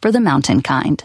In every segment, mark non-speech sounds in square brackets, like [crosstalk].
for the mountain kind.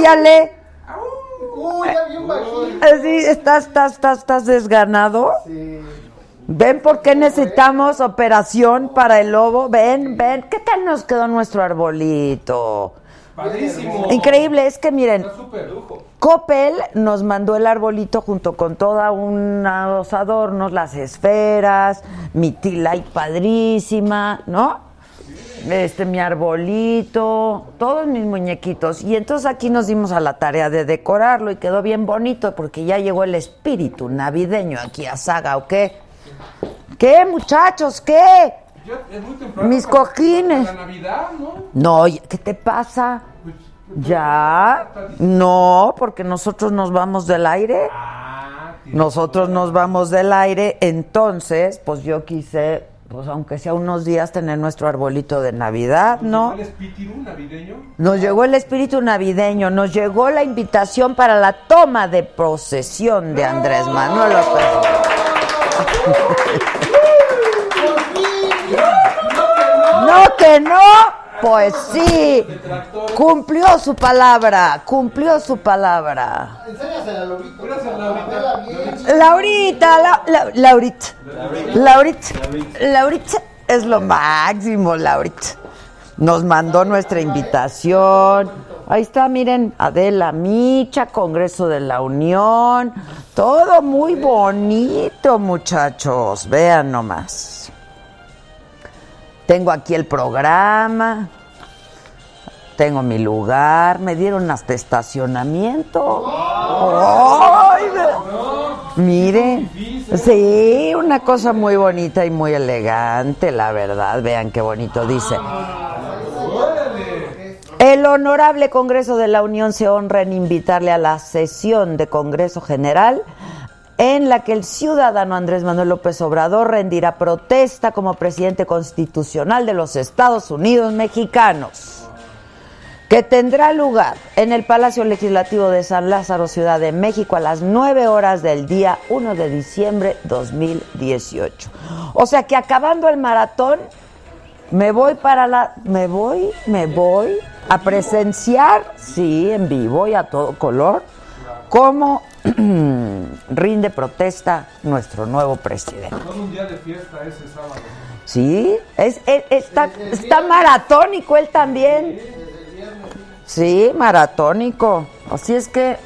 Aúllale. Así, ¿estás, estás, estás, estás desganado? ¿Ven por qué necesitamos operación para el lobo? Ven, ven. ¿Qué tal nos quedó nuestro arbolito? Padrísimo. Increíble, es que miren. Coppel nos mandó el arbolito junto con toda unos adornos, las esferas, mi tilay padrísima, ¿no? Este, mi arbolito, todos mis muñequitos. Y entonces aquí nos dimos a la tarea de decorarlo y quedó bien bonito porque ya llegó el espíritu navideño aquí a Saga, ¿o qué? ¿Qué, muchachos? ¿Qué? Es muy temprano Mis para- cojines. para La Navidad, ¿no? No, ¿qué te pasa? ¿Ya? No, porque nosotros nos vamos del aire. Ah, Nosotros nos vamos del aire, entonces, pues yo quise, pues aunque sea unos días, tener nuestro arbolito de Navidad, ¿no? ¿Cuál es Pitirú navideño? Nos llegó el espíritu navideño, nos llegó la invitación para la toma de procesión de Andrés Manuel López. No que no, pues sí, cumplió su palabra, cumplió su palabra. Laurita, la- la- Laurita, Laurita, Laurita es lo máximo, Laurita. Nos mandó nuestra invitación. Ahí está, miren, Adela Micha, Congreso de la Unión. Todo muy bonito, muchachos. Vean nomás. Tengo aquí el programa. Tengo mi lugar. Me dieron hasta estacionamiento. ¡Ay! ve- Miren. Sí, una cosa muy bonita y muy elegante, la verdad. Vean qué bonito dice. El Honorable Congreso de la Unión se honra en invitarle a la sesión de Congreso General en la que el ciudadano Andrés Manuel López Obrador rendirá protesta como presidente constitucional de los Estados Unidos mexicanos, que tendrá lugar en el Palacio Legislativo de San Lázaro, Ciudad de México, a las 9 horas del día 1 de diciembre 2018. O sea que acabando el maratón, me voy para la. Me voy, me voy a presenciar, sí, en vivo y a todo color, cómo [clears throat] rinde protesta nuestro nuevo presidente. Todo un día de fiesta ese sábado. Sí, es, es- está, está maratónico él también. Sí, maratónico. Así es que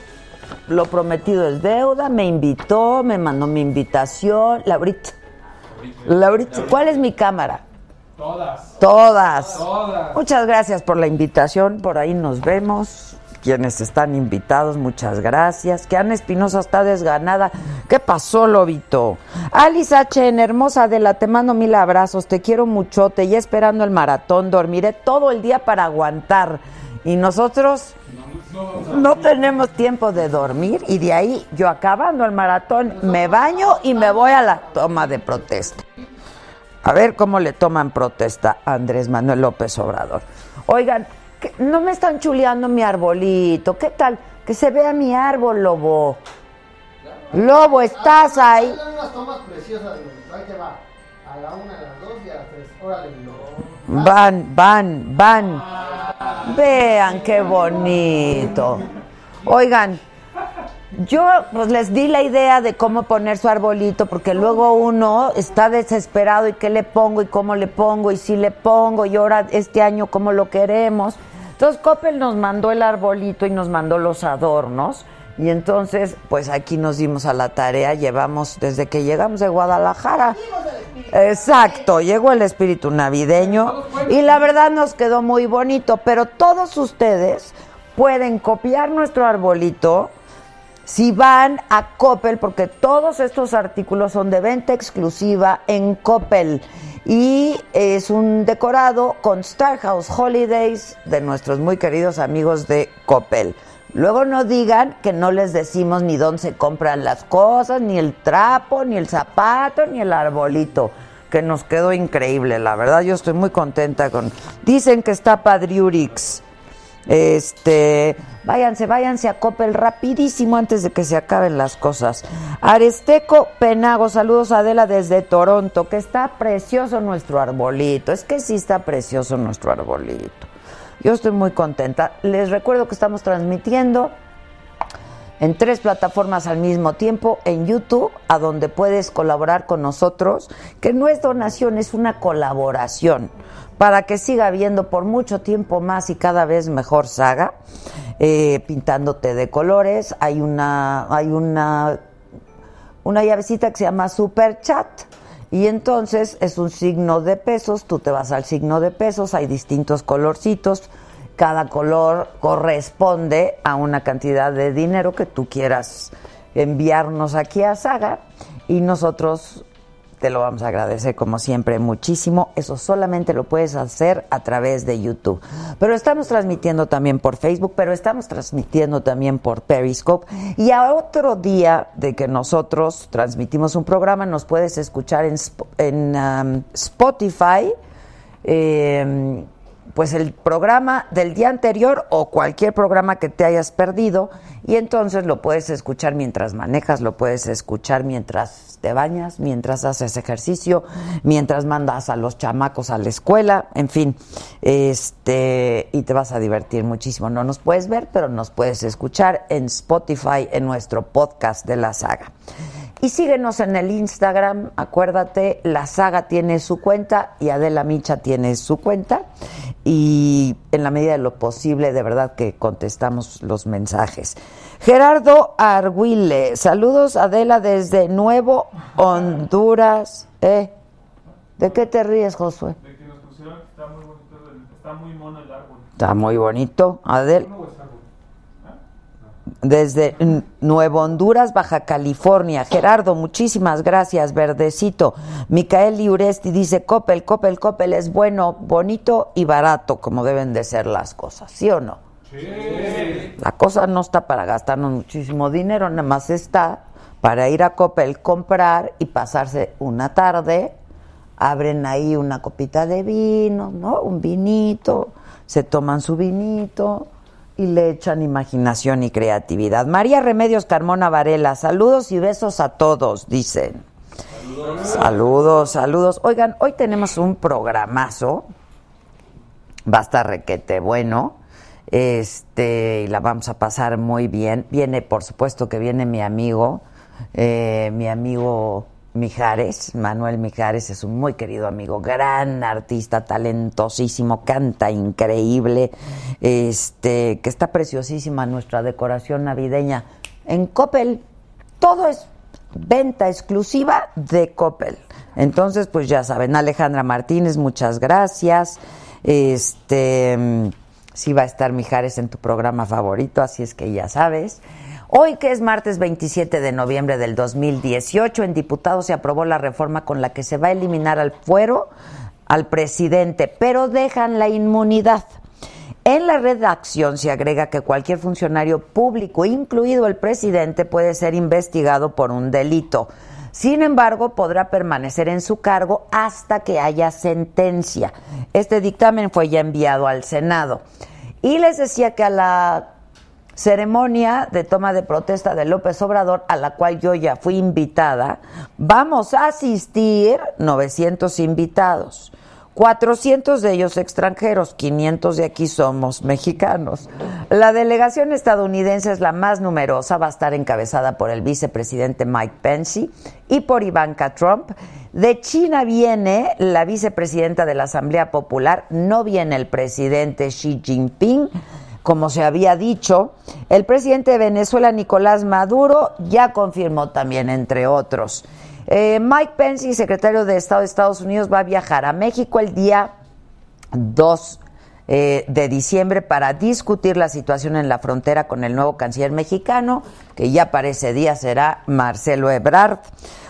lo prometido es deuda, me invitó, me mandó mi invitación. Laurita, Laurita, ¿cuál es mi cámara? Todas. Todas. Todas. Muchas gracias por la invitación. Por ahí nos vemos. Quienes están invitados, muchas gracias. Que Ana Espinosa está desganada. ¿Qué pasó, Lobito? Alice H. hermosa Adela, te mando mil abrazos. Te quiero muchote. Ya esperando el maratón. Dormiré todo el día para aguantar. Y nosotros no tenemos tiempo de dormir. Y de ahí, yo acabando el maratón, me baño y me voy a la toma de protesta. A ver cómo le toman protesta a Andrés Manuel López Obrador. Oigan, ¿qué- no me están chuleando mi arbolito. ¿Qué tal? Que se vea mi árbol, lobo. Lobo, ¿estás ahí? Hay unas tomas preciosas, güey. Ahí te va. A la una, a las dos y a las tres. Órale, lobo. Van, van, van. Vean qué bonito. Oigan, yo pues les di la idea de cómo poner su arbolito porque luego uno está desesperado y qué le pongo y cómo le pongo y si le pongo y ahora este año cómo lo queremos. Entonces Coppel nos mandó el arbolito y nos mandó los adornos y entonces pues aquí nos dimos a la tarea, llevamos desde que llegamos de Guadalajara. Exacto, llegó el espíritu navideño y la verdad nos quedó muy bonito, pero todos ustedes pueden copiar nuestro arbolito si van a Coppel, porque todos estos artículos son de venta exclusiva en Coppel. Y es un decorado con Star House Holidays de nuestros muy queridos amigos de Coppel. Luego no digan que no les decimos ni dónde se compran las cosas, ni el trapo, ni el zapato, ni el arbolito, que nos quedó increíble, la verdad yo estoy muy contenta con... Dicen que está Padriurix. Este, váyanse, váyanse a Coppel rapidísimo antes de que se acaben las cosas. Aresteco Penago, saludos a Adela desde Toronto, que está precioso nuestro arbolito. Es que sí está precioso nuestro arbolito. Yo estoy muy contenta. Les recuerdo que estamos transmitiendo en tres plataformas al mismo tiempo, en YouTube, a donde puedes colaborar con nosotros, que no es donación, es una colaboración para que siga habiendo por mucho tiempo más y cada vez mejor saga, eh, pintándote de colores. Hay una, hay una, una llavecita que se llama Super Chat. Y entonces es un signo de pesos, tú te vas al signo de pesos, hay distintos colorcitos, cada color corresponde a una cantidad de dinero que tú quieras enviarnos aquí a Saga y nosotros te lo vamos a agradecer como siempre muchísimo. Eso solamente lo puedes hacer a través de YouTube. Pero estamos transmitiendo también por Facebook, pero estamos transmitiendo también por Periscope. Y a otro día de que nosotros transmitimos un programa, nos puedes escuchar en, en um, Spotify. Eh, pues el programa del día anterior o cualquier programa que te hayas perdido y entonces lo puedes escuchar mientras manejas, lo puedes escuchar mientras te bañas, mientras haces ejercicio, mientras mandas a los chamacos a la escuela, en fin, este y te vas a divertir muchísimo. No nos puedes ver, pero nos puedes escuchar en Spotify en nuestro podcast de la saga. Y síguenos en el Instagram, acuérdate, la saga tiene su cuenta y Adela Micha tiene su cuenta. Y en la medida de lo posible, de verdad que contestamos los mensajes. Gerardo Arguile, saludos Adela desde Nuevo Honduras. ¿Eh? ¿De qué te ríes, Josué? De que nos pusieron que está muy bonito, está muy mono el árbol. Está muy bonito, Adel. ¿Mono o es árbol? Desde Nuevo Honduras, Baja California. Gerardo, muchísimas gracias, verdecito. Micael Liuresti dice, Coppel, Coppel, Coppel es bueno, bonito y barato, como deben de ser las cosas, ¿sí o no? La cosa no está para gastarnos muchísimo dinero, nada más está para ir a Coppel, comprar y pasarse una tarde. Abren ahí una copita de vino, ¿no? Un vinito, se toman su vinito y le echan imaginación y creatividad. María Remedios Carmona Varela, saludos y besos a todos, dicen. Saludos, saludos. Oigan, hoy tenemos un programazo, va a estar requete bueno, este, y la vamos a pasar muy bien. Viene, por supuesto que viene mi amigo, eh, mi amigo Mijares, Manuel Mijares es un muy querido amigo, gran artista, talentosísimo, canta increíble, este, que está preciosísima nuestra decoración navideña. En Coppel, todo es venta exclusiva de Coppel. Entonces, pues ya saben, Alejandra Martínez, muchas gracias. Este, mm, sí va a estar Mijares en tu programa favorito, así es que ya sabes. Hoy que es martes 27 de noviembre del 2018, en diputados se aprobó la reforma con la que se va a eliminar al fuero al presidente, pero dejan la inmunidad. En la redacción se agrega que cualquier funcionario público, incluido el presidente, puede ser investigado por un delito. Sin embargo, podrá permanecer en su cargo hasta que haya sentencia. Este dictamen fue ya enviado al Senado. Y les decía que a la ceremonia de toma de protesta de López Obrador, a la cual yo ya fui invitada, vamos a asistir 900 invitados. 400 de ellos extranjeros, 500 de aquí somos mexicanos. La delegación estadounidense es la más numerosa, va a estar encabezada por el vicepresidente Mike Pence y por Ivanka Trump. De China viene la vicepresidenta de la Asamblea Popular, no viene el presidente Xi Jinping, como se había dicho. El presidente de Venezuela, Nicolás Maduro, ya confirmó también, entre otros. Eh, Mike Pence, secretario de Estado de Estados Unidos, va a viajar a México el día 2 eh, de diciembre para discutir la situación en la frontera con el nuevo canciller mexicano, que ya para ese día será Marcelo Ebrard.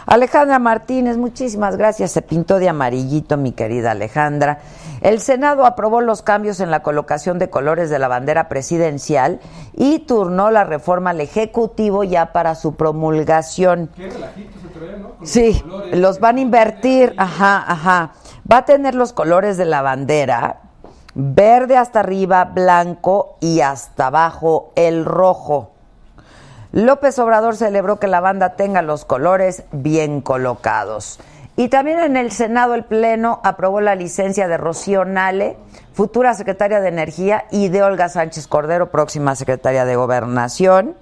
Alejandra Martínez, muchísimas gracias. Se pintó de amarillito, mi querida Alejandra. El Senado aprobó los cambios en la colocación de colores de la bandera presidencial y turnó la reforma al Ejecutivo ya para su promulgación. Qué relajito se trae, ¿no? Con Sí, colores. los van a invertir, ajá, ajá. Va a tener los colores de la bandera, verde hasta arriba, blanco y hasta abajo el rojo. López Obrador celebró que la banda tenga los colores bien colocados. Y también en el Senado el Pleno aprobó la licencia de Rocío Nale, futura secretaria de Energía, y de Olga Sánchez Cordero, próxima secretaria de Gobernación.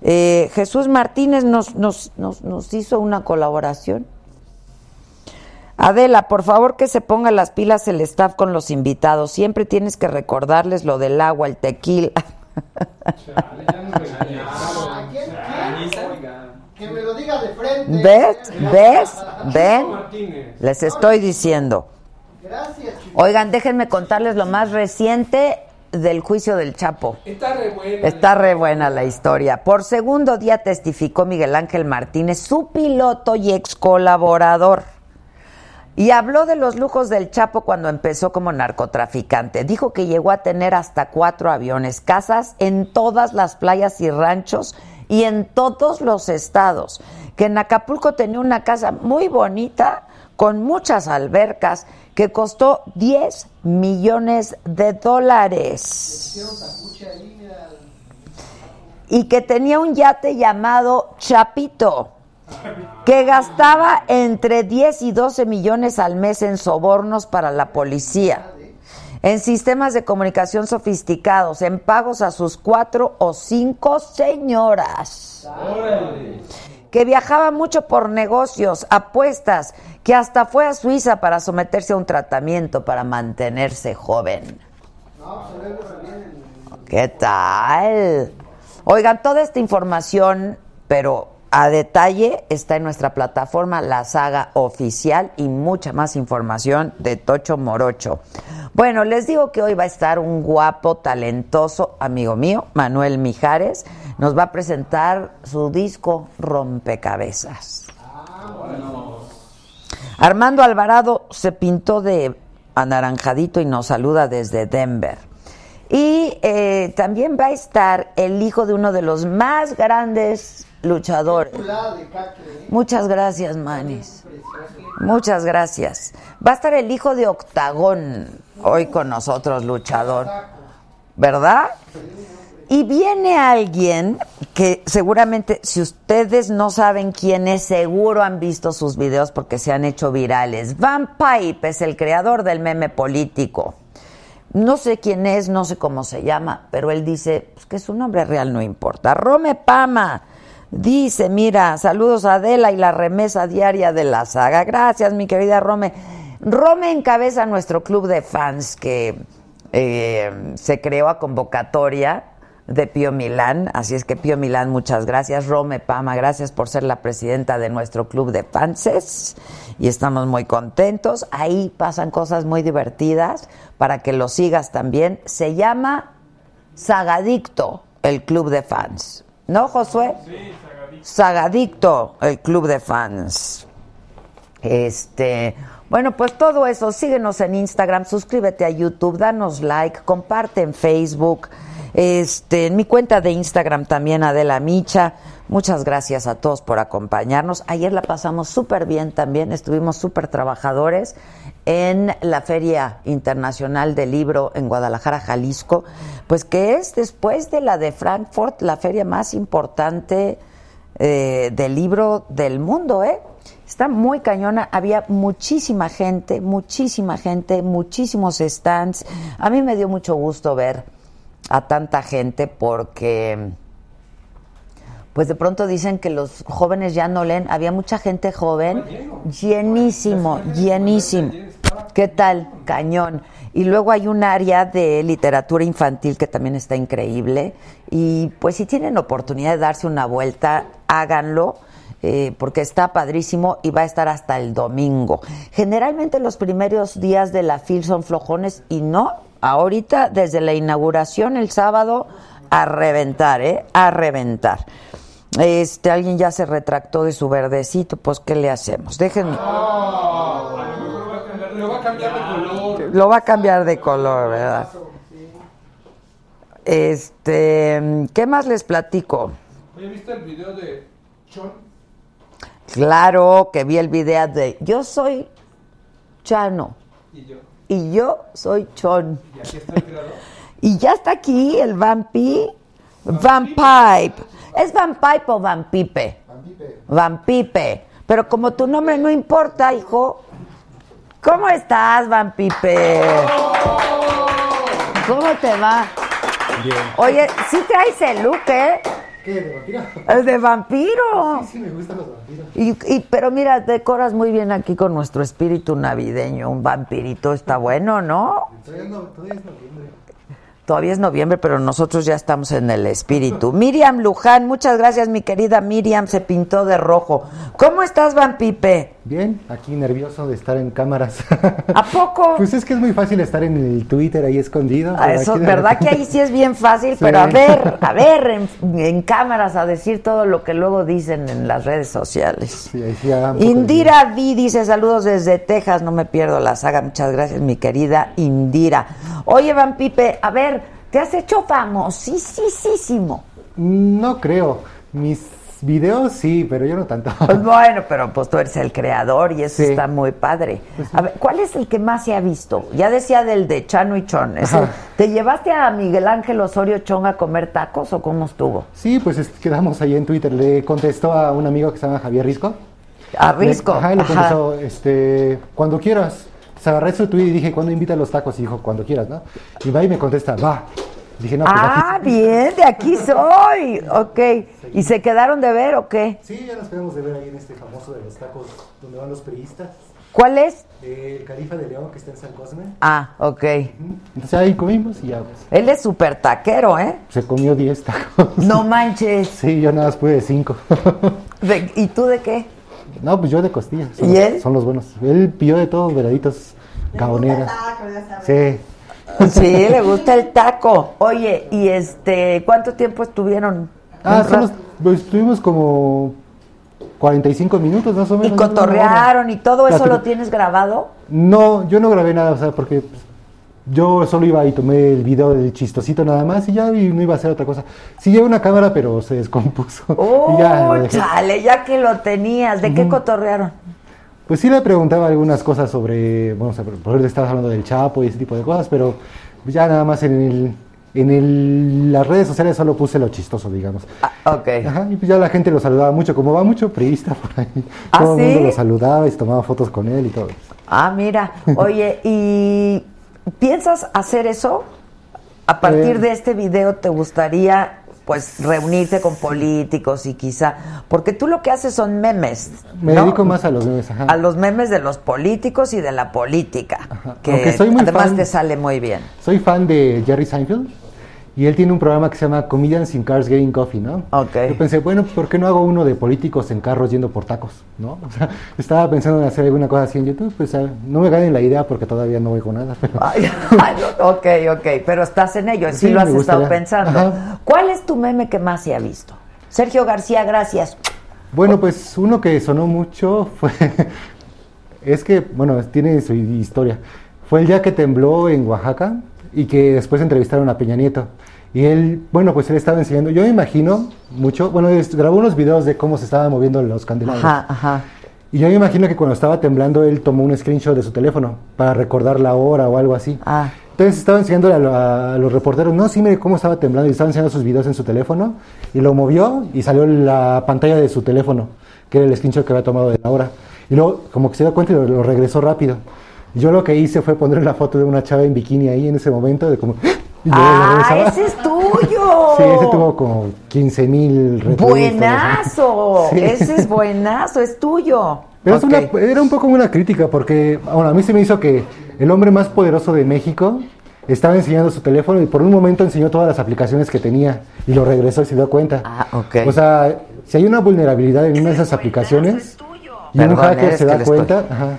Eh, Jesús Martínez nos, nos, hizo una colaboración. Adela, por favor que se ponga las pilas el staff con los invitados. Siempre tienes que recordarles lo del agua, el tequila. [laughs] Chale, ya nos regañaron. ¿A quién? Chale, oigan. Que me lo diga de frente. ¿Ves? ¿Ves? ¿Ven? Les estoy diciendo. Gracias. Oigan, déjenme contarles lo más reciente del juicio del Chapo. Está re buena. Está re buena la historia. Por segundo día testificó Miguel Ángel Martínez, su piloto y ex colaborador. Y habló de los lujos del Chapo cuando empezó como narcotraficante. Dijo que llegó a tener hasta cuatro aviones, casas en todas las playas y ranchos y en todos los estados. Que en Acapulco tenía una casa muy bonita con muchas albercas que costó 10 millones de dólares y que tenía un yate llamado Chapito, que gastaba entre 10 y 12 millones al mes en sobornos para la policía, en sistemas de comunicación sofisticados, en pagos a sus cuatro o cinco señoras, que viajaba mucho por negocios, apuestas, que hasta fue a Suiza para someterse a un tratamiento para mantenerse joven. ¿Qué tal? Oigan, toda esta información, pero a detalle, está en nuestra plataforma La Saga Oficial y mucha más información de Tocho Morocho. Bueno, les digo que hoy va a estar un guapo, talentoso amigo mío, Manuel Mijares. Nos va a presentar su disco Rompecabezas. Armando Alvarado se pintó de anaranjadito y nos saluda desde Denver. Y eh, también va a estar el hijo de uno de los más grandes ¿eh? Muchas gracias, Manis. Muchas gracias. Va a estar el hijo de Octagón hoy con nosotros, luchador. ¿Verdad? Y viene alguien que seguramente, si ustedes no saben quién es, seguro han visto sus videos porque se han hecho virales. Van Pipe es el creador del meme político. No sé quién es, no sé cómo se llama, pero él dice pues, que su nombre real no importa. Rome Pama dice, mira, saludos a Adela y la remesa diaria de la saga. Gracias, mi querida Rome. Rome encabeza nuestro club de fans que eh, se creó a convocatoria de Pío Milán, así es que Pío Milán, muchas gracias. Rome Pama, gracias por ser la presidenta de nuestro club de fanses y estamos muy contentos. Ahí pasan cosas muy divertidas para que lo sigas también. Se llama Sagadicto, el club de fans. ¿No, Josué? Sí. Sagadicto, el club de fans. Este, bueno, pues todo eso, síguenos en Instagram, suscríbete a YouTube, danos like, comparte en Facebook, este, en mi cuenta de Instagram también Adela Micha. Muchas gracias a todos por acompañarnos. Ayer la pasamos súper bien también, estuvimos súper trabajadores en la Feria Internacional del Libro en Guadalajara, Jalisco, pues que es después de la de Frankfurt la feria más importante eh, del libro del mundo, ¿eh? Está muy cañona, había muchísima gente, muchísima gente, muchísimos stands. A mí me dio mucho gusto ver a tanta gente porque pues de pronto dicen que los jóvenes ya no leen. Había mucha gente joven, llenísimo, llenísimo. ¿Qué tal? Cañón. Y luego hay un área de literatura infantil que también está increíble. Y pues si tienen oportunidad de darse una vuelta, háganlo. eh, porque está padrísimo y va a estar hasta el domingo. Generalmente los primeros días de la FIL son flojones y no. Ahorita, desde la inauguración el sábado, a reventar, ¿eh? A reventar. Este, alguien ya se retractó de su verdecito, pues ¿qué le hacemos? Déjenme. Lo va a cambiar de color. Lo va a cambiar de color, ¿verdad? Este, ¿qué más les platico? Oye, ¿viste el video de Chon? Claro que vi el video de Yo soy Chano Y yo. y yo soy Chon. Y aquí está el creador. [laughs] Y ya está aquí el Vampi, Vampipe. ¿Es Vampipe o Vampipe? Pampipe. Vampipe. Pero como tu nombre no importa, hijo. ¿Cómo estás, Vampipe? ¿Cómo te va? Bien. Oye, sí traes el look, ¿eh? ¿Qué? ¿De vampiro? Es de vampiro. Sí, sí, me gustan los vampiros. Y, y- pero mira, decoras muy bien aquí con nuestro espíritu navideño. Un vampirito está bueno, ¿no? Todavía, no, todavía es noviembre. Todavía es noviembre, pero nosotros ya estamos en el espíritu. Miriam Luján, muchas gracias, mi querida Miriam, se pintó de rojo. ¿Cómo estás, Vampipe? Bien, aquí nervioso de estar en cámaras. ¿A poco? [laughs] Pues es que es muy fácil estar en el Twitter ahí escondido. Ah, Eso, ¿verdad que ahí sí es bien fácil? Sí. [laughs] Pero a ver, a ver, en, en cámaras, a decir todo lo que luego dicen en las redes sociales. Sí, ahí sí de- Indira V dice saludos desde Texas, no me pierdo la saga, muchas gracias mi querida Indira. Oye, Van Pipe, a ver, te has hecho famosísimo. No creo. Mis videos sí, pero yo no tanto. Pues bueno, pero pues tú eres el creador y eso Sí. Pues está muy padre. A ver, ¿cuál es el que más se ha visto? Ya decía del de Chano y Chon. ese. ¿Te llevaste a Miguel Ángel Osorio Chong a comer tacos o cómo estuvo? Sí, pues es- quedamos ahí en Twitter. Le contestó a un amigo que se llama Javier Risco. A Risco. Le, ajá, le Ajá. contestó, este, cuando quieras. Se agarré su tweet y dije, ¿cuándo invita a los tacos? Y dijo, cuando quieras, ¿no? Y va y me contesta, va. Dije, no, pues Ah, aquí- bien, de aquí soy. Ok. ¿Y se quedaron de ver o qué? Sí, ya nos quedamos de ver ahí en este famoso de los tacos donde van los periodistas. ¿Cuál es? El Califa de León que está en San Cosme. Ah, ok. Entonces ahí comimos y ya pues, Él es súper taquero, ¿eh? se comió 10 tacos. No manches. Sí, yo nada más pude 5. [laughs] De- ¿Y tú de qué? No, pues yo de costillas. Son, ¿Y los- él? son los buenos. Él pidió de todos, veraditos, caboneras. Sí. Sí, [laughs] le gusta el taco. Oye, ¿y este cuánto tiempo estuvieron? Ah, rato. pues, estuvimos como 45 minutos más o menos. Y cotorrearon y todo eso Platico- lo tienes grabado. No, yo no grabé nada, o sea, porque pues, yo solo iba y tomé el video del chistosito nada más y ya y no iba a hacer otra cosa. Sí llevé una cámara, pero se descompuso. [laughs] ¡Oh, ya, chale! Ya que lo tenías, ¿de qué cotorrearon? Pues sí le preguntaba algunas cosas sobre, bueno, por ejemplo, estabas hablando del Chapo y ese tipo de cosas, pero ya nada más en el, en el, las redes sociales solo puse lo chistoso, digamos. Ah, ok. Ajá, y pues ya la gente lo saludaba mucho, como va mucho priista por ahí. ¿Ah, todo el mundo lo saludaba y se tomaba fotos con él y todo. Ah, mira. [laughs] Oye, ¿y piensas hacer eso? A partir Eh. de este video, ¿te gustaría pues reunirte con políticos y quizá, porque tú lo que haces son memes. Me ¿no? dedico más a los memes, ajá. a los memes de los políticos y de la política, que Aunque soy muy además fan- te sale muy bien. Soy fan de Jerry Seinfeld y él tiene un programa que se llama Comedians in Cars Getting Coffee, ¿no? Ok. Yo pensé, bueno, ¿por qué no hago uno de políticos en carros yendo por tacos, ¿no? O sea, [laughs] estaba pensando en hacer alguna cosa así en YouTube, pues no me ganen la idea porque todavía no oigo nada. Pero... Ay, [laughs] ay, ok, ok, pero estás en ello, sí, Sí, lo has estado pensando. Ajá. ¿Cuál es tu meme que más se ha visto? Sergio García, gracias. Bueno, pues uno que sonó mucho [laughs] fue. es que, bueno, tiene su historia. Fue el día que tembló en Oaxaca y que después entrevistaron a Peña Nieto. Y él, bueno, pues él estaba enseñando. Yo me imagino mucho. Bueno, grabó unos videos de cómo se estaban moviendo los candelabros. Ajá, ajá. Y yo me imagino que cuando estaba temblando él tomó un screenshot de su teléfono para recordar la hora o algo así. Ah. Entonces estaba enseñándole a, a los reporteros, no, sí, mire cómo estaba temblando y estaba enseñando sus videos en su teléfono y lo movió y salió la pantalla de su teléfono, que era el screenshot que había tomado de la hora. Y luego como que se dio cuenta y lo, lo regresó rápido. Yo lo que hice fue poner la foto de una chava en bikini ahí en ese momento, de como... [gasps] ¡Ah, ese es tuyo! [laughs] Sí, ese tuvo como 15 mil Buenazo, [laughs] Sí. ese es buenazo, es tuyo. Pero es una- era un poco una crítica porque, bueno, a mí se me hizo que el hombre más poderoso de México estaba enseñando su teléfono y por un momento enseñó todas las aplicaciones que tenía y lo regresó y se dio cuenta. Ah, ok. O sea, si hay una vulnerabilidad en una de esas aplicaciones y un hacker es se da cuenta, ajá,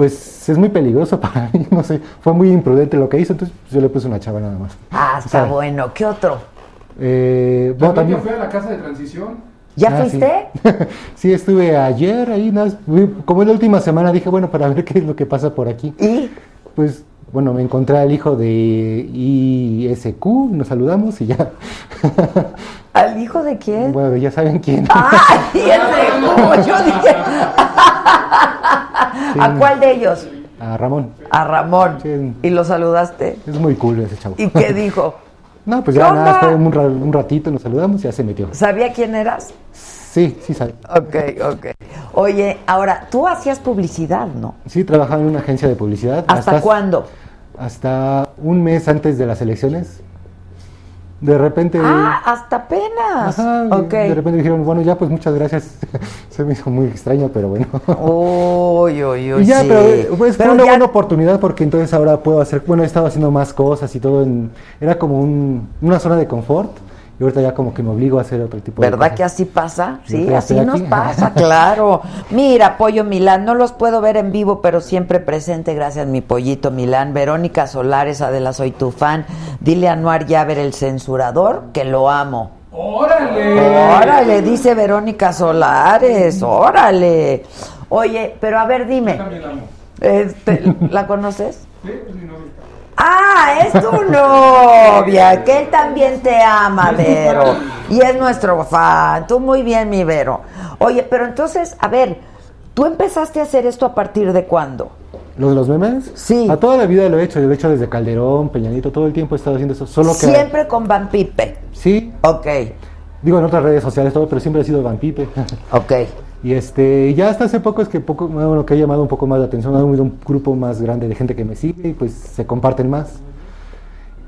pues es muy peligroso [laughs] para mí, no sé, fue muy imprudente lo que hizo, entonces pues, yo le puse una chava nada más. Ah, está O sea, bueno. ¿Qué otro? Eh, bueno, También fui a la casa de transición. ¿Ya Ah, fuiste? Sí, [laughs] estuve ayer ahí, nada como es la última semana, dije, bueno, para [laughs] ver qué es lo que pasa por aquí. ¿Y? Pues, bueno, me encontré al hijo de ISQ, nos saludamos y ya. ¿Al hijo de quién? bueno, ya saben quién. ¡Ay, ese! ¿Cómo? Yo dije. ¿A cuál de ellos? A Ramón. A Ramón. Sí. ¿Y lo saludaste? Es muy cool ese chavo. ¿Y qué [laughs] dijo? No, pues ¿Qué ya nada, fue un, un ratito, nos saludamos y ya se metió. ¿Sabía quién eras? Sí, sí, sabe. Ok, ok. Oye, ahora, tú hacías publicidad, ¿no? Sí, trabajaba en una agencia de publicidad. ¿Hasta cuándo? Hasta un mes antes de las elecciones. De repente... Ah, hasta apenas. Ajá, y ok. De repente dijeron, bueno, ya, pues muchas gracias. [laughs] Se me hizo muy extraño, pero bueno. Uy, uy, uy. y ya, sí. pero pues, fue Pero una ya- buena oportunidad porque entonces ahora puedo hacer, bueno, he estado haciendo más cosas y todo. En, era como un- una zona de confort y ahorita ya como que me obligo a hacer otro tipo de ¿Verdad cosas. que así pasa? Sí, Yo así nos aquí. [laughs] pasa, claro. Mira, Pollo Milán, no los puedo ver en vivo, pero siempre presente, gracias mi pollito Milán. Verónica Solares, Adela, soy tu fan. Dile a Anuar Yaver, el censurador, que lo amo. ¡Órale! Órale, dice Verónica Solares, órale. Oye, pero a ver, dime, También la amo. este, ¿la conoces? Sí, es mi novia. Ah, es tu [laughs] novia, que él también te ama, Vero. Y es nuestro fan. Tú muy bien, mi Vero. Oye, pero entonces, a ver, ¿tú empezaste a hacer esto a partir de cuándo? ¿Lo de los memes? Sí. A toda la vida lo he hecho, lo he hecho desde Calderón, Peñanito, todo el tiempo he estado haciendo eso. Solo que... Siempre con Van Pipe. Sí, Ok, digo en otras redes sociales todo, pero siempre ha sido Van Pipe. [laughs] ok. Y este, ya hasta hace poco es que poco, bueno, que ha llamado un poco más la atención, ha habido un grupo más grande de gente que me sigue y pues se comparten más.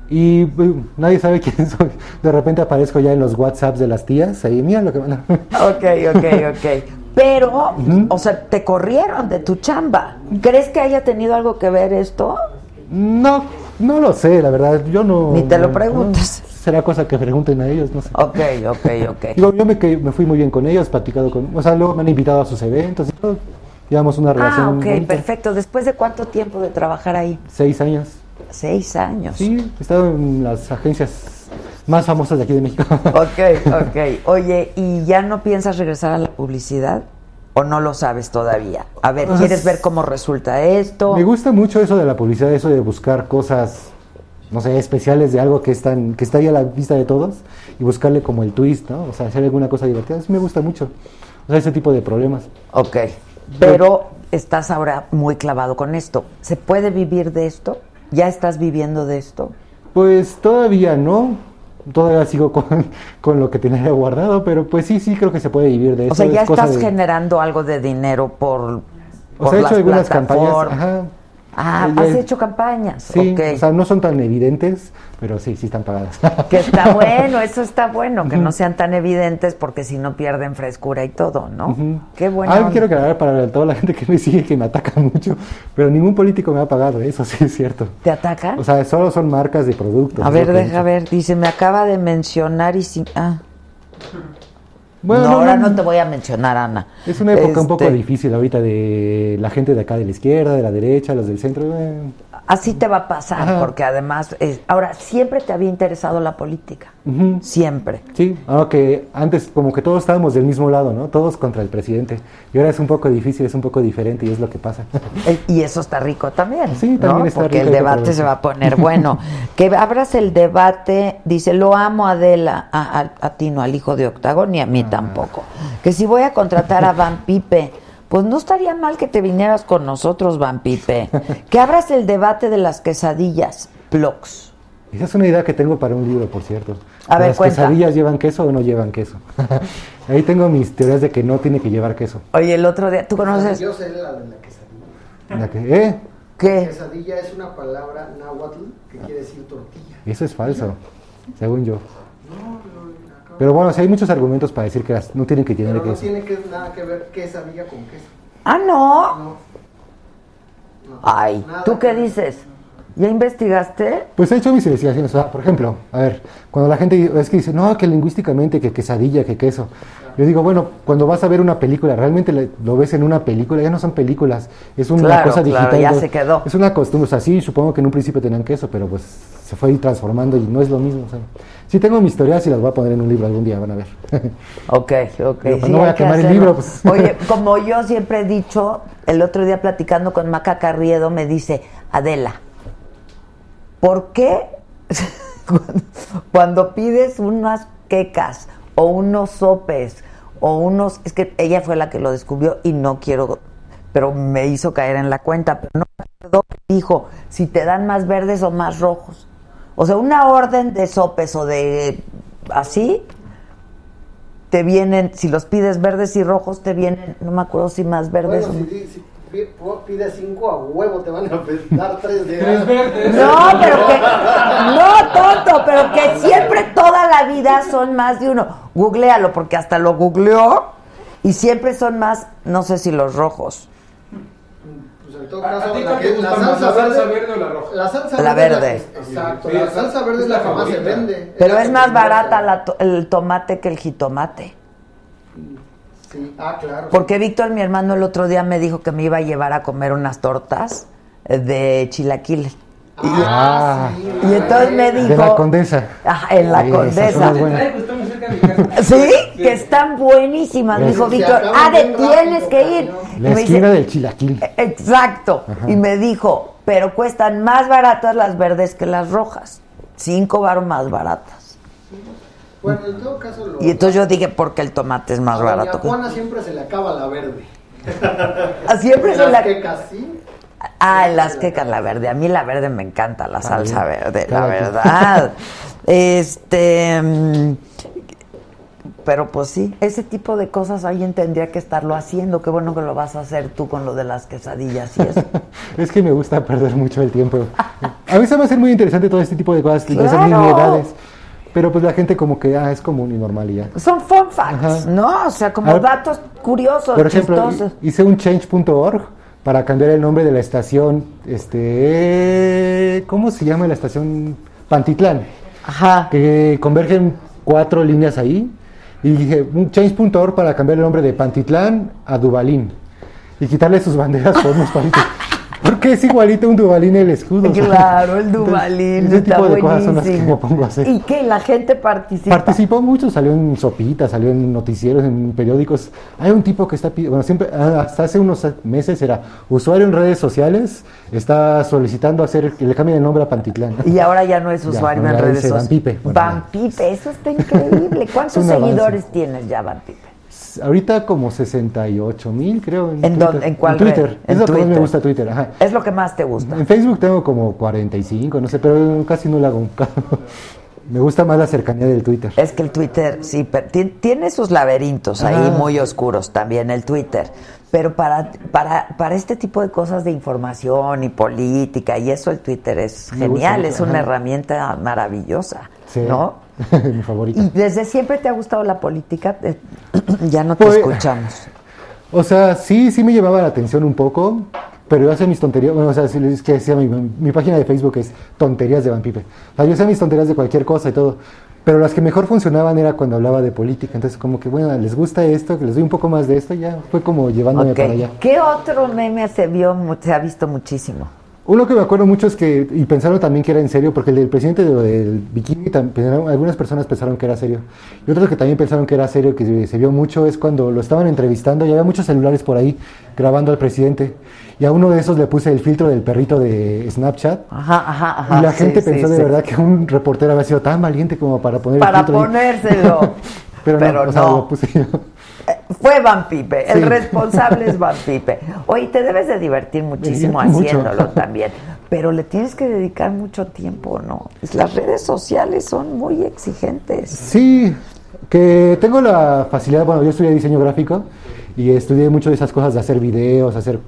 Y pues, nadie sabe [laughs] quién soy. De repente aparezco ya en los WhatsApps de las tías, ahí mira lo que van [laughs] Ok, ok, ok. Pero, o sea, te corrieron de tu chamba. ¿Crees que haya tenido algo que ver esto? No, no lo sé, la verdad, yo no... Ni te lo preguntas. no, será cosa que pregunten a ellos, no sé. Ok, ok, ok. Digo, yo me, me fui muy bien con ellos, platicado con... O sea, luego me han invitado a sus eventos y todo. Llevamos una relación... Ah, ok, bonita. perfecto. ¿Después de cuánto tiempo de trabajar ahí? Seis años. Seis años. Sí, he estado en las agencias más famosas de aquí de México. Ok, ok. Oye, ¿y ya no piensas regresar a la publicidad? ¿O no lo sabes todavía? A ver, ¿quieres ver cómo resulta esto? Me gusta mucho eso de la publicidad, eso de buscar cosas, no sé, especiales de algo que están, que está ahí a la vista de todos y buscarle como el twist, ¿no? O sea, hacer alguna cosa divertida. Eso me gusta mucho. O sea, ese tipo de problemas. Ok. Pero estás ahora muy clavado con esto. ¿Se puede vivir de esto? ¿Ya estás viviendo de esto? Pues todavía no. Todavía sigo con, con lo que tenía guardado, pero pues sí, sí creo que se puede vivir de eso. O sea, ya es estás de- generando algo de dinero por, O por sea, he las hecho algunas campañas. Ajá. Ah, has hecho campañas. Sí, Ok. o sea, no son tan evidentes, pero sí, sí están pagadas. [laughs] Que está [laughs] bueno, eso está bueno, que no sean tan evidentes porque si no pierden frescura y todo, ¿no? Qué bueno. Algo quiero aclarar para toda la gente que me sigue, que me ataca [laughs] mucho, pero ningún político me ha pagado, eso sí es cierto. ¿Te atacan? O sea, solo son marcas de productos. a ver, deja ver. Dice, me acaba de mencionar y sin... Ah. Bueno, no, no, ahora no, no te voy a mencionar, Ana. Es una época un poco Este, difícil ahorita de la gente de acá de la izquierda, de la derecha, los del centro. eh, Así te va a pasar, Ajá. porque además... es- ahora, siempre te había interesado la política. Siempre. Sí, aunque antes como que todos estábamos del mismo lado, ¿no? Todos contra el presidente. Y ahora es un poco difícil, es un poco diferente y es lo que pasa. [laughs] Eh, Y eso está rico también. Sí, también ¿no? está Porque rico, el debate se va a poner bueno. [laughs] que abras el debate, dice, lo amo Adela, a, a, a ti no, al hijo de Octagon, ni a Ah. mí tampoco. Que si voy a contratar a Van Pipe, Pues no estaría mal que te vinieras con nosotros, Van Pipe. que abras el debate de las quesadillas, blogs. Esa es una idea que tengo para un libro, por cierto. A ver, ¿Las cuenta. quesadillas llevan queso o no llevan queso? [laughs] Ahí tengo mis teorías de que no tiene que llevar queso. Oye, el otro día, ¿tú conoces Yo sé la de la quesadilla. La que- ¿Eh? qué? Quesadilla es una palabra náhuatl que quiere decir tortilla. Eso es falso, según yo. Pero bueno, sí hay muchos argumentos para decir que las no tienen que tener Pero no queso. tiene que, nada que ver quesadilla con queso. Ah, no. No. No. Ay, Nada ¿tú qué dices? ¿Ya investigaste? Pues he hecho mis investigaciones. O sea, por ejemplo, a ver, cuando la gente es que dice, no, que lingüísticamente, que quesadilla, que queso. Yo digo, bueno, cuando vas a ver una película, realmente lo ves en una película, ya no son películas, es una Claro, cosa claro, digital. ya se quedó. Es una costumbre, o sea, sí, supongo que en un principio tenían queso, pero pues se fue transformando y no es lo mismo. o sea. Sí tengo mis teorías y las voy a poner en un libro algún día, van a ver. [laughs] Ok, ok. Pero, pues, no voy a que quemar el libro, pues. Oye, [laughs] como yo siempre he dicho, el otro día platicando con Maca Carriedo me dice, Adela, ¿por qué [laughs] cuando, cuando pides unas quecas o unos sopes o unos... Es que ella fue la que lo descubrió y no quiero... Pero me hizo caer en la cuenta, pero no me acuerdo, dijo, si te dan más verdes o más rojos. O sea, una orden de sopes o de así, te vienen, si los pides verdes y rojos, te vienen, no me acuerdo si más verdes Bueno, o si, si pi- pides cinco a huevo, te van a dar [laughs] tres de Tres verdes. No, pero que. No, tonto, pero que siempre toda la vida son más de uno. Googlealo, porque hasta lo googleó y siempre son más, no sé si los rojos. Pues en todo ¿A- a caso, la, que- salsa la salsa verde, verde o la roja? La salsa La verde. es exacto. Sí, la salsa verde es es la que más se vende. Pero es que más barata vende. la to- el tomate que el jitomate. Sí, ah, claro. Porque Víctor, mi hermano, el otro día me dijo que me iba a llevar a comer unas tortas de chilaquiles. Ah, sí. Y entonces me dijo. De la condesa. En la Sí, condesa. ¿Sí? Que están buenísimas. Me dijo Víctor, ah, de tienes que ir. Y La me esquina dice, del chilaquil. Exacto. Y me dijo, pero cuestan más baratas las verdes que las rojas. Cinco baros más baratas. Bueno, en todo caso. Lo, Y entonces yo dije, porque el tomate es más a barato. Juana siempre se le acaba la verde. [laughs] Ah, Siempre son Las la... quecas, sí. Ah, las quecas, la verde. A mí la verde me encanta, la salsa verde, la verdad. [laughs] Este. mm, Pero pues sí, ese tipo de cosas alguien tendría que estarlo haciendo. Qué bueno que lo vas a hacer tú con lo de las quesadillas y eso. [laughs] Es que me gusta perder mucho el tiempo. A mí se me va a hacer muy interesante todo este tipo de cosas, de esas Claro. nimiedades. Pero pues la gente como que, ah, es común y normal y ya. Son fun facts, Ajá. ¿no? O sea, como ver, datos curiosos, Por ejemplo, chistosos. hice un change.org para cambiar el nombre de la estación, este, ¿cómo se llama la estación? Pantitlán, Ajá. que convergen cuatro líneas ahí. Y dije, un change.org para cambiar el nombre de Pantitlán a Dubalín. Y quitarle sus banderas por unos palitos. Porque es igualito un Dubalín el escudo. Claro, el Entonces, Dubalín. Ese está tipo de cosas son las que me pongo a hacer. Y que la gente participa. Participó mucho, salió en sopitas, salió en noticieros, en periódicos. Hay un tipo que está pidiendo, bueno, siempre, ah, hasta hace unos meses era usuario en redes sociales, está solicitando hacer que le cambien el nombre a Pantitlán. Y ahora ya no es usuario en redes dice Van sociales. Pipe. Bueno, Van Pipe, eso está increíble. [laughs] ¿Cuántos Es un avance. seguidores tienes ya, Van Pipe? Ahorita como 68 mil, creo. En, ¿En Twitter. dónde? ¿En cuál Twitter. red? Es En lo que más me Twitter. gusta Twitter. Ajá. Es lo que más te gusta. En Facebook tengo como 45, no sé, pero casi no le hago. [laughs] Me gusta más la cercanía del Twitter. Es que el Twitter, sí, pero ti- tiene sus laberintos ahí muy oscuros también el Twitter. Pero para, para, para este tipo de cosas de información y política y eso el Twitter es Me genial, es una ajá. herramienta maravillosa, Sí. ¿no? [laughs] Mi favorita. ¿Y desde siempre te ha gustado la política? Eh, [clears throat] ya no te Pues- escuchamos. O sea, sí, sí me llamaba la atención un poco, pero yo hacía mis tonterías, bueno, o sea, es que decía mi, mi página de Facebook es tonterías de Van Pipe. O sea, yo hacía mis tonterías de cualquier cosa y todo, pero las que mejor funcionaban era cuando hablaba de política. Entonces, como que, bueno, les gusta esto, que les doy un poco más de esto, y ya fue como llevándome para allá. ¿Qué otro meme se vio, se ha visto muchísimo? Uno que me acuerdo mucho es que, y pensaron también que era en serio, porque el del presidente de del bikini, tam- pensaron- algunas personas pensaron que era serio. Y otros que también pensaron que era serio, que se, se vio mucho, es cuando lo estaban entrevistando y había muchos celulares por ahí grabando al presidente. Y a uno de esos le puse el filtro del perrito de Snapchat. Ajá, ajá, ajá. y la gente sí, pensó de sí. verdad que un reportero había sido tan valiente como para poner Para el filtro. ahí. ponérselo. Pero, [laughs] Pero no, o sea, no. lo puse yo. Fue Van Pipe, el Sí. responsable es [laughs] Van Pipe. Oye, te debes de divertir muchísimo haciéndolo también, pero le tienes que dedicar mucho tiempo, ¿no? Las redes sociales son muy exigentes. Sí, que tengo la facilidad, bueno, yo estudié diseño gráfico y estudié mucho de esas cosas de hacer videos, hacer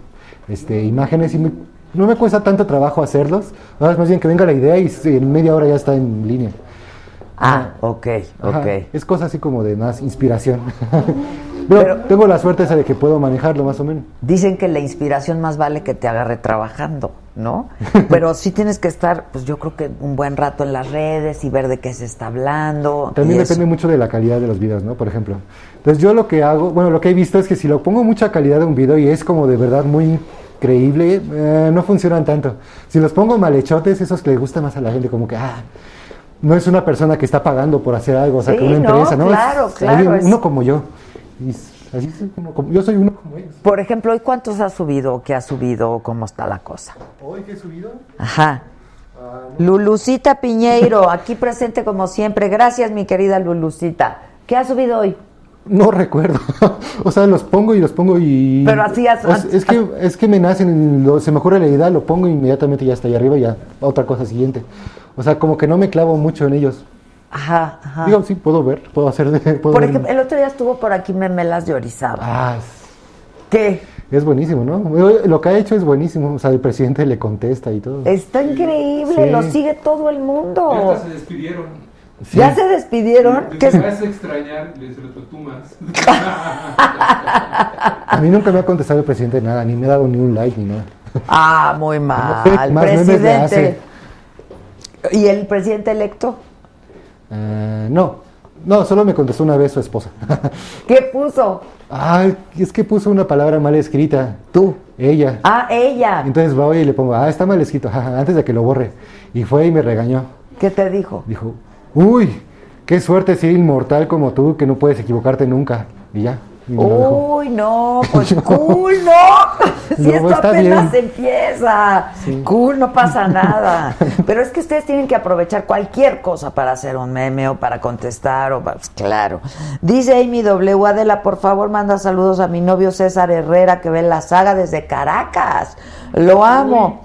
este, imágenes y me- no me cuesta tanto trabajo hacerlos, ahora es más bien que venga la idea y en media hora ya está en línea. Ah, ok, Ajá, ok. Es cosa así como de más inspiración. [laughs] Pero, Pero- tengo la suerte esa de que puedo manejarlo más o menos. Dicen que la inspiración más vale que te agarre trabajando, ¿no? [laughs] Pero sí tienes que estar, pues yo creo que un buen rato en las redes y ver de qué se está hablando. También eso. depende mucho de la calidad de los videos, ¿no? Por ejemplo. Entonces yo lo que hago, bueno, lo que he visto es que si lo pongo mucha calidad de un video y es como de verdad muy creíble, eh, no funcionan tanto. Si los pongo malhechotes, esos que le gusta más a la gente, como que, ah, no es una persona que está pagando por hacer algo, o sea, Sí, que una no, empresa, ¿no? claro, Es claro, es- Uno como yo. Así uno como- yo soy uno como ellos. Por ejemplo, ¿hoy cuántos has subido? ¿Qué has subido? ¿Cómo está la cosa? ¿Hoy qué he subido? Ajá. Lulucita Piñeiro, aquí presente como siempre. Gracias, mi querida Lulucita. ¿Qué has subido hoy? No recuerdo. [laughs] o sea, los pongo y los pongo y. Pero hacías O sea, antes- es, que, es que me nacen, lo- se me ocurre la idea, lo pongo y inmediatamente ya está ahí arriba y ya otra cosa siguiente. O sea, como que no me clavo mucho en ellos. Ajá, ajá. Digo, sí, puedo ver, puedo hacer. Puedo Por ver- ejemplo, el otro día estuvo por aquí Memelas de Orizaba. Ah, ¿Qué? es, buenísimo, ¿no? Lo que ha hecho es buenísimo. O sea, el presidente le contesta y todo. Está increíble, Sí. lo sigue todo el Ya mundo. hasta se despidieron. Sí. ¿Ya se despidieron? ¿Qué es- vas a extrañar, les retutumas. [laughs] A mí nunca me ha contestado el presidente nada, ni me ha dado ni un like ni nada. Ah, muy [laughs] mal. Más memes le presidente. hace. ¿Y el presidente electo? Ah, no, no, solo me contestó una vez su esposa. [laughs] ¿Qué puso? Ay, es que puso una palabra mal escrita. Tú, ella. Ah, ella. Entonces voy y le pongo, ah, está mal escrito, antes de que lo borre. Y fue y me regañó. ¿Qué te dijo? Dijo, uy, qué suerte ser inmortal como tú, que no puedes equivocarte nunca. Y ya. Uy, no, pues [laughs] cool, no. [laughs] Si No, esto está apenas bien. empieza. Cool, no pasa [laughs] nada. Pero es que ustedes tienen que aprovechar cualquier cosa para hacer un meme o para contestar o para- pues, claro. Dice Amy W. Adela, por favor, manda saludos a mi novio César Herrera que ve la saga desde Caracas. Lo amo.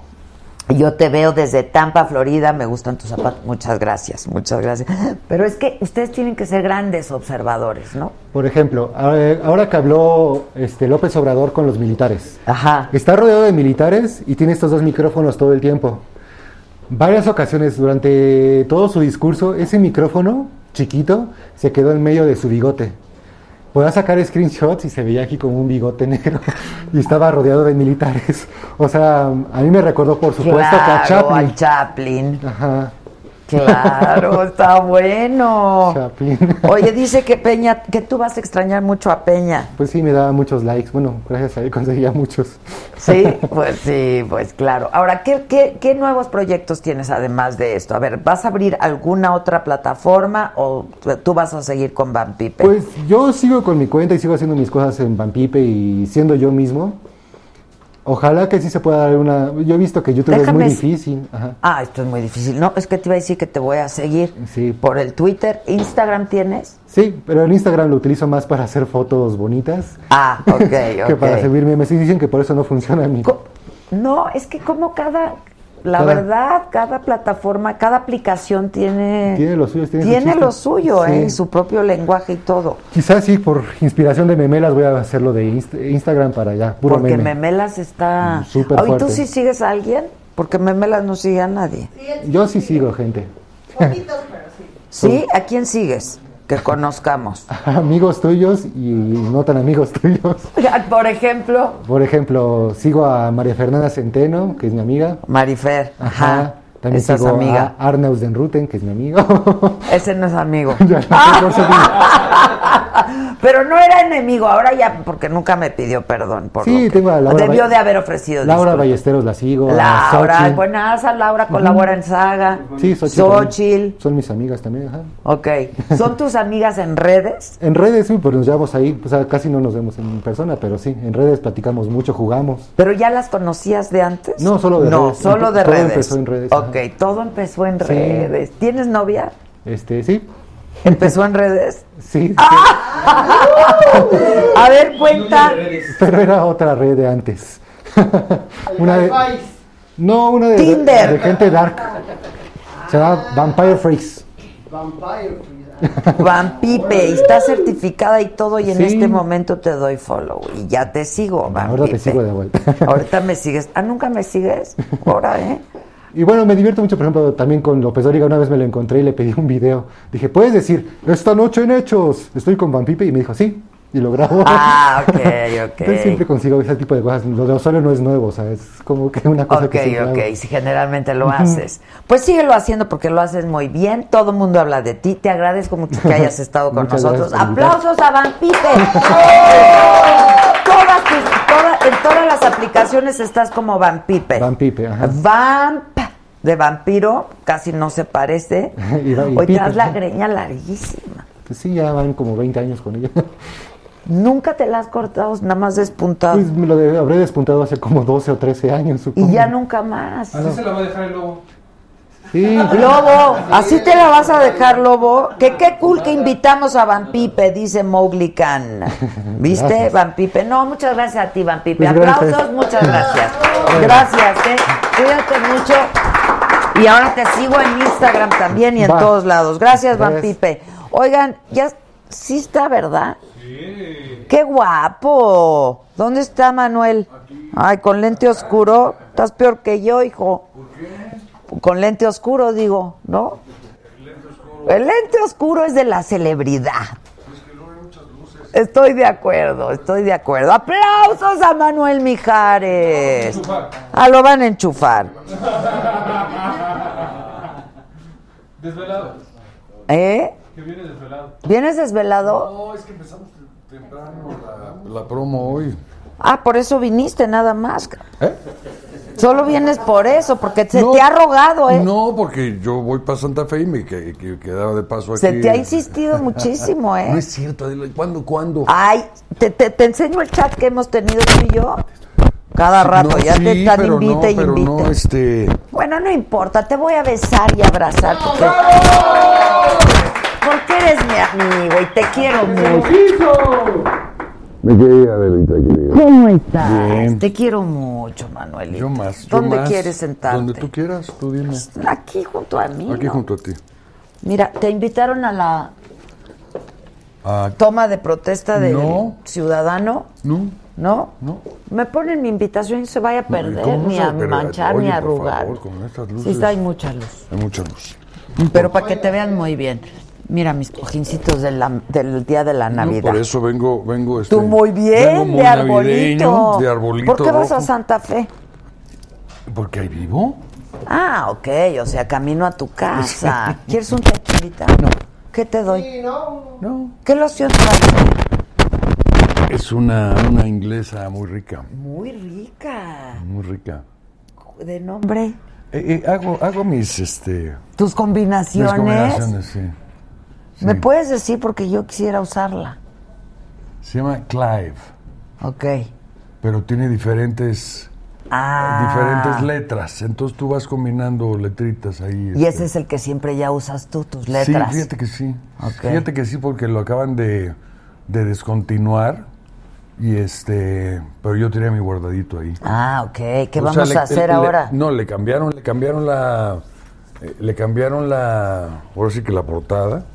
Yo te veo desde Tampa, Florida, me gustan tus zapatos. Muchas gracias, muchas gracias. Pero es que ustedes tienen que ser grandes observadores, ¿no? Por ejemplo, ahora que habló este, López Obrador con los militares. Ajá. Está rodeado de militares y tiene estos dos micrófonos todo el tiempo. Varias ocasiones durante todo su discurso, ese micrófono chiquito se quedó en medio de su bigote. Podía sacar screenshots y se veía aquí como un bigote negro [laughs] y estaba rodeado de militares. O sea, a mí me recordó por supuesto que a Claro, Chaplin. al Chaplin. Ajá, Claro, [laughs] está bueno. Oye, dice que Peña, que tú vas a extrañar mucho a Peña. Pues sí, me daba muchos likes. Bueno, gracias a él conseguía muchos. Sí, [laughs] pues sí, pues claro. Ahora, ¿qué, qué, qué nuevos proyectos tienes además de esto? A ver, ¿vas a abrir alguna otra plataforma o tú vas a seguir con Van Pipe? Pues yo sigo con mi cuenta y sigo haciendo mis cosas en Vampipe y siendo yo mismo. Ojalá que sí se pueda dar una... Yo he visto que YouTube es muy difícil. Ajá. Ah, esto es muy difícil. No, es que te iba a decir que te voy a seguir Sí. por el Twitter. ¿Instagram tienes? Sí, pero en Instagram lo utilizo más para hacer fotos bonitas Ah, ok, [laughs] que ok. para subir memes. Y dicen que por eso no funciona mi... Co- No, es que como cada, la Cada- verdad, cada plataforma, cada aplicación tiene Tiene lo suyo, tiene su tiene chiste. lo suyo, Sí. ¿eh? su propio lenguaje y todo. Quizás sí, por inspiración de memelas voy a hacerlo de Inst- Instagram para allá, puro Porque meme. Memelas está... Mm, súper Oye, ¿tú fuerte. sí sigues a alguien? Porque Memelas no sigue a nadie. Yo sí sigo gente. ¿Sí? ¿A quién sigues? Que conozcamos. amigos tuyos y no tan amigos tuyos. Por ejemplo, Por ejemplo, sigo a María Fernanda Centeno, que es mi amiga. Marifer. Ajá. También sigo amiga. a Arnaus Den Ruten, que es mi amigo. Ese no es amigo. Ya. Pero no era enemigo, ahora ya, porque nunca me pidió perdón. Por Sí, lo que- tengo a Laura Debió de haber ofrecido Laura disculpas. Ballesteros la sigo. a Laura, Xochitl. buenaza, Laura colabora en Saga. Sí, Xochitl. Son mis amigas también, ajá. Ok. [laughs] ¿Son tus amigas en redes? En redes, sí, pues nos llevamos ahí. O sea, casi no nos vemos en persona, pero sí, en redes platicamos mucho, jugamos. ¿Pero ya las conocías de antes? No, solo de no, redes. solo de Todo redes. empezó en redes, Ok, ajá. todo empezó en Sí. redes. ¿Tienes novia? Este, sí. ¿Empezó en redes? Sí, sí, A ver, cuenta. pero era otra red de antes. Una de, no, una de, Tinder. de gente dark. Se llama Vampire Freaks. Vampire. Van Pipe, y está certificada y todo, y en Sí. este momento te doy follow. Y ya te sigo, Van Ahora te sigo de vuelta. Ahorita me sigues. Ah, nunca me sigues. Ahora, ¿eh? Y bueno, me divierto mucho, por ejemplo, también con López Dóriga. Una vez me lo encontré y le pedí un video. Dije, ¿puedes decir, esta noche en Hechos, estoy con Van Pipe? Y me dijo, sí. Y lo grabo. Ah, [laughs] ok, Entonces siempre ok. consigo ese tipo de cosas. Lo de Osorio no es nuevo, o sea, es como que una cosa Ok, que ok, hago. si generalmente lo haces. Pues síguelo haciendo porque lo haces muy bien. Todo el mundo habla de ti. Te agradezco mucho que hayas [laughs] estado con Muchas nosotros. Aplausos a Van Pipe. [laughs] En todas las aplicaciones estás como Van Pipe. Van Pipe, ajá. Vamp de vampiro, casi no se parece. [laughs] Y va- y Hoy Pipe. traes la greña larguísima. Pues sí, ya van como 20 años con ella. Nunca te la has cortado, nada más despuntado. Pues me lo de- habré despuntado hace como 12 o 13 años, supongo. y ya nunca más. Así se la va a dejar el lobo. Sí, Lobo, así te la vas a dejar, Lobo. Que qué cool que invitamos a Van Pipe, dice Mowgli Khan. ¿Viste, Gracias. Van Pipe? No, muchas gracias a ti, Van Pipe. Pues gracias. Aplausos, muchas gracias. Gracias, ¿eh? Cuídate mucho. Y ahora te sigo en Instagram también y en Va. todos lados. Gracias, Van. Pipe. Oigan, ya sí está, ¿verdad? Sí. ¡Qué guapo! ¿Dónde está Manuel? Ay, con lente oscuro. Estás peor que yo, hijo. Con lente oscuro, digo, ¿no? El lente oscuro es de la celebridad. Estoy de acuerdo, estoy de acuerdo. Aplausos a Manuel Mijares. Ah, lo van a enchufar. Desvelado. ¿Eh? Que viene desvelado. ¿Vienes desvelado? No, es que empezamos temprano la, la promo hoy. Ah, por eso viniste nada más. ¿Eh? Solo vienes por eso, porque se No, te ha rogado, ¿eh? No, porque yo voy para Santa Fe y me que, que- quedaba de paso aquí. Se te ha insistido [laughs] muchísimo, No ¿eh? es cierto, Adela. ¿Cuándo, cuándo? Ay, te, te, te enseño el chat que hemos tenido tú y yo. Cada rato, No, ya te sí, están pero no, invite y pero invite. no, este... Bueno, no importa, te voy a besar y abrazar porque, porque eres mi amigo y te quiero mucho. Me quedé, Adelita, querida. ¿Cómo estás? Bien. Te quiero mucho, Manuelito. Yo más, yo ¿Dónde más. quieres sentarte? Donde tú quieras, tú dime. Aquí junto a mí. Aquí ¿no? junto a ti. Mira, te invitaron a la Ah, toma de protesta del No. ciudadano. no, ¿No? no. Me ponen mi invitación y se vaya a perder, ¿cómo no ni a perder? manchar, Oye, ni a por arrugar. favor, con estas Sí, está, hay mucha luz. Hay mucha luz. Pero para que te vean muy bien. Mira mis cojincitos de la- del día de la No, Navidad. por eso vengo, vengo este, Tú muy bien, vengo muy de arbolito. de arbolito ¿Por qué vas a. Santa Fe? Porque ahí vivo. Ah, ok, o sea, camino a tu casa. [laughs] ¿Quieres un tequilita? No. ¿Qué te doy? Sí, no. No. ¿Qué loción traes? Es una, una inglesa muy rica, Muy rica. muy rica. ¿De nombre? Eh, eh, hago, hago mis, este, ¿Tus mis combinaciones? combinaciones, sí. ¿Me puedes decir porque yo quisiera usarla? Se llama Clive, Ok. pero tiene diferentes, Ah. diferentes letras. Entonces tú vas combinando letritas ahí. Y este. ese es el que siempre ya usas tú, tus letras. Sí, fíjate que sí. Fíjate que sí, porque lo acaban de, de descontinuar. Y este, pero yo tenía mi guardadito ahí. Ah, ok. ¿Qué O vamos sea, le- a hacer le- ahora? no, le cambiaron, le cambiaron la, eh, le cambiaron la, ahora sí que la portada,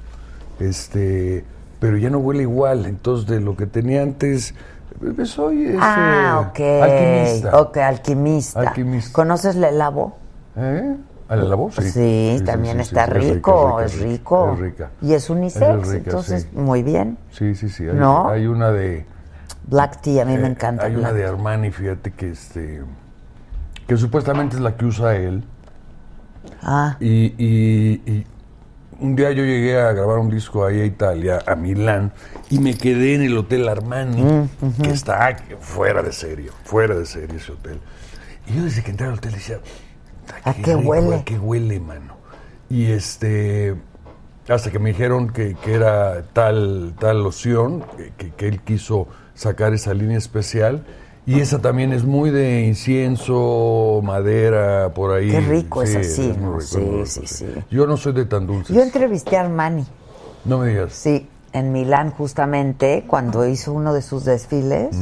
este, pero ya no huele igual. Entonces de lo que tenía antes, eh, soy este, ah, ok. alquimista. Ok, alquimista. Alquimista. ¿Conoces Lelabo? ¿Eh? ¿A la voz? Sí, Sí, también sí, está rico, es rico. Es rica. Y es unisex, Es rica, entonces muy bien. Sí, sí, sí. Hay, ¿No? hay una de. Black tea, a mí me eh, encanta. Hay una de Armani, fíjate que este. Que supuestamente es la que usa él. Ah, Y, y- y un día yo llegué a grabar un disco ahí a Italia, a Milán, y me quedé en el Hotel Armani, Mm, que está fuera de serio, fuera de serio ese hotel. Y yo desde que entré al hotel decía, ¿A qué rico, huele? ¿A qué huele, mano? Y este, hasta que me dijeron que, que era tal, tal loción, que- que él quiso sacar esa línea especial. Y esa también es muy de incienso, madera, por ahí. Qué rico es así, muy ¿no? rico, Sí, muy rico, sí, sí. Yo no soy de tan dulces. yo entrevisté a Armani. No me digas. Sí, en Milán justamente, cuando hizo uno de sus desfiles,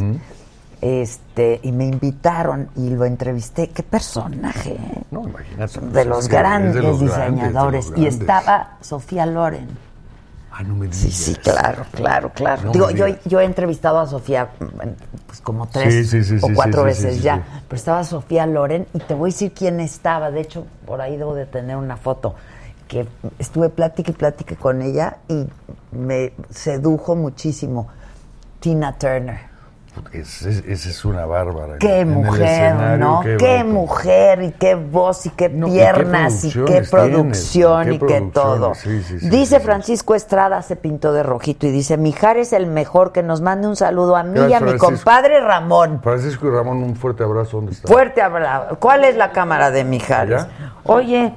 este, y me invitaron y lo entrevisté. Qué personaje, ¿eh? No, imagínate. de los es es grandes de los diseñadores. grandes, de los y estaba Sofía Loren. Ah, no me digas. Sí, sí, claro, claro, claro. No Digo, yo, yo he entrevistado a Sofía mm, pues como tres Sí, sí, sí, o cuatro veces ya, pero estaba Sofía Loren y te voy a decir quién estaba. De hecho, por ahí debo de tener una foto que estuve plática y plática con ella y me sedujo muchísimo. Tina Turner. Esa es, una bárbara. Qué En mujer, ¿no? Qué, mujer y qué voz y qué No, y qué piernas y qué, producción tienes, y qué todo. sí, sí, sí, dice. Francisco Estrada, se pintó de rojito y dice, Mijar es el mejor, que nos mande un saludo a mí y a mi compadre Ramón. Francisco y Ramón, un fuerte abrazo. ¿Dónde está? Fuerte abrazo. ¿Cuál es la cámara de Mijares? Allá. Oye,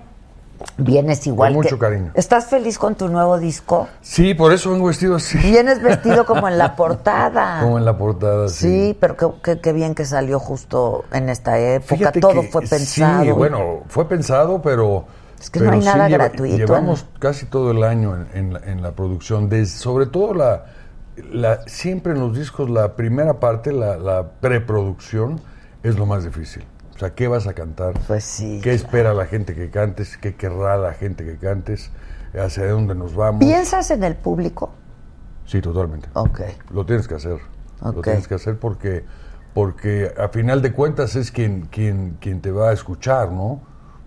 vienes igual Con que- mucho cariño. ¿Estás feliz con tu nuevo disco? Sí, por eso vengo vestido así. Vienes vestido como en la [laughs] portada. Como en la portada, Sí, sí. pero qué, qué- bien que salió justo en esta época. Fíjate Todo que fue pensado. Sí, bueno, fue pensado, pero. Es que no hay nada gratuito, Llevamos ¿no? casi todo el año en, en la, en la producción. Sobre todo la, la. Siempre en los discos, la primera parte, la, la preproducción, es lo más difícil. O sea, ¿qué vas a cantar? Pues sí, ¿Qué espera la gente que cantes? ¿Qué querrá la gente que cantes? ¿Hacia dónde nos vamos? ¿Piensas en el público? Sí, totalmente. Ok. Lo tienes que hacer. Ok. Lo tienes que hacer porque, porque a final de cuentas es quien, quien, quien te va a escuchar, ¿no?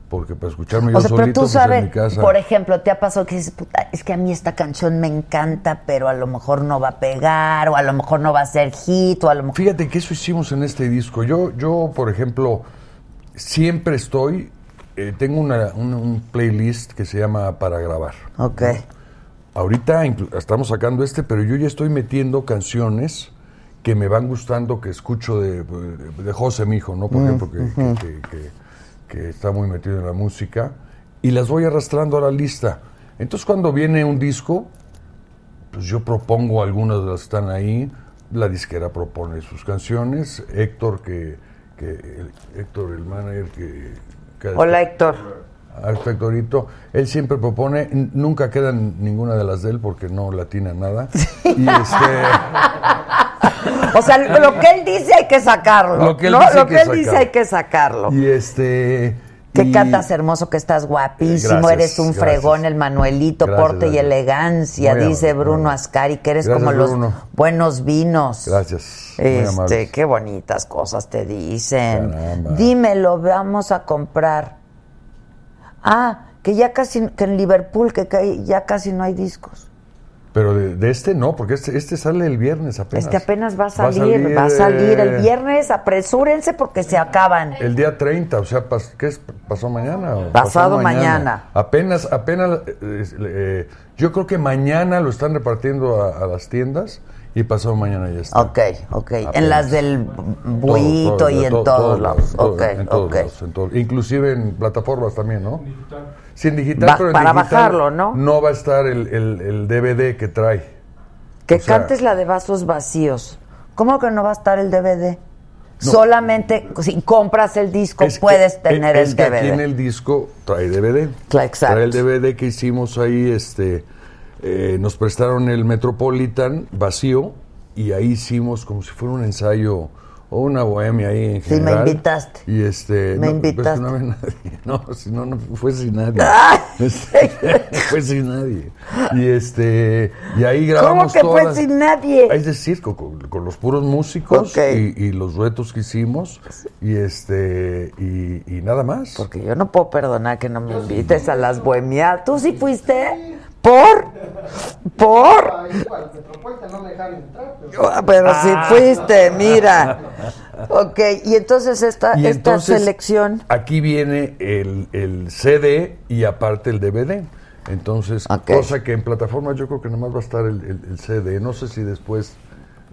Porque para escucharme yo O sea, pero solito tú pues, en sabes, mi casa. por ejemplo, te ha pasado que dices, puta, es que a mí esta canción me encanta, pero a lo mejor no va a pegar, o a lo mejor no va a ser hit, o a lo mejor... Fíjate que eso hicimos en este disco. Yo, yo por ejemplo, siempre estoy, eh, tengo una, un, un playlist que se llama Para Grabar. Ok. Ahorita estamos sacando este, pero yo ya estoy metiendo canciones que me van gustando, que escucho de, de José, mi hijo, ¿no? Por ejemplo, que, que- que- que- que está muy metido en la música, y las voy arrastrando a la lista. Entonces, cuando viene un disco, pues yo propongo algunas de las que están ahí, la disquera propone sus canciones, Héctor, que, que el- Héctor, el manager, que... que Hola, Héctor. a este Héctorito, él siempre propone, nunca quedan ninguna de las de él porque no latina nada. Y este, [laughs] O sea, lo que él dice hay que sacarlo. Lo que él ¿no? dice Lo que hay que sacarlo. y este. Que y- cantas hermoso, que estás guapísimo, Gracias, eres un gracias. fregón, el Manuelito, Gracias, porte y elegancia, Muy dice amable, Bruno. Ascari, que eres como los Bruno. buenos vinos. Gracias. Este, qué bonitas cosas te dicen. Caramba. Dímelo, vamos a comprar. Ah, que ya casi, que en Liverpool, que ca- ya casi no hay discos. Pero de, de este no, porque este, este sale el viernes apenas. Este apenas va a salir, va a salir, el eh, viernes, apresúrense porque se acaban. El día 30, o sea, pas- ¿qué es? ¿Pasó mañana? o Pasado mañana. Apenas, apenas, eh, eh, yo creo que mañana lo están repartiendo a, a las tiendas y pasado mañana ya está. Ok, ok. En las del buito Todo, todo, y en todo, todos todo, lados. Ok, en todos ok. lados, en todo- inclusive en plataformas también, ¿no? Digital. Sí, en digital, Va- pero en para digital bajarlo, ¿no? No va a estar el, el- el DVD que trae. Que O sea, cantes la de vasos vacíos. ¿Cómo que no va a estar el DVD? Solamente si compras el disco que- puedes tener es el que DVD. aquí en el disco trae DVD. Exacto. Trae el DVD que hicimos ahí, este, eh, nos prestaron el Metropolitan vacío y ahí hicimos como si fuera un ensayo o una bohemia ahí en Sí, me general. invitaste. Y este, Me no, pues, invitaste. no había [laughs] nadie. No, si no, no fue sin nadie. [laughs] [laughs] fue sin nadie. Y este, y ahí ¿Cómo grabamos que fue sin nadie? es decir, con, con- los puros músicos y, y los duetos que hicimos y este y, y nada más. Porque yo no puedo perdonar que no me invites a las bohemias. ¿Tú sí fuiste? ¿Por? ¿Por? Igual, Metropolitan no entrar, pero Ah, si fuiste, mira. Ok, y entonces esta, Y esta entonces, selección. Aquí viene el, el CD y aparte el DVD. Entonces, cosa que en plataformas yo creo que nomás va a estar el, el- el CD. No sé si después,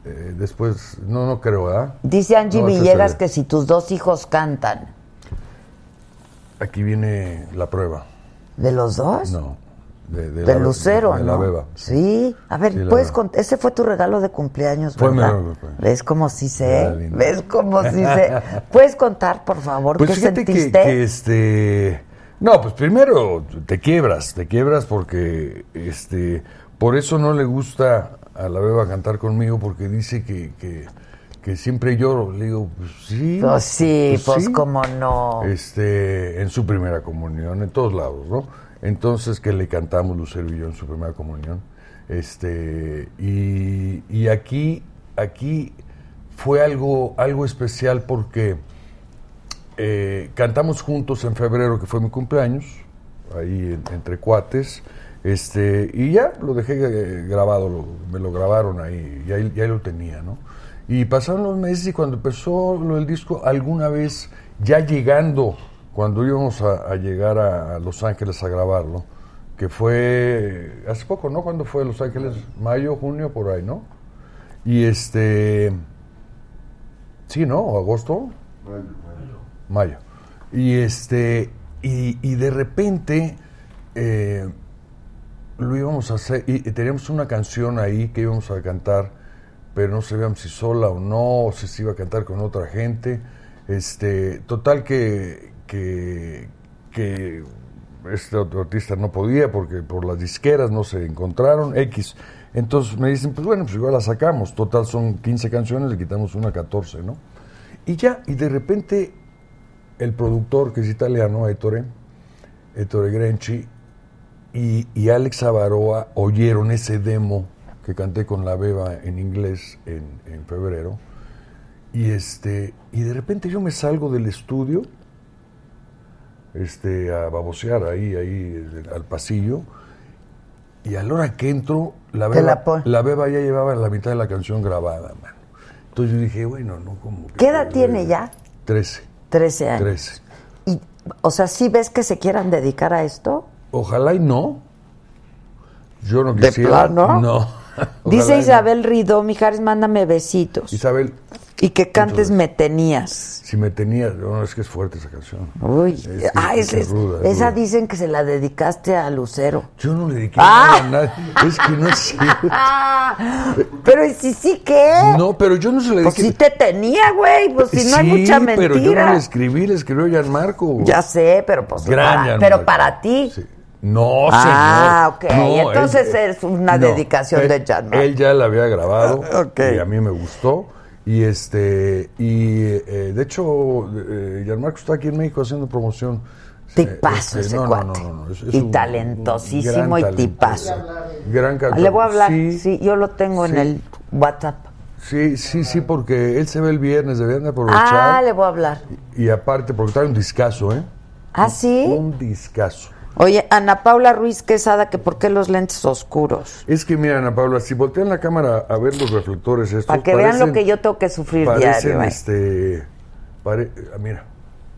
eh, después, no, no creo, ¿verdad? Dice Angie No, Villegas que si tus dos hijos cantan. Aquí viene la prueba. ¿De los dos? No. De, de De la- Lucero, de ¿no? la beba. Sí. A ver, Sí, puedes cont- ese fue tu regalo de cumpleaños, Fue mi ¿verdad? regalo. ¿Ves cómo sí Era sé? ¿Ves cómo sí sé? [laughs] ¿Puedes contar, por favor, Pues qué que, sentiste? que, este no, pues primero te quiebras, te quiebras porque este Por eso no le gusta a la beba cantar conmigo, porque dice que, que, que siempre lloro. Le digo, pues sí. Pues sí, pues sí. cómo no. Este, en su primera comunión, en todos lados, ¿no? Entonces que le cantamos Lucero y yo en su primera comunión. Este, y, aquí, aquí fue algo, algo especial porque eh, cantamos juntos en febrero, que fue mi cumpleaños, ahí en- entre cuates, este, y ya lo dejé eh, grabado, me lo grabaron ahí, y ahí, y ahí lo tenía, ¿no? Y pasaron los meses y cuando empezó del disco, alguna vez, ya llegando, cuando íbamos a, a llegar a, a Los Ángeles a grabarlo, que fue hace poco, ¿no? ¿Cuándo fue Los Ángeles? Mayo, junio, por ahí, ¿no? Y este... Sí, ¿no? ¿O agosto? Mayo. Y este, y, y de repente eh, lo íbamos a hacer, y, y teníamos una canción ahí que íbamos a cantar, pero no sabíamos si sola o no, o si se iba a cantar con otra gente. Este, total que, que, que este otro artista no podía porque por las disqueras no se encontraron, X. Entonces me dicen, pues bueno, pues igual la sacamos. Total son 15 canciones, le quitamos una 14, ¿no? Y ya, y de repente el productor, que es italiano, Ettore, Ettore Grenci, y, y Alex Avaroa oyeron ese demo que canté con la beba en inglés en, en febrero. Y, este, y de repente yo me salgo del estudio este, a babosear ahí, ahí al pasillo. Y a la hora que entro, la la beba, pon- la beba ya llevaba la mitad de la canción grabada, mano. Entonces yo dije, bueno, no, como que... ¿Qué edad tiene ya? 13, 13 años. 13. Y, o sea, ¿sí ves que se quieran dedicar a esto? Ojalá y no. Yo no ¿De quisiera. plano? No. [laughs] Dice. Isabel Ridó, Mijares, mándame besitos. Isabel, Y que cantes Entonces- Me Tenías. si me tenía. No, es que es fuerte esa canción. Uy, Es ah, es es- ruda, esa ruda. dicen que se la dedicaste a Lucero. Yo no le dediqué Ah. nada a nadie. Es que no es cierto. Ah, [laughs] pero ¿y si sí qué? No, pero yo no se le pues dediqué. sí te tenía, güey, pues si no hay mucha mentira. pero yo no le escribí, le escribió Gianmarco. Ya sé, pero pues Gran para, pero para ti. Sí. No, Ah, ok. señor. No, Entonces él- es una no, dedicación él- de Gianmarco. Él ya la había grabado Ok. y a mí me gustó. Y este y eh, de hecho eh, Gianmarco está aquí en México haciendo promoción. Tipazo Este, ese no, no, cuate. no, no, es- es y un talentosísimo y tipazo. Gran cantor. Le voy a hablar, sí, Sí, yo lo tengo en el WhatsApp. sí, sí, sí, porque él se ve el viernes, deberían de aprovechar. Ah, le voy a hablar. Y aparte, porque trae un discazo, ¿eh? ¿Ah, sí? Un discazo. Oye, Ana Paula Ruiz Quesada, que por qué los lentes oscuros. Es que mira, Ana Paula, si voltean la cámara a ver los reflectores estos... Para que vean lo parecen- que yo tengo que sufrir parecen, diario. ¿eh? este... pare- ah, mira,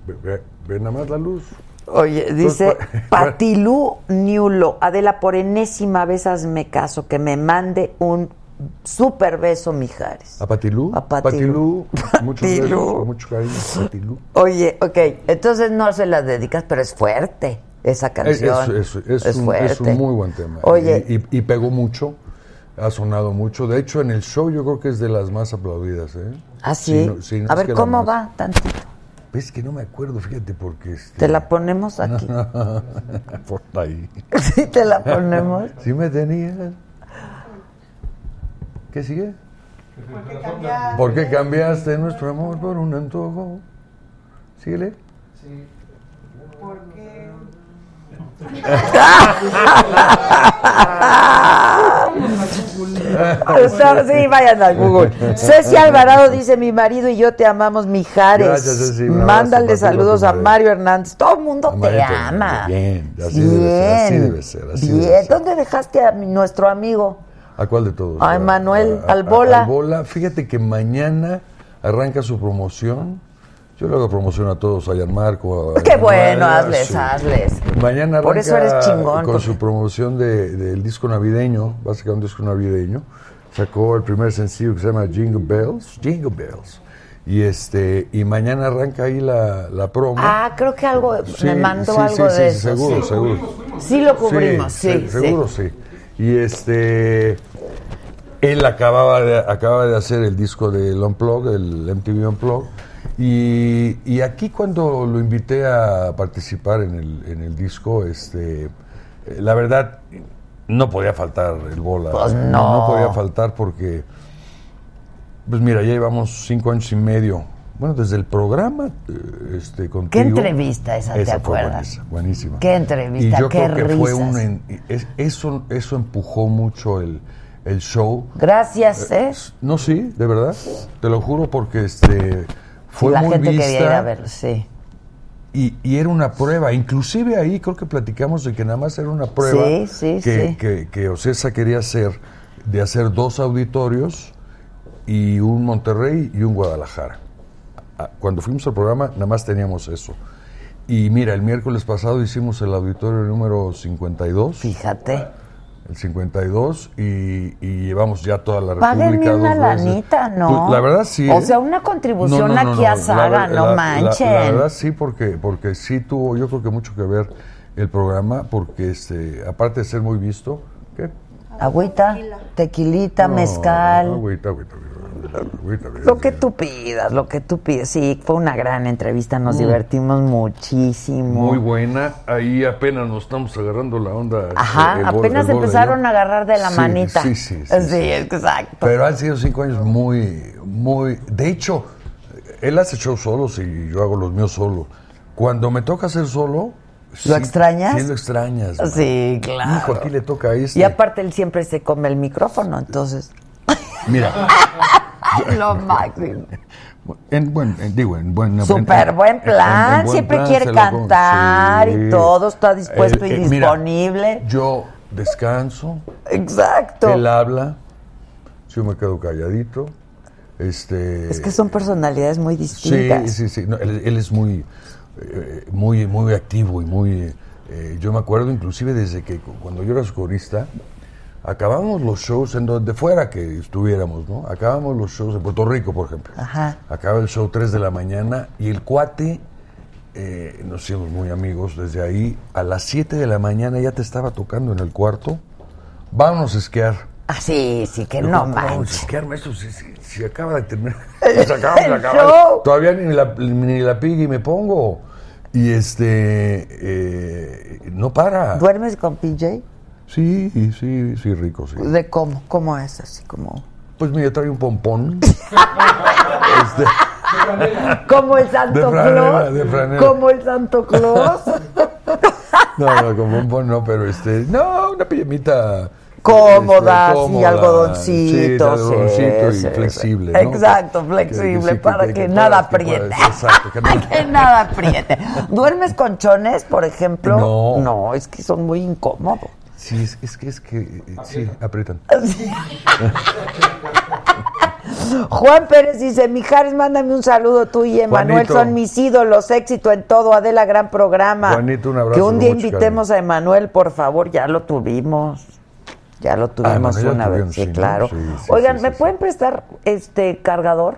ve, ve- ve nada más la luz. Oye, dice [laughs] pa- Patilú Niulo, Adela, por enésima vez hazme caso, que me mande un super beso, Mijares. ¿A Patilú? A Patilú. muchos Patilú. besos, mucho cariño. Patilú. Oye, ok, entonces no se las dedicas, pero es fuerte esa Es, canción. es- es- es un, fuerte. es un muy buen tema. Oye, Y, y- y pegó mucho, ha sonado mucho. De hecho, en el show yo creo que es de las más aplaudidas. ¿eh? ¿ah, sí? Si no- si no A es ver, ¿cómo va tantito? Es que no me acuerdo, fíjate, porque... Este... Te la ponemos aquí. [laughs] Por ahí. [laughs] sí, te la ponemos. [laughs] Si me tenías. ¿Qué sigue? ¿Por qué cambiaste nuestro amor por un antojo? Síguele. Sí, vayan al Google. Ceci Alvarado dice, mi marido y yo te amamos, Mijares. Gracias, Ceci, Mándale saludos a Mario Hernández. Todo el mundo te ama. bien, así debe ser, así debe ser, así bien. debe ser. ¿Dónde dejaste a mi- nuestro amigo? ¿A cuál de todos? A Emanuel Albola. Albola. Fíjate que mañana arranca su promoción. Yo le hago promoción a todos, a Gianmarco. a [laughs] Qué bueno, hazles, hazles. Mañana arranca Por eso eres chingón, con porque- su promoción de- del disco navideño, básicamente un disco navideño. Sacó el primer sencillo que se llama Jingle Bells, Jingle Bells. Y este y mañana arranca ahí la, la promo. Ah, creo que algo Sí, me mandó sí, algo sí, de sí, eso. seguro, sí. seguro. Sí lo cubrimos, sí, se- sí. seguro sí. Y este él acababa de, acaba de hacer el disco del Unplug, el MTV Unplug. Y, y aquí cuando lo invité a participar en el, en el disco, este, eh, la verdad, no podía faltar el bola. Pues no. No podía faltar porque, pues mira, ya llevamos cinco años y medio. Bueno, desde el programa eh, este, contigo. ¿Qué entrevista esa, te acuerdas? buenísima, buenísima. ¿Qué entrevista? Y yo ¿Qué creo que fue un... es- eso, eso empujó mucho el, el show. Gracias, ¿eh? No, sí, de verdad. Te lo juro porque este fue la muy gente vista quería ir a verlo, sí. y, y era una prueba. Inclusive ahí creo que platicamos de que nada más era una prueba Sí, sí, que, sí. que, que Ocesa quería hacer de hacer dos auditorios y un Monterrey y un Guadalajara. Ah, Cuando fuimos al programa nada más teníamos eso. Y mira, el miércoles pasado hicimos el auditorio número 52 Fíjate. El 52 y, y llevamos ya toda la República una dos veces. lanita, ¿no? Pues, la verdad sí. O ¿eh? sea, una contribución aquí a La Saga, ver- no la- la- manchen. La, verdad sí, porque, porque sí tuvo, yo creo que mucho que ver el programa, porque este, aparte de ser muy visto, ¿qué? Agüita, tequilita, No, mezcal. agüita, agüita, agüita. Lo que tú pidas, lo que tú pides. Sí, fue una gran entrevista, nos divertimos muchísimo. Muy buena, ahí apenas nos estamos agarrando la onda. Ajá, el bol- apenas el empezaron a agarrar de la Sí, manita. Sí, sí, sí. Sí, exacto. Pero han sido cinco años muy, muy... De hecho, él hace shows solos y yo hago los míos solos. Cuando me toca hacer solo... ¿Lo extrañas? Sí, lo extrañas. man. Sí, claro. Hijo, aquí le toca a este. Y aparte él siempre se come el micrófono, entonces. Mira, [laughs] [laughs] Lo máximo. en buen, en- digo, en buen... Súper en- buen en- plan, en buen siempre plan quiere cantar y todo, está dispuesto y Eh, eh, mira, disponible. yo descanso, Exacto. él habla, yo me quedo calladito. Este, Es que son personalidades muy Sí, distintas. sí, sí. No, él, él es muy, eh, muy, muy activo y muy. yo me acuerdo inclusive desde que cu- cuando yo era su corista, acabamos los shows en donde fuera que estuviéramos, ¿no? Acabamos los shows en Puerto Rico, por ejemplo. Ajá. Acaba el show 3 de la mañana y el cuate, eh, nos hicimos muy amigos desde ahí, a las 7 de la mañana ya te estaba tocando en el cuarto. Vámonos a esquiar. Ah, sí, sí, que Yo, no ¿cómo vamos a manches. maestro? Si, si- si acaba de terminar. [laughs] Acabamos de El acabar. show. Todavía ni la, ni la y me pongo. Y este. eh, no para. ¿Duermes con PJ? Sí, sí, sí, rico, sí. ¿De cómo? ¿Cómo es así? Como, Pues mira, trae un pompón. [laughs] Este, como el Santo Claus. Como el Santo Claus. [laughs] no, no, con pompón no, pero este. No, una pijamita. Cómoda, este, sí, cómoda, algodoncito, sí, sí, algodoncito y sí, flexible. Exacto, que flexible, para que, nada que apriete. Exacto, que [laughs] nada- que nada apriete. ¿Duermes con chones, por ejemplo? No. No, es que son muy incómodos. Sí, es, es que es que eh, sí, aprietan. [laughs] Juan Pérez dice, Mijares, mándame un saludo tú y Emanuel, Juanito. son mis ídolos, éxito en todo, Adela, gran programa. Juanito, un abrazo Que un día mucho invitemos a Emanuel, por favor, ya lo tuvimos. Ya lo tuvimos bueno, ya una vez, tuvimos, sí, claro. Sí, sí, Oigan, sí, ¿me sí, pueden prestar este cargador?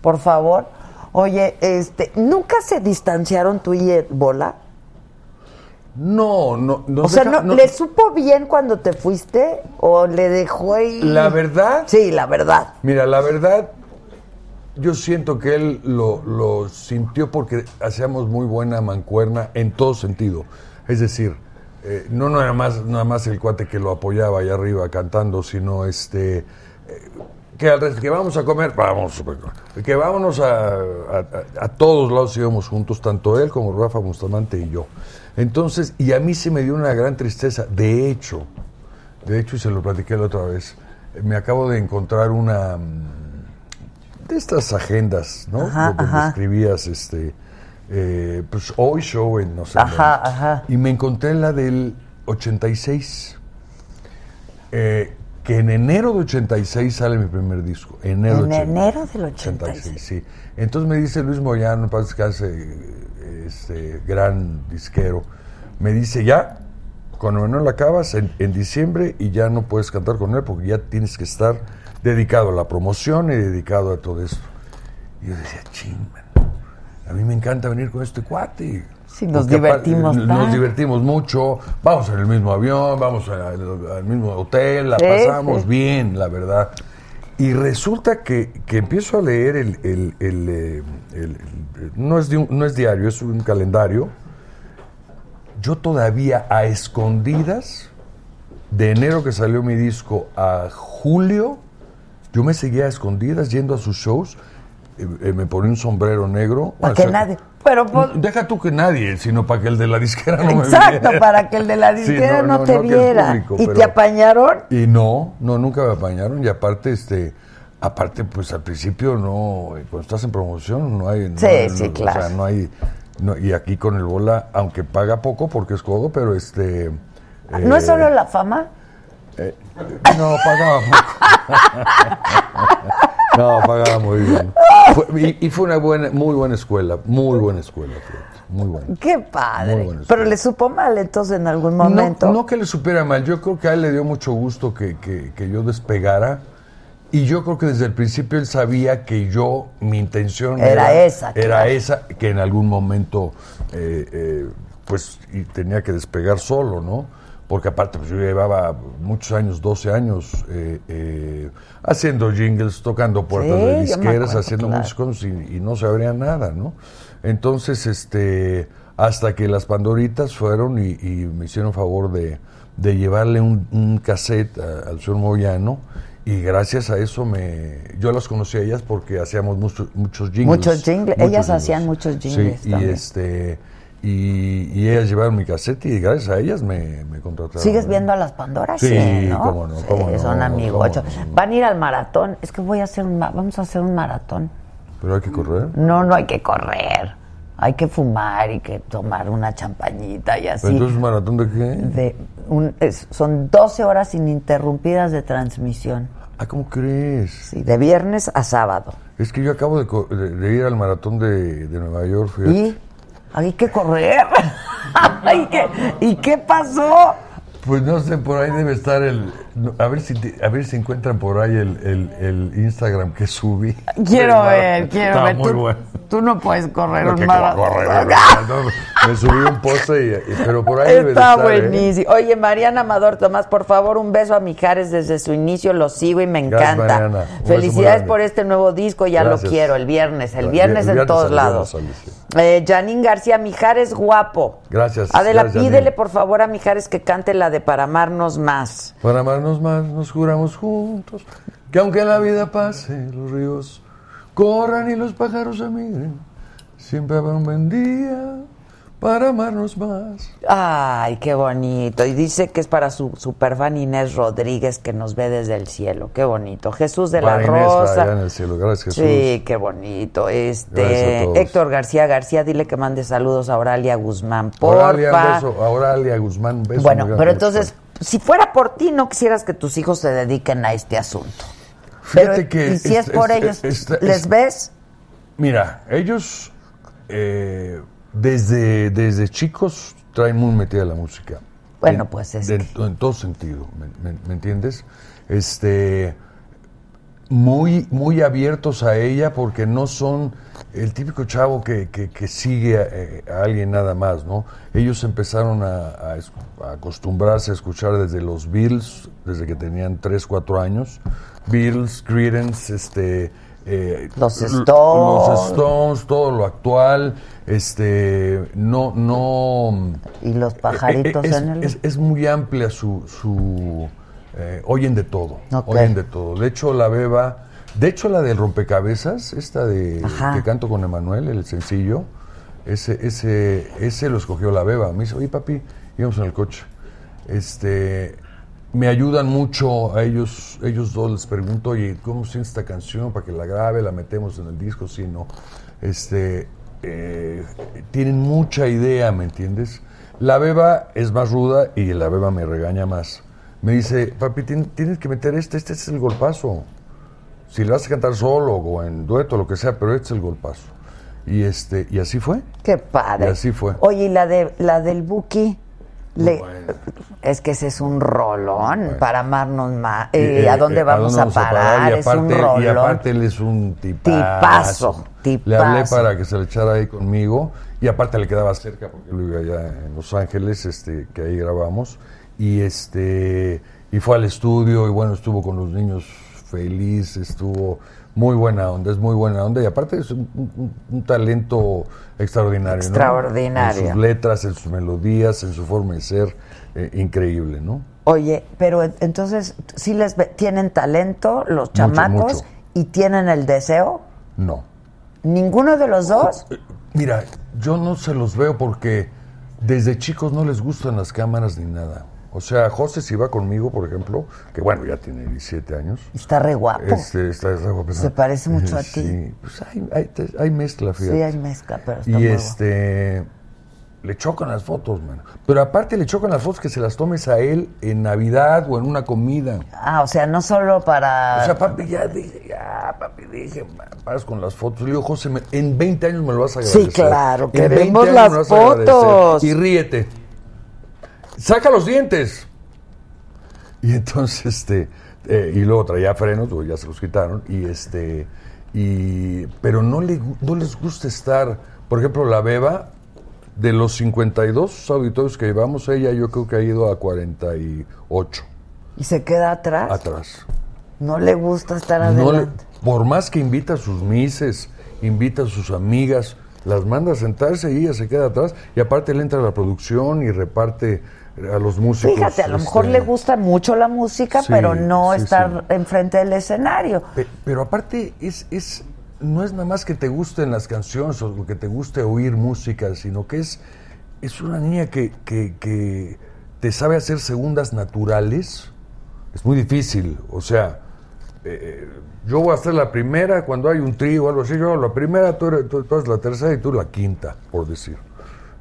Por favor. Oye, este, ¿nunca se distanciaron tú y Bola? No, no, no. O sea, deja- no, ¿le supo bien cuando te fuiste o le dejó ahí? La verdad, Sí, la verdad. mira, la verdad, yo siento que él lo, lo sintió porque hacíamos muy buena mancuerna en todo sentido. Es decir, eh, no nada más, nada más el cuate que lo apoyaba allá arriba cantando, sino este. eh, que, al que vamos a comer, vamos, que vámonos a, a- a- a todos lados íbamos juntos, tanto él como Rafa Bustamante y yo. Entonces, y a mí se me dio una gran tristeza, de hecho, de hecho, y se lo platiqué la otra vez, me acabo de encontrar una mm, de estas agendas, ¿no? Ajá, Donde ajá. escribías, este, eh, pues hoy show en no sé. Ajá, dónde. ajá. Y me encontré la del 86. eh, que en enero de 86 sale mi primer disco. Enero En de 80- enero del 86. sí. Entonces me dice Luis Moyano, para descanse, este gran disquero, me dice ya, cuando Manuel acabas en, en diciembre y ya no puedes cantar con él porque ya tienes que estar dedicado a la promoción y dedicado a todo esto. Y yo decía, ching, man, a mí me encanta venir con este cuate. Sí, nos Porque aparte, divertimos Nos divertimos mucho, vamos en el mismo avión, vamos al, mismo hotel, la Sí, pasamos sí. bien, la verdad. Y resulta que, que empiezo a leer el, el- el, eh, el- el- no, es un- no es diario, es un calendario. Yo todavía a escondidas de enero que salió mi disco a julio, yo me seguía a escondidas yendo a sus shows, eh, eh, me ponía un sombrero negro. Para que sea, nadie. Pero pues, Deja tú que nadie, sino para que el de la disquera no me exacto, viera. para que el de la [laughs] Sí, disquera no, te viera. público, ¿Y te apañaron? Y no, no, nunca me apañaron. Y aparte, este, aparte, pues al principio no, eh, cuando estás en promoción no hay. no Sí, hay- sí, claro. O sea, no hay. y aquí con el bola, aunque paga poco porque es codo, pero este. ¿No es eh, solo la fama? No, pagaba poco. [laughs] no, pagaba muy bien. Fue- y, y fue una buena, muy buena escuela, muy buena escuela, muy buena. Qué padre. Buena Pero le supo mal entonces en algún momento. No, no que le supiera mal, yo creo que a él le dio mucho gusto que, que- que yo despegara. Y yo creo que desde el principio él sabía que yo, mi intención Era esa, era claro. esa, que en algún momento, eh, eh, pues, y tenía que despegar solo, ¿no? Porque aparte, pues yo llevaba muchos años, 12 años, eh, eh, haciendo jingles, tocando puertas Sí, de disqueras, acuerdo, haciendo claro. cosas y, y no sabría nada, ¿no? Entonces, este, hasta que las Pandoritas fueron y, y me hicieron favor de, de llevarle un, un cassette a- al señor Moyano y gracias a eso me, yo las conocí a ellas porque hacíamos mucho- muchos jingles. Muchos jingles, ellas hacían muchos jingles Sí, y también. este, y, y ellas llevaron mi cassette y gracias a ellas me, me contrataron. ¿Sigues ¿no? viendo a las Pandoras? Sí, ¿no? cómo no, Sí, cómo no, son amigos. no. Van a ir al maratón. Es que voy a hacer un, vamos a hacer un maratón. Pero hay que correr. No, no hay que correr. Hay que fumar y que tomar una champañita y así. Entonces, ¿maratón de qué? De un- es- son 12 horas ininterrumpidas de transmisión. Ah, ¿cómo crees? Sí, de viernes a sábado. Es que yo acabo de, de- de ir al maratón de, de Nueva York, fíjate. Y hay que correr. [laughs] ¿Y, qué, ¿Y qué pasó? Pues no sé, por ahí debe estar el... a, ver si te- a ver si encuentran por ahí el, el- el Instagram que subí. Quiero ver, quiero Estaba ver. muy tú, bueno. tú no puedes correr No, un maratón. [laughs] no, me subí un poste, y, y- pero por ahí Está ¿eh? buenísimo. Oye, Mariana Amador Tomás, por favor, un beso a Mijares desde su inicio, lo sigo y me encanta. Felicidades por este nuevo disco, ya Gracias. lo quiero, el viernes, el El viernes en todos lados. Eh, Janine García, Mijares guapo. Gracias, Adela, gracias, pídele Janine. por favor a Mijares que cante la de Para amarnos más. Para amarnos más nos juramos juntos que aunque la vida pase, los ríos corran y los pájaros emigren, siempre habrá un buen día para amarnos más. Ay, qué bonito. Y dice que es para su superfan Inés Rodríguez que nos ve desde el cielo. Qué bonito. Jesús de Para la Inés, Rosa. allá en el cielo. Gracias, Jesús. Sí, qué bonito. Este. Héctor García García, dile que mande saludos a Oralia Guzmán, porfa. Oralia, beso. A Oralia Guzmán, beso. bueno, pero entonces, si fuera por ti, no quisieras que tus hijos se dediquen a este asunto. Pero, Fíjate que y si es, es- por es- ellos, es- es- ¿les ves? Mira, ellos eh, desde, desde chicos traen muy metida la música. Bueno, En- pues es de- que- En todo sentido, ¿me, me- me entiendes? Este, muy, muy abiertos a ella porque no son el típico chavo que, que- que sigue a, eh, a alguien nada más, ¿no? Ellos empezaron a, a es- a acostumbrarse a escuchar desde los Beatles, desde que tenían 3, 4 años. Beatles, Creedence, este... eh, Los Stones. Los Stones, todo lo actual, este... No, no... Y los pajaritos Eh, es, en el... es- es muy amplia su... su eh, oyen de todo. Oyen de todo. De hecho, la beba... De hecho, la del rompecabezas, esta de Ajá. que canto con Emanuel, el sencillo, ese, ese, ese lo escogió la beba. Me dice, oye papi, íbamos en el coche. Este, me ayudan mucho a ellos, ellos dos les pregunto, oye, ¿cómo sientes esta canción? Para que la grabe, la metemos en el disco, sí, no. Este, eh, tienen mucha idea, ¿me entiendes? La beba es más ruda y la beba me regaña más. Me dice, papi, tien- tienes que meter este, este es el golpazo. Si le vas a cantar solo o en dueto, lo que sea, pero este es el golpazo. Y este, y así fue. Qué padre. Y así fue. Oye, y la de la del Buki, le- es que ese es un rolón bueno. para amarnos más. Eh, eh, ¿A dónde eh, vamos a, dónde parar? Es un rolón. y aparte él es un tipazo. Tipazo, Le hablé tipazo. para que se le echara ahí conmigo y aparte le quedaba cerca porque él vive allá en Los Ángeles, este, que ahí grabamos y este y fue al estudio y bueno estuvo con los niños feliz, estuvo muy buena onda, es muy buena onda y aparte es un, un- un talento extraordinario, ¿no? Extraordinario. En sus letras, en sus melodías, en su forma de ser, eh, increíble, ¿no? Oye, pero en- entonces, ¿sí les ve- tienen talento los chamacos mucho. y tienen el deseo? No. ¿Ninguno de los dos? Eh, Mira, yo no se los veo porque desde chicos no les gustan las cámaras ni nada. O sea, José si va conmigo, por ejemplo, que bueno, ya tiene 17 años. Está re guapo. Este, está, está guapo. Se parece mucho a [laughs] ti. Sí, pues hay, hay, hay mezcla, fíjate. Sí, hay mezcla, pero está Y muy este le chocan las fotos, man. Pero aparte le chocan las fotos que se las tomes a él en Navidad o en una comida. Ah, o sea, no solo para... O sea, papi, ya dije, ya, papi, dije, paras con las fotos. Le digo, José, me- en 20 años me lo vas a Sí, agradecer. claro, En 20 queremos años las fotos. Y ríete. Saca los dientes. Y entonces, este, eh, y luego traía frenos, pues ya se los quitaron, y este, y, pero no, le, no les gusta estar, por ejemplo, la Beba, de los 52 auditorios que llevamos, ella yo creo que ha ido a 48 ¿Y se queda atrás? atrás. No le gusta estar No le- adelante. por más que invita a sus mises, invita a sus amigas, las manda a sentarse y ella se queda atrás, y aparte le entra a la producción y reparte a los músicos. Fíjate, a lo mejor este, le gusta mucho la música, Sí, pero no sí, estar enfrente del escenario. Pe- Pero aparte es, es no es nada más que te gusten las canciones o que te guste oír música, sino que es, es una niña que, que- que te sabe hacer segundas naturales. Es muy difícil, o sea, eh, yo voy a hacer la primera cuando hay un trío o algo así, yo hago la primera, tú eres, tú- tú eres la tercera y tú la quinta, por decir.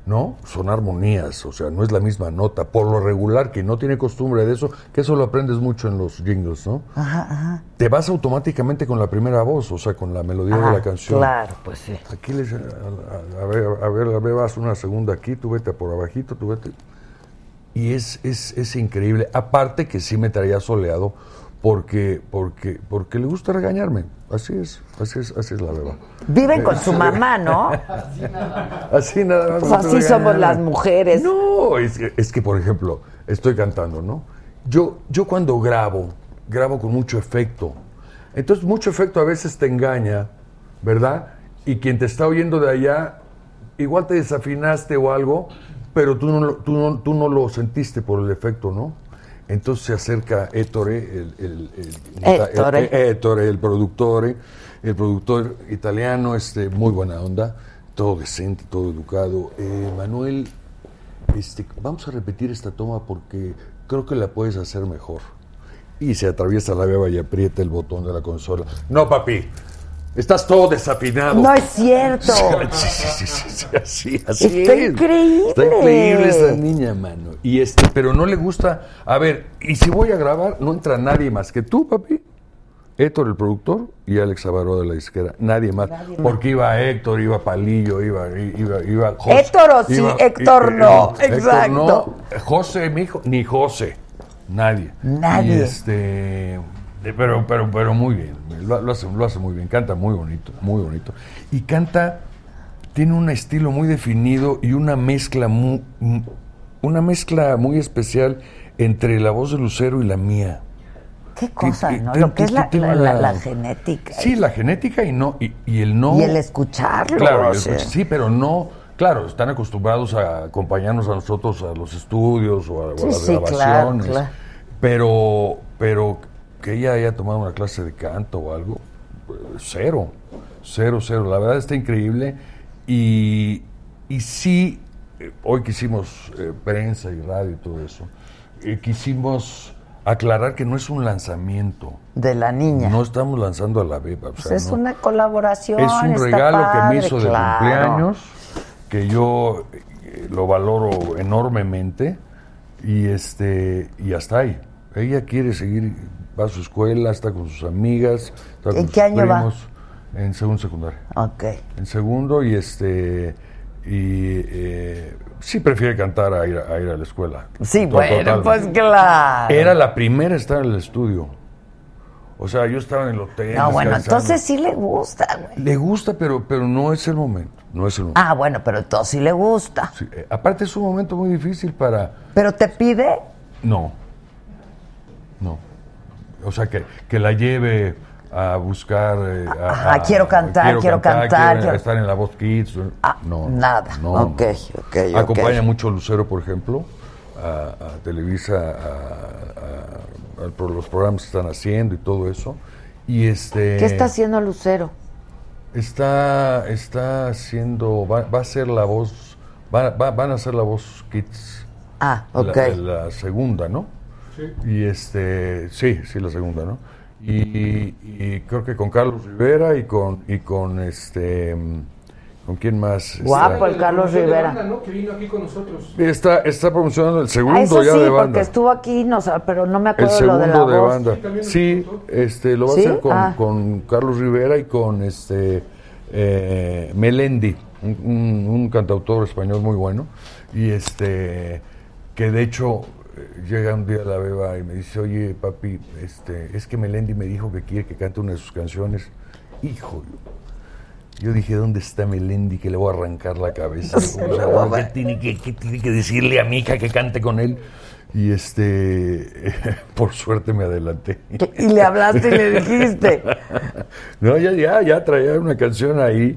¿No? Son armonías, o sea, no es la misma nota. Por lo regular, que no tiene costumbre de eso, que eso lo aprendes mucho en los jingles, ¿no? Ajá, ajá. te vas automáticamente con la primera voz, o sea, con la melodía de la canción. Claro, pues sí. Aquí les, a ver, a ver, a ver, vas una segunda aquí, tú vete por abajito, tú vete. Y es, es, es increíble. Aparte que sí me traía soleado porque, porque, porque le gusta regañarme. Así es, así es, así es la beba. Viven con su mamá, ¿no? [laughs] Así nada más. Pues así regaña. somos las mujeres. No, es que, es que, por ejemplo, estoy cantando, ¿no? Yo, yo cuando grabo, grabo con mucho efecto. Entonces, mucho efecto a veces te engaña, ¿verdad? Y quien te está oyendo de allá, igual te desafinaste o algo, pero tú no, tú no, tú no lo sentiste por el efecto, ¿no? Entonces se acerca Ettore, el, el, el- Ettore. el- Ettore, el productor, el productor italiano, este, muy buena onda, todo decente, todo educado. Eh, Manuel, este, vamos a repetir esta toma porque creo que la puedes hacer mejor. Y se atraviesa la beba y aprieta el botón de la consola. No, papi, estás todo desafinado. No es cierto. Sí, sí, sí, sí, sí, así, así Está es. increíble. Está increíble esta niña, mano. Y este, pero no le gusta. A ver, y si voy a grabar, no entra nadie más que tú, papi. Héctor, el productor, y Alex Avaro de la disquera. Nadie más. Porque iba Héctor, iba Palillo, iba, iba, iba José. Héctor o sí, Héctor no. Héctor Exacto. no, José, mi hijo, ni José. Nadie. Nadie. Y este, pero, pero, pero muy bien. Lo, lo hace, lo hace muy bien. Canta muy bonito, muy bonito. Y canta, tiene un estilo muy definido y una mezcla muy, una mezcla muy especial entre la voz de Lucero y la mía. Qué cosa, ¿no? Lo que es la, tiene la- la- una- la genética. Sí, la genética y no y, y el no. Y el escucharlo. Claro, o el sí, pero no. Claro, están acostumbrados a acompañarnos a nosotros a los estudios o a, las sí, claro, grabaciones. claro. Pero, pero que ella haya tomado una clase de canto o algo, pues, cero, cero, cero. La verdad está increíble. Y, y sí, eh, hoy que hicimos eh, prensa y radio y todo eso, eh, quisimos aclarar que no es un lanzamiento. De la niña. No estamos lanzando a la beba. o Pues sea, es no. una colaboración. Es un regalo que padre, me hizo de claro. cumpleaños, que yo eh, lo valoro enormemente y este y hasta ahí. Ella quiere seguir, va a su escuela, está con sus amigas, está con ¿En sus qué año va? En segundo secundaria. Ok. En segundo y este y eh, sí prefiere cantar a ir a, a ir a la escuela. Sí, bueno, totalmente. pues claro. Era la primera a estar en el estudio. O sea, yo estaba en el hotel. No, bueno, entonces sí le gusta, güey. Le gusta, pero, pero no es el momento. No es el momento. Ah, bueno, pero entonces sí le gusta. Sí, eh, aparte es un momento muy difícil para... Pero te pide, No. No. O sea, que, que la lleve a buscar... eh, a- Ajá, a- quiero cantar, quiero cantar, quiero- estar en la voz Kids. Ah, no. nada. No. Ok, ok. Acompaña mucho a Lucero, por ejemplo. a, a Televisa a- a- a- por los programas que están haciendo y todo eso. Y este ¿Qué está haciendo Lucero? está está haciendo va, va a ser la voz va- va- van a ser la voz Kids Ah, ok. la, la segunda, ¿no? Y este, sí, sí, la segunda, ¿no? Y, y creo que con Carlos Rivera y con y con este con quién más Guapo, está, el Carlos Rivera. banda, ¿no? Que vino aquí con nosotros. está, está promocionando el segundo Ah, eso ya sí, de porque banda. estuvo aquí, no, pero no me El acuerdo lo de la segundo de, banda. Sí, este, lo va ¿Sí? a hacer con, Ah. con Carlos Rivera y con este eh, Melendi, un, un- un cantautor español muy bueno. Y este, que de hecho llega un día la beba y me dice, oye papi, este, es que Melendi me dijo que quiere que cante una de sus canciones. Hijo, yo dije, ¿dónde está Melendi? Que le voy a arrancar la cabeza. [laughs] O sea, ¿qué, tiene que, qué tiene que decirle a mi hija que cante con él? Y este, [laughs] por suerte me adelanté. Y le hablaste y le dijiste. [laughs] No, ya, ya, ya traía una canción ahí.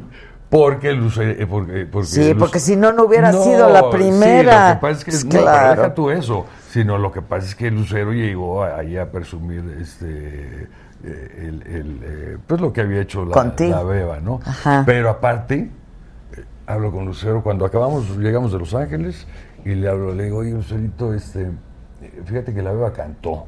Porque, Luce- eh, porque, porque Sí, Luce- porque si no, no hubiera sido la primera. Sí, lo que pasa es que, Pues no, claro. deja tú eso, sino lo que pasa es que Lucero llegó ahí a presumir este, eh, el, el, eh, pues lo que había hecho la, la beba, ¿no? Ajá. Pero aparte, eh, hablo con Lucero cuando acabamos, llegamos de Los Ángeles y le hablo, le digo, oye, Lucerito, este, fíjate que la beba cantó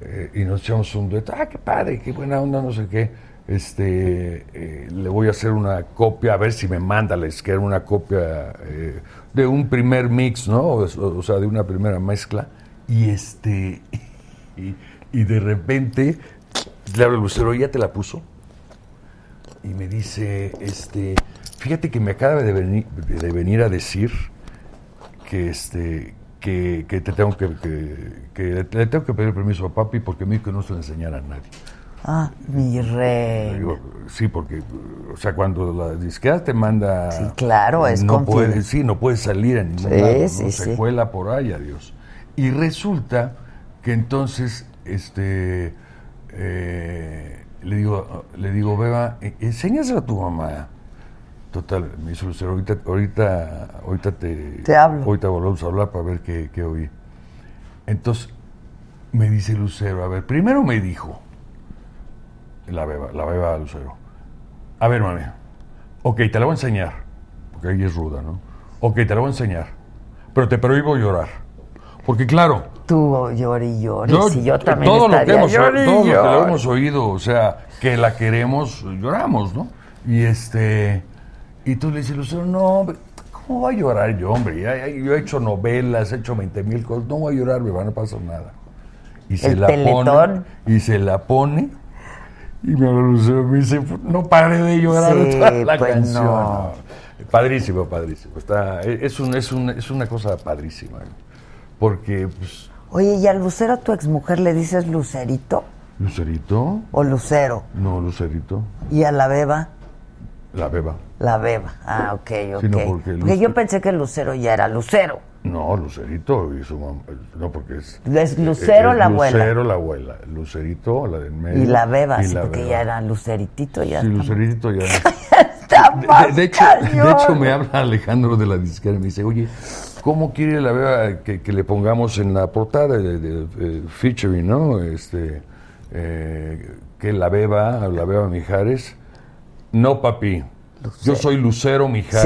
eh, y nos echamos un dueto, ah, qué padre, qué buena onda, no sé qué. Este, eh, le voy a hacer una copia, a ver si me manda, les queda una copia eh, de un primer mix, ¿no? O, sea, de una primera mezcla. Y este, y, de repente, le hablo Lucero, ¿ya te la puso? Y me dice, este, fíjate que me acaba de venir, de venir a decir que este que, que te tengo que, que, que le tengo que pedir permiso a papi porque me dijo que no se lo enseñara a nadie. Ah, mi rey. digo, sí, porque, o sea, cuando la disquera te manda... Sí, claro, es no puede, Sí, no puedes salir en ningún Sí, lado, ¿no? sí, se sí. cuela por ahí, adiós. Y resulta que entonces, este, eh, le digo, le digo, Beba, eh, enséñaselo a tu mamá. Total, me dice Lucero, ahorita, ahorita, ahorita te, Te hablo. Ahorita volvemos a hablar para ver qué, qué oí. Entonces, me dice Lucero, a ver, primero me dijo, la beba, la beba Lucero. A ver, mami. Ok, te la voy a enseñar. Porque ella es ruda, ¿no? Ok, te la voy a enseñar. Pero te prohíbo llorar. Porque claro, Tú llori y llori. yo- si yo también todo lo que hemos, y todo lo que lo hemos oído, o sea, que la queremos, lloramos, ¿no? Y este, y tú le dices, Lucero, no, hombre, ¿cómo voy a llorar yo, hombre? Ya- ya- yo he hecho novelas, he hecho 20 mil cosas, no voy a llorar, me van a pasar nada. Y se la pone, y se la pone, y me habla Lucero, me dice, no pare de llorar Sí, toda la pues canción. no. Padrísimo, padrísimo. Está, es, un, es, un, es una cosa padrísima. Porque, pues, Oye, ¿y a Lucero, tu exmujer, le dices Lucerito Lucerito, o Lucero? no, Lucerito, ¿Y a la beba? la beba. La beba. Ah, ok, ok. Porque porque yo pensé que Lucero ya era Lucero. No, Lucerito y su mamá. No, porque es. Es Lucero es la abuela. Lucero la abuela. Lucerito, la de en medio. Y la beba, y sí, la porque beba. ya era Luceritito. Ya Sí, está- Lucerito ya. [laughs] está De, más de hecho, de hecho, me habla Alejandro de la disquera y me dice, oye, ¿cómo quiere la beba que, que le pongamos en la portada de featuring, no? Este, eh, que la beba, la beba Mijares. No, papi. Yo soy Lucero Mijares.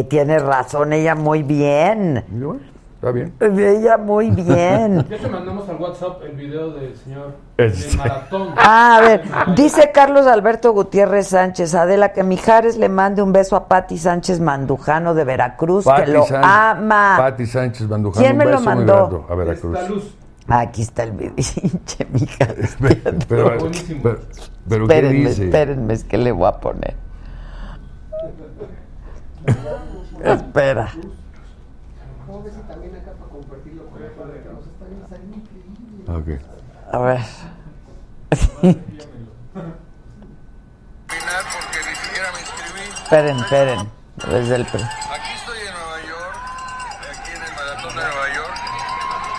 Sí, tiene razón, ella muy bien. Bueno, está bien. Ella muy [laughs] bien. Ya te mandamos al WhatsApp el video del señor Este. del maratón. [laughs] Ah, a ver, dice Carlos Alberto Gutiérrez Sánchez, Adela, que Mijares le mande un beso a Patti Sánchez Mandujano de Veracruz, que Pati lo Sánchez- ama. Pati Sánchez Mandujano. ¿Quién me un lo beso muy mandó? grande A Veracruz. Aquí está el video, [laughs] pinche Mijares. pero, pero, Buenísimo. pero- pero ¿qué Espérenme, dice? espérenme, es que le voy a poner. Espera. ¿Cómo ves si también acá para compartirlo con la padre que nos está viendo? Está [laughs] increíble. Ok. A ver. porque ni siquiera me inscribí. Esperen, esperen. Desde el pri- Aquí estoy en Nueva York, aquí en el maratón de Nueva York,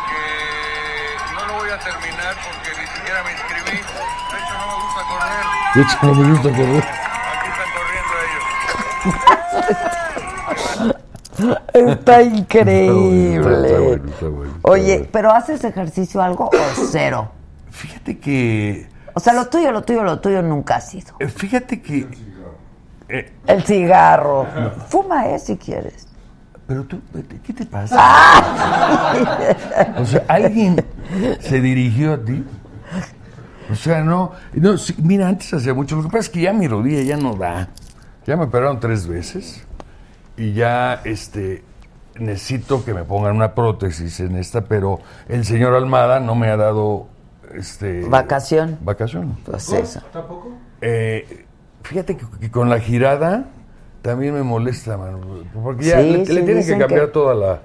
que no lo voy a terminar porque ni siquiera me inscribí. De hecho, no me gusta correr. De hecho, no me gusta correr. Aquí están corriendo ellos. [laughs] [laughs] Está increíble. Está bueno, está bueno, está bueno. Oye, ¿pero haces ejercicio algo o cero? Fíjate que. O sea, lo tuyo, lo tuyo, lo tuyo nunca ha sido. eh, Fíjate que. eh, El cigarro. Fuma, ¿eh? Si quieres. pero tú, ¿qué te pasa? O sea, alguien se dirigió a ti. O sea, no, no sí, mira, antes hacía mucho. Lo que pasa es que ya mi rodilla ya no da. Ya me operaron tres veces y ya este necesito que me pongan una prótesis en esta, pero el señor Almada no me ha dado este Vacación. Vacación. Pues eso. Eh, fíjate que, que con la girada también me molesta, mano, porque ya Sí, le, sí, le tienes que cambiar que- toda la...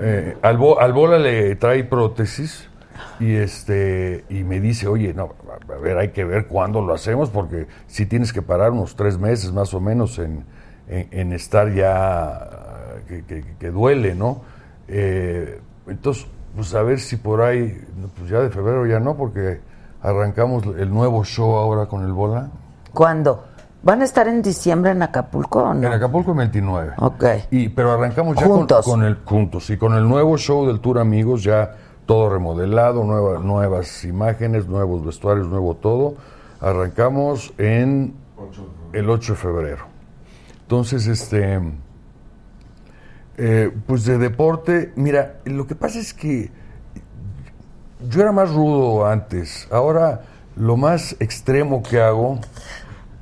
eh, al, bo- al bola le trae prótesis y este y me dice, oye, no, a ver, hay que ver cuándo lo hacemos porque si tienes que parar unos tres meses más o menos en, en- en estar ya que, que- que duele, ¿no? Eh, entonces, pues a ver si por ahí, pues ya de febrero ya no, porque arrancamos el nuevo show ahora con el bola. ¿Cuándo? ¿Van a estar en diciembre en Acapulco o no? En Acapulco el 29. Ok. Y, pero arrancamos ya Juntos. Con, con el juntos y con el nuevo show del Tour Amigos, ya todo remodelado, nueva- nuevas imágenes, nuevos vestuarios, nuevo todo. Arrancamos en el 8 de febrero. Entonces, este, eh, pues de deporte, mira, lo que pasa es que yo era más rudo antes. Ahora lo más extremo que hago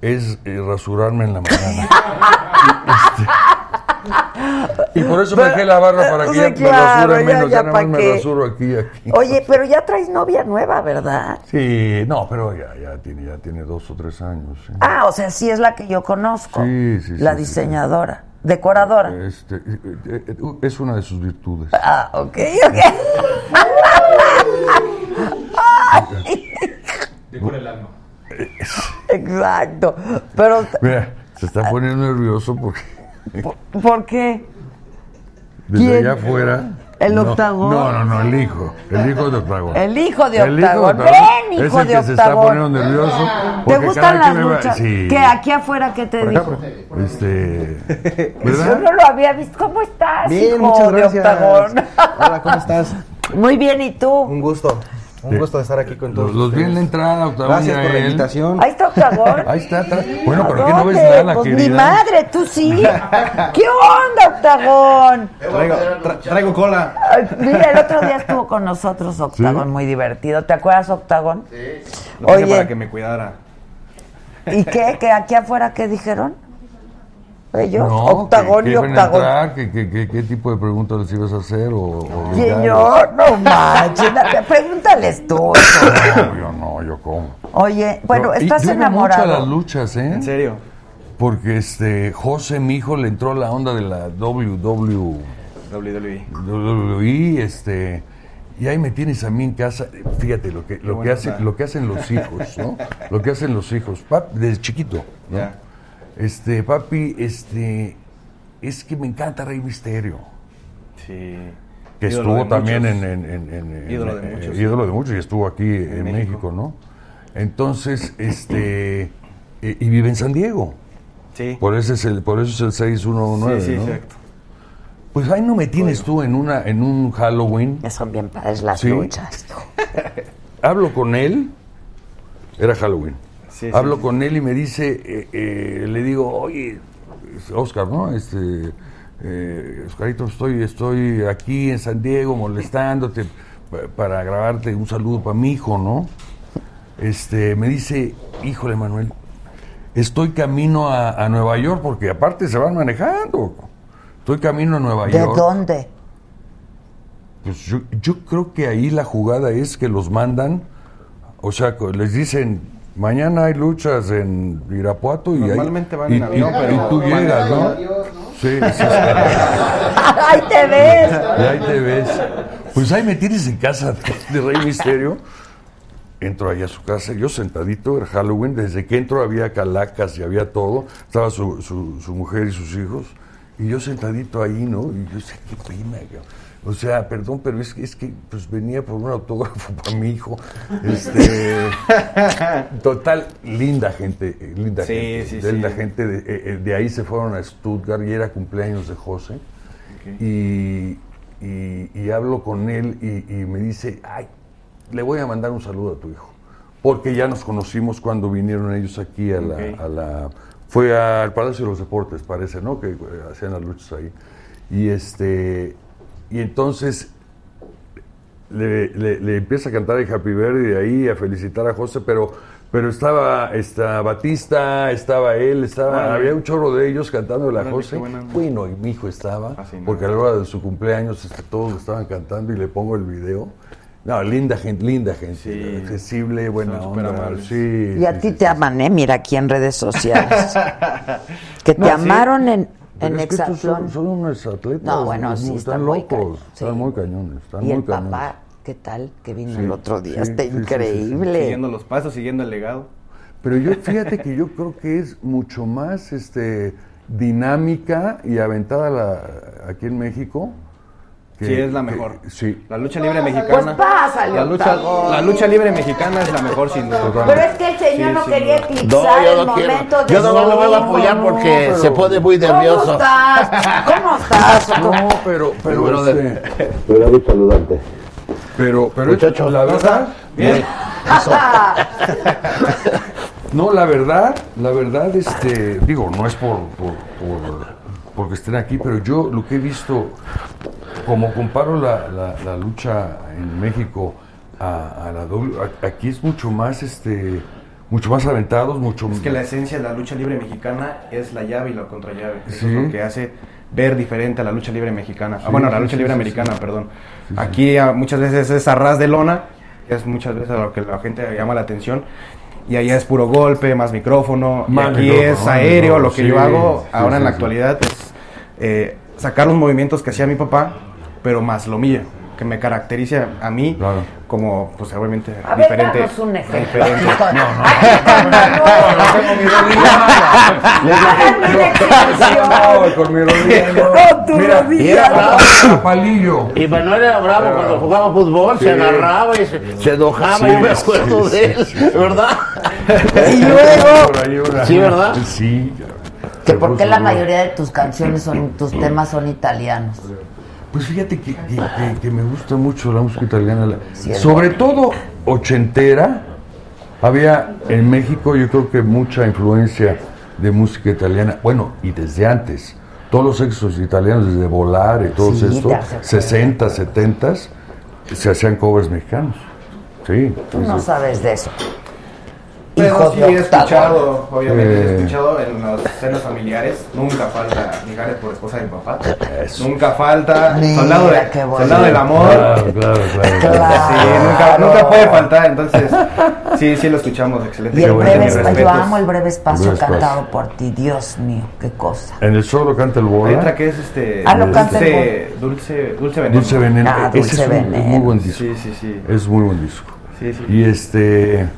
es eh, rasurarme en la mañana. [laughs] este, y por eso me dejé la barba para que Sí, ya claro, me rasure ya- menos. ya Ya, nada más me rasuro aquí, aquí. Oye, pero ya traes novia nueva, ¿verdad? Sí, no, pero ya, ya, tiene, ya tiene dos o tres años. sí. Ah, o sea, sí es la que yo conozco. Sí, sí, sí, La sí, diseñadora. Decoradora. Este, eh, eh, eh, es una de sus virtudes. Ah, ok, ok. [laughs] Decora el alma. Exacto. Pero, Mira, se está poniendo nervioso porque ¿por qué? desde ¿Quién? allá afuera. ¿El no, octagón? No, no, no, el hijo. El hijo de octagón. El hijo de El hijo de Octagón. Octagón Ven, hijo es el de que se está Octagón. poniendo nervioso. ¿Te gustan las que me va- luchas? Sí. ¿Qué? ¿Aquí afuera qué te dijo? Este. [laughs] Yo ¿Verdad? no lo había visto. ¿Cómo estás, Bien, hijo muchas de gracias. Octagón? Hola, ¿cómo estás? [laughs] Muy bien, ¿y tú? Un gusto. Un gusto de estar aquí con todos. Los, los vi en la entrada, Octagón. Gracias por la invitación. Ahí está Octagón. Ahí está atrás. Bueno, ¿A pero ¿qué no ves nada, la Pues querida? mi madre, tú sí. [laughs] ¿Qué onda, Octagón? Traigo, tra- traigo cola. Ay, Mira, el otro día estuvo con nosotros Octagón, muy divertido. ¿Te acuerdas, Octagón? Lo puse Oye. para que me cuidara. ¿Y qué? ¿Que aquí afuera qué dijeron? Ellos, No, Octagón que, y que que, que- que- ¿Qué tipo de preguntas les ibas a hacer? O, o Señor, no manches, pregúntales tú. [laughs] No, yo no, yo como. Oye, bueno, estás yo iba mucho a enamorado. las luchas, ¿eh? ¿En serio? Porque este José, mi hijo, le entró la onda de la WW, WWE. WWE, este, y ahí me tienes a mí en casa. Fíjate lo que lo que bueno hace, está. lo que hacen los hijos, ¿no? Lo que hacen los hijos, pap- desde chiquito, ¿no? Ya. Este, papi, este, es que me encanta Rey Misterio. Sí. Que Ídolo estuvo también en, en- en- en- Ídolo de en- muchos. eh, ídolo de muchos y estuvo aquí en, México. México. ¿no? Entonces, este, eh, y vive en San Diego. Sí. Por eso es el, por eso es el 619, sí, sí, ¿no? exacto. Pues ahí no me tienes tú en una, en un Halloween. Ya son bien padres las Sí. luchas. [laughs] Hablo con él, era Halloween. Sí, Hablo sí. con él y me dice, eh, eh, le digo, oye, Oscar, ¿no? Este, eh, Oscarito, estoy, estoy aquí en San Diego molestándote pa- para grabarte un saludo para mi hijo, ¿no? Este, me dice, híjole, Manuel, estoy camino a, a Nueva York porque aparte se van manejando. Estoy camino a Nueva ¿De York. dónde? Pues yo, yo creo que ahí la jugada es que los mandan, o sea, les dicen, mañana hay luchas en Irapuato y ahí- Normalmente van y, en avión, y- pero- y tú llegas, ¿no? Sí, sí, sí. [laughs] ¡Ahí te ves! Y ahí te ves. Pues ahí me tienes en casa de, de Rey Misterio. Entro ahí a su casa, yo sentadito, era Halloween, desde que entro había calacas y había todo, estaba su, su, su mujer y sus hijos, y yo sentadito ahí, ¿no? Y yo decía, qué pena, cabrón. O sea, perdón, pero es que, es que pues venía por un autógrafo [laughs] para mi hijo. Este, [laughs] total, linda gente, eh, linda Sí, gente, sí, linda sí. gente, de, eh, eh, de ahí se fueron a Stuttgart y era cumpleaños de José. y, y- y hablo con él y, y me dice, ay, le voy a mandar un saludo a tu hijo. Porque ya nos conocimos cuando vinieron ellos aquí a la... A la- fue al Palacio de los Deportes, parece, ¿no? Que hacían las luchas ahí. Y este... Y entonces le, le- le empieza a cantar el Happy Birthday de ahí, a felicitar a José, pero, pero estaba esta Batista, estaba él, estaba, había un chorro de ellos cantándole a José. Bueno, y mi hijo estaba, Ah, porque a la hora de su cumpleaños este, todos estaban cantando y le pongo el video. No, linda gente, linda gente, Sí. accesible, buena onda. Sí, Y a sí, ti sí, te sí. aman, ¿eh? Mira aquí en redes sociales. [laughs] que te No, sí. amaron en, Pero en es que estos Exatlón. son, son unos atletas. No, bueno, muy- sí, están están muy locos, cañones, están sí. muy cañones. Están Y muy el cañones. papá, ¿qué tal? Que vino Sí, el otro día. sí, Está sí, sí, sí, sí. increíble. Siguiendo los pasos, siguiendo el legado. Pero yo, fíjate que yo creo que es mucho más este, dinámica y aventada la, aquí en México. Que- Sí, es la que- mejor. sí. La lucha libre Pues mexicana. pásale, la lucha, la lucha libre mexicana es la mejor sin duda. Pero es que el señor Sí, no quería eclipsar No, yo el no quiero. momento de Yo no su lo voy a apoyar porque pero- se pone muy ¿Cómo nervioso. estás? ¿Cómo estás? [laughs] No, pero, pero, este, Pero gusto saludarte. pero, pero Muchacho. la verdad, Bien. [laughs] no, la verdad, la verdad, este, digo, no es por, por, por- porque estén aquí, pero yo lo que he visto, como comparo la, la- la lucha en México a, a la doble, a- aquí es mucho más, este, mucho más aventados, mucho Es que la esencia de la lucha libre mexicana es la llave y la contrallave. Eso Sí. es lo que hace ver diferente a la lucha libre mexicana. Ah, Sí, bueno, a la lucha sí, libre americana, perdón. Aquí ah, muchas veces es arras de lona, que es muchas veces a lo que la gente llama la atención. Y allá es puro golpe, más micrófono. y aquí micrófono, es aéreo. Lo que yo hago ahora en la actualidad es eh, sacar los movimientos que hacía mi papá, pero más lo mío, que me caracteriza a mí Claro. como, pues obviamente, A diferente. un ejemplo. diferente. No, con mi rodilla no. Con no. palillo. Y Manuel era bravo cuando jugaba fútbol, se agarraba y se, enojaba, yo me acuerdo de él. ¿verdad? Y luego, Sí, ¿verdad? Sí. que por qué la Pues, mayoría de tus canciones son, tus temas son italianos. Pues fíjate que, que- que- que me gusta mucho la música italiana. la- Sí, es sobre todo ochentera. Había en México yo creo que mucha influencia de música italiana. Bueno, y desde antes. Todos los éxitos italianos, desde Volar y todo Sí, esto, te hace acuerdo. 60, 70, se hacían covers mexicanos. Sí. Tú no sabes de eso. Pero Hijo sí de he escuchado, obviamente Eh. he escuchado en las cenas familiares, nunca falta migares por esposa de mi papá. Eso. Nunca falta Mira, soldado, de, soldado del amor. Claro, claro, claro. [laughs] Claro. Sí, nunca, nunca puede faltar, entonces sí, sí lo escuchamos, excelente. Y el bueno, breve espacio, yo amo el breve espacio El breve espacio. cantado por ti, Dios mío, qué cosa. En el solo canta el Hay bola. otra que es este Ah, lo canta dulce, dulce, dulce veneno. Dulce Veneno. Ah, Ese Dulce es un, es muy Veneno. buen disco. Sí, sí, sí. Es muy buen disco. Sí, sí. Y este,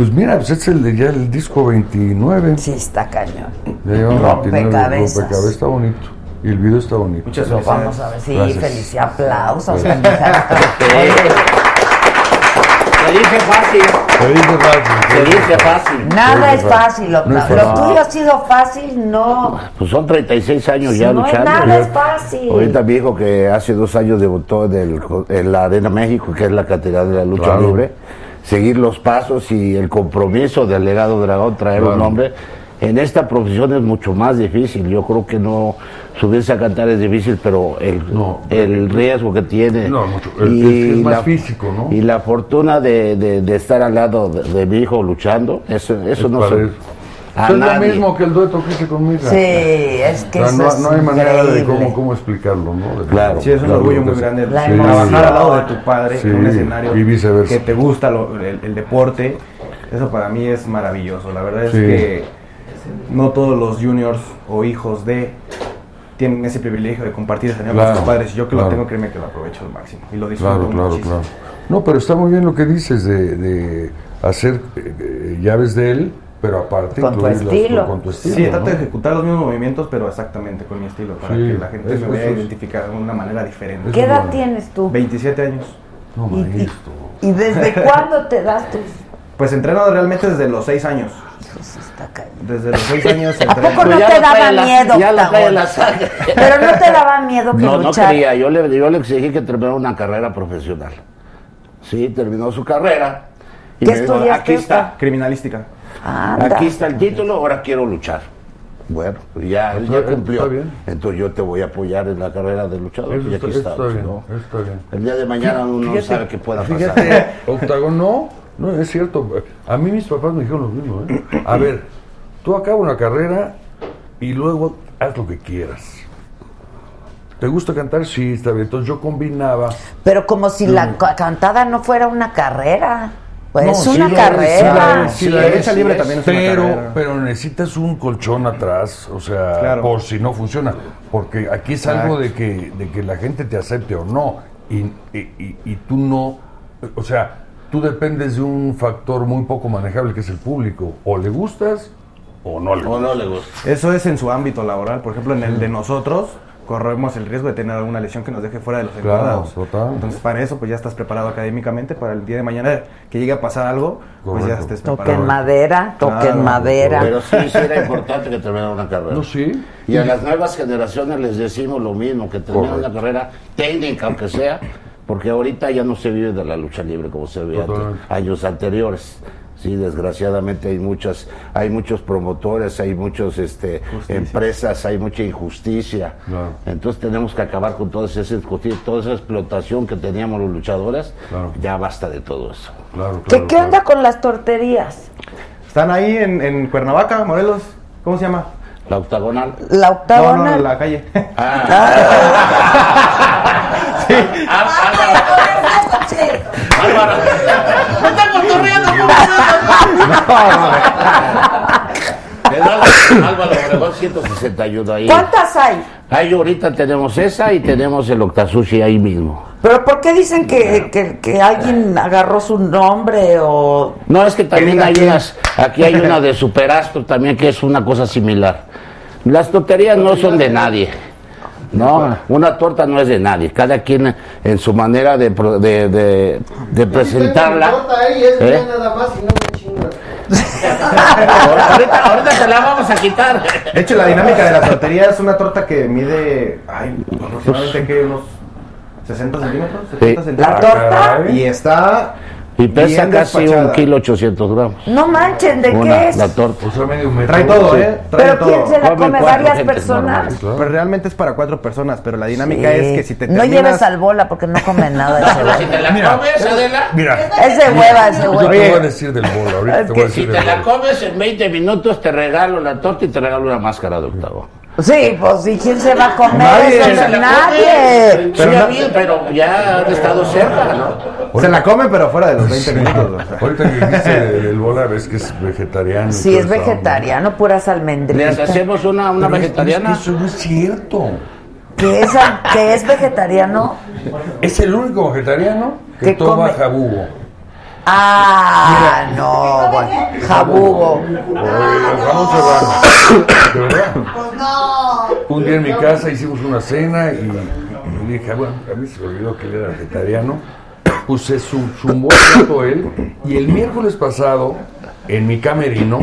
pues mira, pues es el, de- ya el disco 29. Sí, está cañón. Ya llevamos 29, Rompecabezas. rompecabezas, está bonito. Y el video está bonito. Muchas Lo felicidades. vamos a ver. Sí, Gracias. felicidad, aplausos. Gracias. Se dice fácil, Te dice fácil, dice fácil. Nada es fácil, No es. Lo fácil. tuyo ha sido fácil, no. Pues son 36 años ya no luchando. nada es fácil. Ahorita mi hijo que hace dos años debutó en, el- en la Arena México, que es la categoría de la lucha Claro. libre, seguir los pasos y el compromiso del legado dragón, traer Claro. un nombre. En esta profesión es mucho más difícil. Yo creo que no subirse a cantar es difícil, pero el, No. el riesgo que tiene. No, mucho. Es- es- es más físico, ¿no? Y la fortuna de, de- de estar al lado de, de mi hijo luchando, eso, eso Es no se. A es lo nadie. mismo que el dueto que hice con mi hija. Sí, es que O sea, eso no, es no hay manera de cómo, cómo explicarlo, ¿no? De- Claro. Sí, es un Claro, orgullo muy sí. grande Sí. trabajar al lado de tu padre Sí, en un escenario y viceversa. que te gusta lo- el, el deporte. Eso para mí es maravilloso. La verdad es Sí. que no todos los juniors o hijos de tienen ese privilegio de compartir escenario Claro, con sus padres. Y yo que claro. lo tengo, créeme que lo aprovecho al máximo y lo disfruto Claro, claro, muchísimo. claro. No, pero está muy bien lo que dices de, de hacer eh, eh, llaves de él, pero aparte Con tu estilo. con tu estilo. Sí, ¿no? trato de ejecutar los mismos movimientos, pero exactamente con mi estilo, para Sí, que la gente eso- me vea identificar de una manera diferente. ¿Qué edad bueno. tienes tú? 27 años. No, ¿Y, y- maestro. y desde [laughs] cuándo te das tus...? Pues entreno realmente desde los 6 años. Desde los seis años ¿A poco no Pues te daba la- miedo? ya la. [laughs] Pero no te daba miedo que No, no luchar. quería. Yo le, yo le exigí que terminara una carrera profesional. Sí, terminó su carrera. Y ¿Qué me dijo, aquí está. Criminalística. Anda. Aquí está el título, ahora quiero luchar. Bueno, pues ya, él ya cumplió. está bien. Entonces yo te voy a apoyar en la carrera de luchador. Eso y aquí está estamos, bien, ¿no? eso está bien. El día de mañana uno no [laughs] sabe qué pueda pasar. Fíjate, Octagón, no, no, es cierto. A mí mis papás me dijeron lo mismo. ¿eh? A ver, tú acaba una carrera y luego haz lo que quieras. ¿Te gusta cantar? Sí, está bien. Entonces yo combinaba. Pero como si la ca- cantada no fuera una carrera. Pues No, es una carrera. sí Sí, la la sí libre es, también es una pero, carrera. pero necesitas un colchón atrás, o sea, Claro. por si no funciona. Porque aquí es algo de que, de que la gente te acepte o no. Y, y, y- y tú no, o sea, tú dependes de un factor muy poco manejable que es el público. O le gustas o no le O gustas. no le gusta. Eso es en su ámbito laboral. Por ejemplo, en el de nosotros, corremos el riesgo de tener alguna lesión que nos deje fuera de los Claro, total. Entonces, para eso, pues ya estás preparado académicamente para el día de mañana que llegue a pasar algo, pues ya estés preparado. Toquen madera, toquen Claro, madera. Pero sí, sí era importante que terminara una carrera. No, sí. Y a las nuevas generaciones les decimos lo mismo, que terminen una carrera técnica, aunque sea, porque ahorita ya no se vive de la lucha libre como se veía años anteriores. Sí, desgraciadamente hay muchas, hay muchos promotores, hay muchos este, empresas, hay mucha injusticia. Claro. Entonces tenemos que acabar con toda esa injusticia, toda esa explotación que teníamos los luchadores. Claro. Ya basta de todo eso. Claro, ¿Qué, claro, qué onda con las torterías? Están ahí en, en Cuernavaca, Morelos. ¿Cómo se llama? La octagonal. La No, octagonal. no, en la calle. Álvaro. ¡Me está cotorreando, Álvaro [laughs] Obregón 161 ahí. ¿Cuántas hay? Ahí ahorita tenemos esa y tenemos el Octasushi ahí mismo. ¿Pero por qué dicen que, que, que alguien agarró su nombre o...? No, es que también hay unas, aquí hay una de [laughs] Superastro también que es una cosa similar. Las tonterías no son de nadie. No, una torta no es de nadie. Cada quien en su manera de, pro- de, de, de presentarla. ahí, es ¿Eh? Ahorita, ahorita te la vamos a quitar. De hecho, la dinámica de la tortería es una torta que mide, ay, aproximadamente, ¿qué? Unos 60 centímetros, 70 Sí. ¿La centímetros. torta? Y está Y pesa casi un kilo 800 gramos. No manchen, ¿de Una, qué es? la torta. O sea, medio metro. Trae todo. ¿eh? Trae ¿Pero todo. quién se la come? ¿Varias personas? normales. Pues realmente es para cuatro personas, pero la dinámica Sí. es que si te No terminas... lleves al bola porque no come nada ese Pero si te la Mira. comes, Adela, Mira, Es de hueva ese yo güey. te voy a decir del bolo. Ahorita Es te voy a que si decir te la comes en 20 minutos, te regalo la torta y te regalo una máscara de octavo. Sí, pues ¿y quién se va a comer Nadie. eso? Se Nadie. Pero Sí, no- a mí, pero ya han estado cerca, ¿no? Se la come, pero fuera de los 20 minutos. o sea. Ahorita que dijiste del bola, ves que es vegetariano. Sí, es vegetariano, puras Les almendritas. hacemos una, una Pero vegetariana. es que eso no es cierto. ¿Que es, que es vegetariano? Es el único vegetariano que ¿Qué toma come? jabugo. Ah, no, bueno. Jabugo. O el jamón serrano. De verdad. Un día en mi casa hicimos una cena y, le dije, bueno, a mí se me olvidó que él era vegetariano. Puse su, su plato él. Y el miércoles pasado, en mi camerino,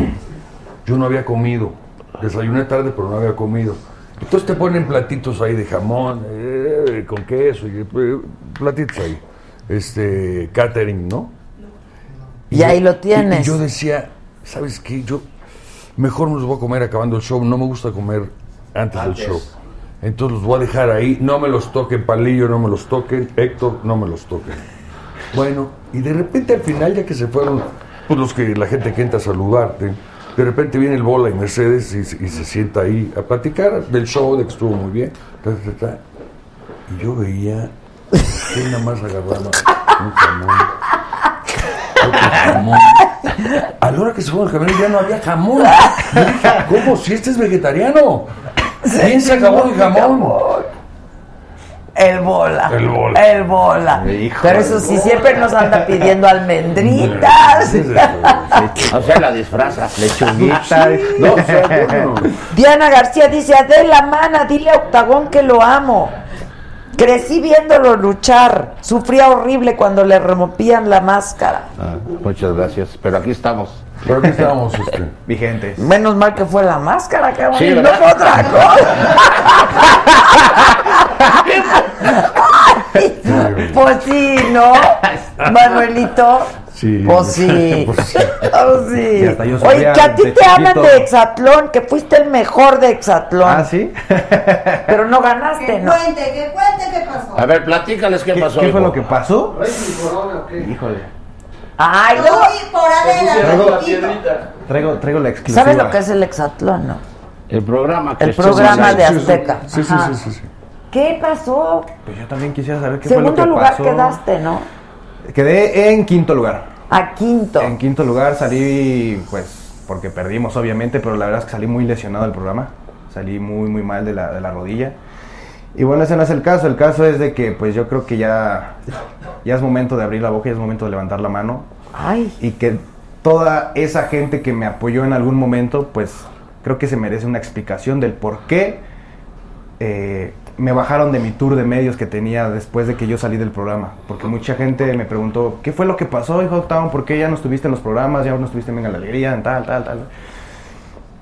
yo no había comido. Desayuné tarde, pero no había comido. Entonces te ponen platitos ahí de jamón, eh, con queso, y, eh, platitos ahí. Este, catering, ¿no? Y ahí lo tienes. Y yo decía, ¿sabes qué? Yo mejor me los voy a comer acabando el show. No me gusta comer antes, del show. Entonces los voy a dejar ahí. No me los toquen, Palillo, no me los toquen. Héctor, no me los toquen. Bueno, y de repente al final, ya que se fueron, pues los que la gente que entra a saludarte, de repente viene el bola y Mercedes y, se- y se sienta ahí a platicar del show, de que estuvo muy bien. ta, ta, ta. Y yo veía que nada más agarraba un jamón. Jamón. A la hora que se fue el jamón ya no había jamón. Yo dije, ¿cómo? Si este es vegetariano. ¿Quién se acabó el jamón? El bola. El bola. El bola. Hijo Pero eso sí, siempre nos anda pidiendo almendritas. O sea, la disfraza. Lechuguita. No, o sea, yo no. Diana García dice, Adela, mana, dile a Octagón que lo amo. Crecí viéndolo luchar. Sufría horrible cuando le removían la máscara. Ah, muchas gracias. Pero aquí estamos. Pero aquí estábamos, este. [laughs] Vigentes. Menos mal que fue la máscara, que Sí, no fue otra cosa. [laughs] pues sí, ¿no? [laughs] Manuelito. [laughs] Sí. Pues sí. Pues sí. Oh, sí. Y hasta yo Oye, que a ti te hablan de Exatlón, que fuiste el mejor de Exatlón. Ah, ¿sí? [laughs] Pero no ganaste, Que ¿no? cuente, que cuente qué pasó. A ver, platícales qué, ¿Qué, pasó. qué fue hijo. lo que pasó? ¿Traes mi corona qué? Híjole. Ay, no. Uy, por Adela. Traigo, traigo la exclusiva. ¿Sabes lo que es el Exatlón, no? El programa que El programa de Azteca. Sí, sí, sí, sí, sí. ¿Qué pasó? Pues yo también quisiera saber qué Segundo fue lo que lugar pasó. quedaste, ¿no? Quedé en quinto lugar. A quinto. En quinto lugar salí, pues, porque perdimos obviamente, pero la verdad es que salí muy lesionado del programa. Salí muy, muy mal de la, de la rodilla. Y bueno, ese no es el caso. El caso es de que, pues, yo creo que ya, ya es momento de abrir la boca, ya es momento de levantar la mano. Ay, Y que toda esa gente que me apoyó en algún momento, pues, creo que se merece una explicación del por qué eh, me bajaron de mi tour de medios que tenía después de que yo salí del programa. Porque mucha gente me preguntó, ¿qué fue lo que pasó, hijo? ¿Por qué ya no estuviste en los programas? ¿Ya no estuviste en la Alegría? Tal, tal, tal.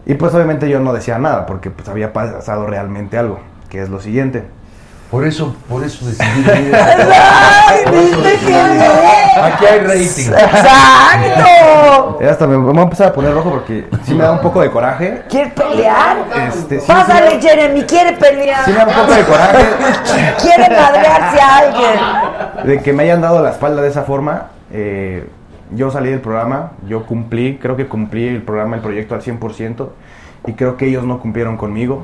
Y pues obviamente yo no decía nada, porque pues había pasado realmente algo, que es lo siguiente. Por eso, por eso decidí [laughs] venir. Ay, ¿viste que Aquí hay rating. ¡Exacto! Ya hasta me, voy a empezar a poner rojo porque sí me da un poco de coraje. ¿Quieres pelear? Este, sí, Pásale, sí, Jeremy, quiere pelear. sí me da un poco de coraje. [laughs] Quiere madrearse a alguien. de que me hayan dado la espalda de esa forma. eh, yo salí del programa, yo cumplí, creo que cumplí el programa, el proyecto al 100% y creo que ellos no cumplieron conmigo.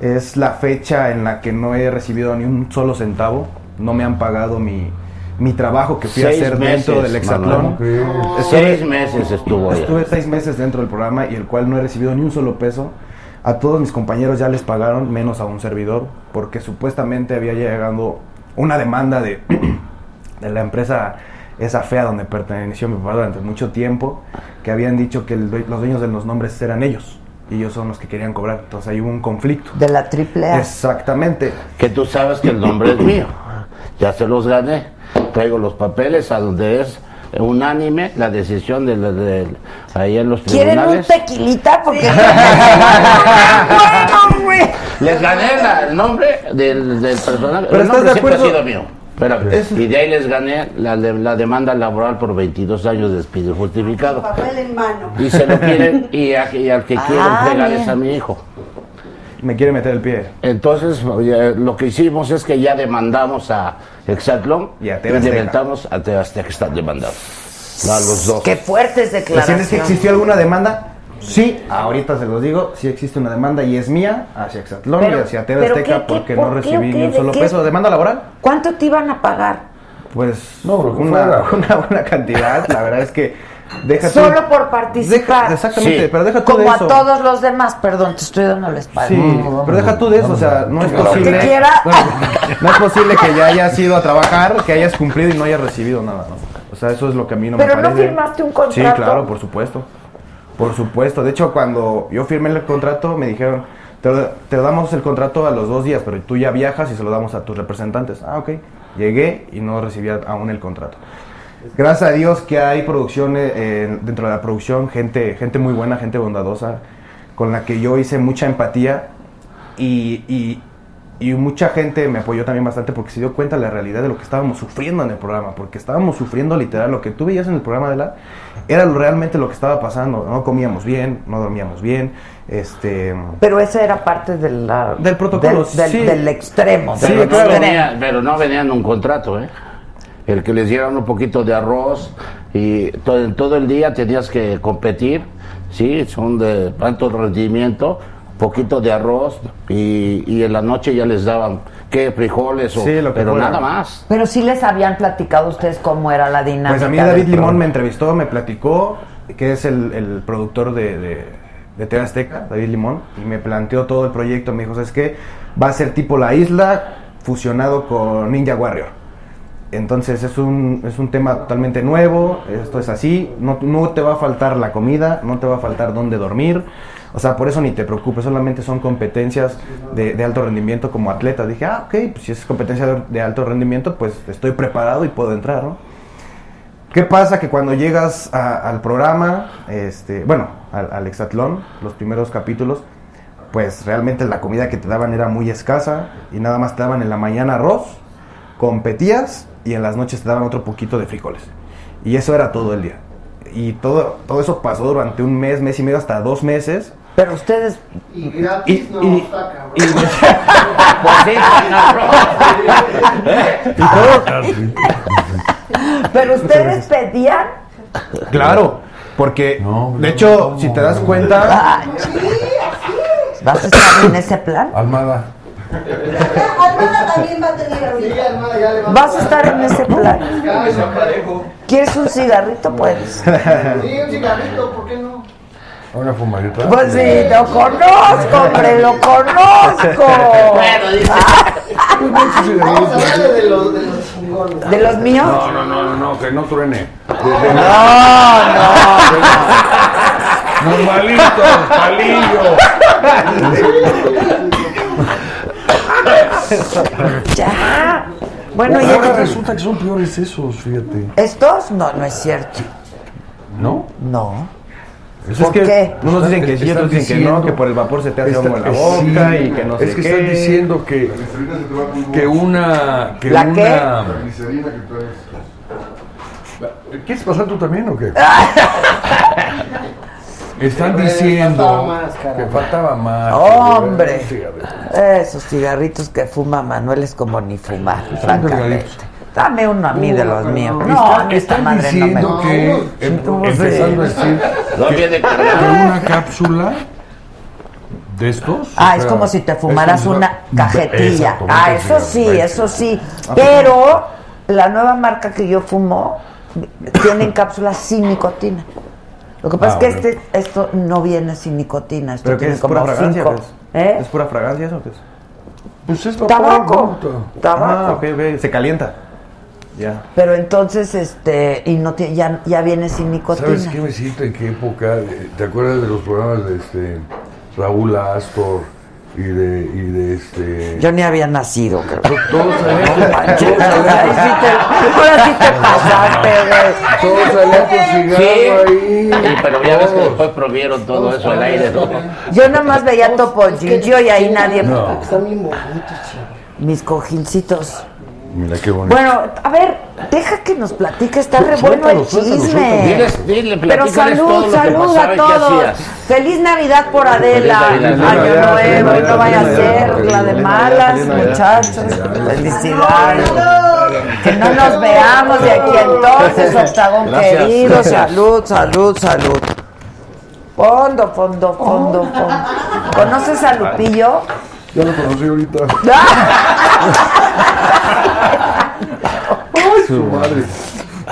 Es la fecha en la que no he recibido ni un solo centavo, no me han pagado mi, mi trabajo que fui a hacer dentro del Hexatlón. Estuve- Seis meses estuvo. Estuve seis meses dentro del programa y el cual no he recibido ni un solo peso. A todos mis compañeros ya les pagaron, menos a un servidor, porque supuestamente había llegado una demanda de, [clears throat] de la empresa esa fea donde perteneció mi papá durante mucho tiempo, que habían dicho que el los dueños de los nombres eran ellos y ellos son los que querían cobrar. Entonces ahí hubo un conflicto. De la triple A. Exactamente. Que tú sabes que el nombre es mío. Ya se los gané. Traigo los papeles a donde es unánime la decisión de, la- de- ahí en los ¿Quieren un tribunales. tequilita? Porque. bueno, [laughs] güey. Les gané la- el nombre del, del personaje. Pero el ¿estás nombre de siempre ha acuerdo? sido mío. Eso- Y de ahí les gané la, de- la demanda laboral por 22 años de despido justificado. Papel en mano. Y se lo quieren, [laughs] y, a- y al que quieren Ah, pegar bien. es a mi hijo. Me quiere meter el pie. Entonces, oye, lo que hicimos es que ya demandamos a Exatlón Y a y demandamos a que están demandados. A los dos. Qué fuertes ¿Sientes que declaraciones. existió alguna demanda? Sí, ahorita se los digo, sí existe una demanda y es mía hacia Exatlón Pero- y hacia TV pero Azteca ¿qué- qué- porque por no recibí qué? ni un ¿De solo qué? peso. ¿Demanda laboral? ¿Cuánto te iban a pagar? Pues No, que una, [laughs] una buena cantidad, la verdad es que deja tú- Solo por participar. Deja- exactamente, Sí. pero deja tú Como de a eso. todos los demás, perdón, te estoy dando la espalda. Sí, pero deja tú de eso, o sea, no es Lo que posible. quiera. [laughs] No, no es posible que ya hayas ido a trabajar, que hayas cumplido y no hayas recibido nada, ¿no? O sea, eso es lo que a mí no Pero me no parece. firmaste un Sí, contrato. claro, por supuesto. Por supuesto. De hecho, cuando yo firmé el contrato, me dijeron, te, damos el contrato a los dos días, pero tú ya viajas y se lo damos a tus representantes. Ah, ok. Llegué y no recibía aún el contrato. Gracias a Dios que hay producción, eh, dentro de la producción, gente, gente muy buena, gente bondadosa, con la que yo hice mucha empatía y- y mucha gente me apoyó también bastante porque se dio cuenta de la realidad de lo que estábamos sufriendo en el programa, porque estábamos sufriendo literal, lo que tú veías en el programa de la era lo- realmente lo que estaba pasando, no comíamos bien, no dormíamos bien, este... Pero esa era parte de la- Del protocolo, del, del- sí. del extremo. Del pero, no claro. extremo. venía, pero no venían un contrato, ¿eh? El que les dieran un poquito de arroz y todo, todo el día tenías que competir, ¿sí? Son de alto rendimiento, poquito de arroz y, y en la noche ya les daban, ¿qué? Frijoles o... Sí, lo que pero fuera. nada más. Pero sí les habían platicado ustedes cómo era la dinámica. Pues a mí David Limón me entrevistó, me platicó, que es el, el productor de, de, de TV Azteca, David Limón, y me planteó todo el proyecto. Me dijo, ¿sabes qué? Va a ser tipo La Isla fusionado con Ninja Warrior. Entonces es un, es un tema totalmente nuevo, esto es así, no, no te va a faltar la comida, no te va a faltar dónde dormir, o sea, por eso ni te preocupes, solamente son competencias de, alto rendimiento como atleta. Dije, ah, ok, pues si es competencia de, alto rendimiento, pues estoy preparado y puedo entrar, ¿no? ¿Qué pasa? Que cuando llegas a- al programa, este, bueno, al, al Exatlón, los primeros capítulos, pues realmente la comida que te daban era muy escasa y nada más te daban en la mañana arroz, competías y en las noches te daban otro poquito de frijoles. Y eso era todo el día. Y todo, todo eso pasó durante un mes, mes y medio, hasta dos meses. Pero ustedes. Y gratis Y- no, y- está cabrón. y- [laughs] Pues sí, y todo, Pero ustedes pedían. Claro, porque No, de no, hecho, no, si te das cuenta, ¿Vas a estar en ese plan? Almada. Almada también va a tener Sí, ahorita. Almada, ya le va ¿Vas a estar en ese plan? ¿Quieres un cigarrito? Puedes. Sí, un cigarrito, ¿por qué no? Una fumadita. Pues sí, lo conozco, hombre, lo conozco. Vamos a hablar de los, de los. ¿De los míos? No, no, no, no, no, que no truene. De- de- No, Normalito, palillo. no. Ya. Bueno, y ahora resulta que son peores esos, fíjate. ¿Estos? No, no es cierto. ¿No? No. Pues ¿Por es que qué? unos dicen que sí, Están otros dicen que no, diciendo- que por el vapor se te hace Está- algo en la sí, boca y que no sé Es que qué. están diciendo que, que una. Que ¿La una qué? ¿Quieres pasar tú también o qué? [laughs] Están diciendo que faltaba más. Hombre. Sí. Esos cigarritos que fuma Manuel es como ni fumar, francamente. Dame uno a mí de los míos. No, mí esta madre no me gusta. que, em- empezando a decir, [laughs] No viene una cápsula de estos. Ah, o es sea, como si te es fumaras una cajetilla. Exacto, Ah, eso sí, eso sí. Pero la nueva marca que yo fumo tienen cápsulas sin nicotina. Lo que pasa Ah, es que bueno. este, esto no viene sin nicotina. Esto ¿Pero qué tiene es como pura fragancia? cinco. pues? ¿Eh? ¿Es pura fragancia eso es? Pues es vapor, Tabaco. ¿no? Tabaco. Ah, ok, ok, se calienta. Ya. Pero entonces, este, y no tie- ya, ya viene sin nicotina. ¿Sabes qué me siento? ¿En qué época? Eh, ¿Te acuerdas de los programas de este Raúl Astor y de, y de este. Yo ni había nacido, creo. Todos salían, sí salían, te, ahora sí te pasaste, güey. todos salían con cigarro ahí. Sí, pero ya ves que después prohibieron todo eso al aire, ¿no? Yo nada más veía Topo Gigio y ahí nadie. No. Están bien bonitos. Mis cojincitos. Mira qué bonito. Bueno, a ver, deja que nos platique, está re bueno el chisme. Diles, Pero salud, salud a y todos. Feliz Navidad por Adela. Año Nuevo, Navidad, no vaya a ser la de malas, muchachos. Felicidades. Que no nos veamos de aquí entonces, Octagón querido. Salud, salud, salud. Fondo, fondo, fondo, fondo. ¿Conoces a Lupillo? Ya lo conocí ahorita. [laughs] Su madre.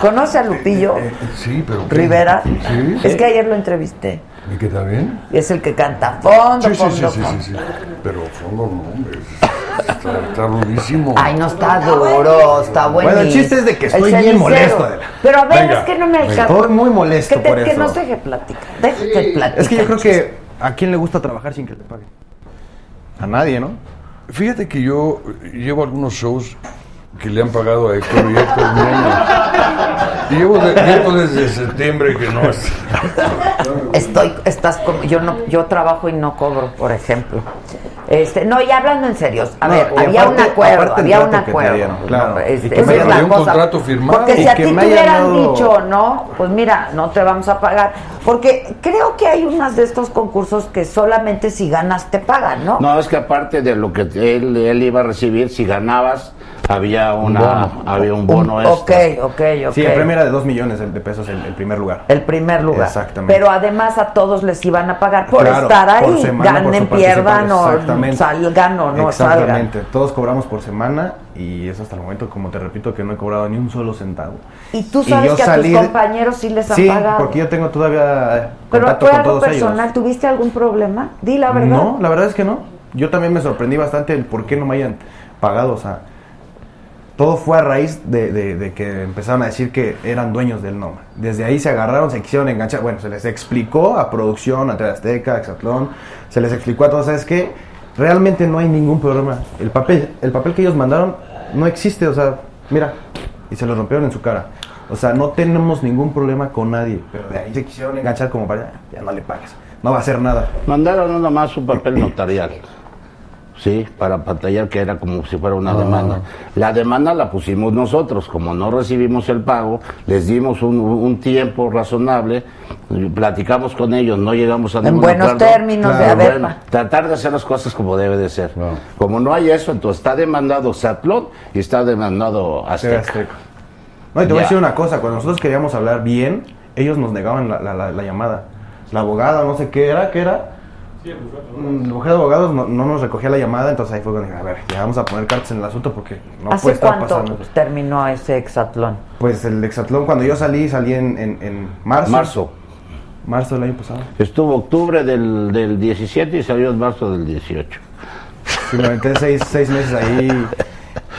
¿Conoce a Lupillo Sí, pero. ¿qué? Rivera? Sí. Es que ayer lo entrevisté. ¿Y qué tal bien? Y es el que canta fondo, Sí, sí, fondo, sí, sí, fondo. sí, sí. Pero fondo no, hombre. Está, está rudísimo. Ay, no está duro, está bueno. Bueno, el chiste es de que estoy bien molesto, Adela. Pero a ver, Venga, es que no me alcanza. Estoy muy molesto que, te- por que eso. nos deje platicar. Déjate platicar. Es que yo creo que a quién le gusta trabajar sin que le paguen. A nadie, ¿no? Fíjate que yo llevo algunos shows que le han pagado a Héctor y Héctor llevo, de- llevo desde septiembre que no es. Estoy, estás yo no, yo trabajo y no cobro, por ejemplo. Este, no, y hablando en serio, a No, ver, había aparte- un acuerdo, había un acuerdo. dieron, claro. No, Y que me hayan un cosa. contrato firmado. Porque Y si a que ti te hubieran dado- dicho, no, pues mira, no te vamos a pagar. Porque creo que hay unas de estos concursos que solamente si ganas te pagan, ¿no? No, es que aparte de lo que él, él iba a recibir, si ganabas, había una había un bono Ok, extra. ok, ok. Sí, el premio era de 2 millones de pesos el, el primer lugar. El primer lugar. Exactamente. Pero además a todos les iban a pagar por Claro, estar ahí. por semana, por Ganen, pierdan o exactamente. salgan o no salgan. Exactamente. Todos cobramos por semana y eso hasta el momento, como te repito, que no he cobrado ni un solo centavo. Y tú sabes que a tus compañeros sí les han Sí, pagado. porque yo tengo todavía eh, Pero contacto fue con algo todos personal. ellos. ¿Tuviste algún problema? Di la verdad. No, la verdad es que no. Yo también me sorprendí bastante el por qué no me hayan pagado. O sea, todo fue a raíz de, de- de que empezaron a decir que eran dueños del NOMA. Desde ahí se agarraron, se quisieron enganchar. Bueno, se les explicó a producción, a TV Azteca, a Exatlón, se les explicó a todos, ¿sabes qué? Realmente no hay ningún problema. El papel, el papel que ellos mandaron no existe, o sea, mira, y se lo rompieron en su cara. O sea, no tenemos ningún problema con nadie. Pero de ahí se quisieron enganchar como para, ya no le pagues. No va a hacer nada. Mandaron nada más un papel [clears throat] notarial. Sí, para pantallar que era como si fuera una Ah. demanda. La demanda la pusimos nosotros, como no recibimos el pago, les dimos un, un tiempo razonable, platicamos con ellos, no llegamos a En ningún buenos acuerdo. términos, de, a ver, Bueno, tratar de hacer las cosas como debe de ser. Como no hay eso, entonces está demandado Satlón y está demandado Azteca. Azteca. No, y te voy a decir una cosa, cuando nosotros queríamos hablar bien, ellos nos negaban la, la- la- la llamada. La abogada, no sé qué era, ¿qué era? Sí, el bufete. Mm, El abogado de abogados no, no nos recogía la llamada, entonces ahí fue cuando dije, a ver, ya vamos a poner cartas en el asunto porque no ¿Hace puede estar cuánto pasando. terminó ese exatlón? Pues el exatlón, cuando yo salí, salí en, en, en marzo. Marzo. Marzo del año pasado. Estuvo octubre del, del 17 y salió en marzo del 18. Sí, me aventé seis, seis meses ahí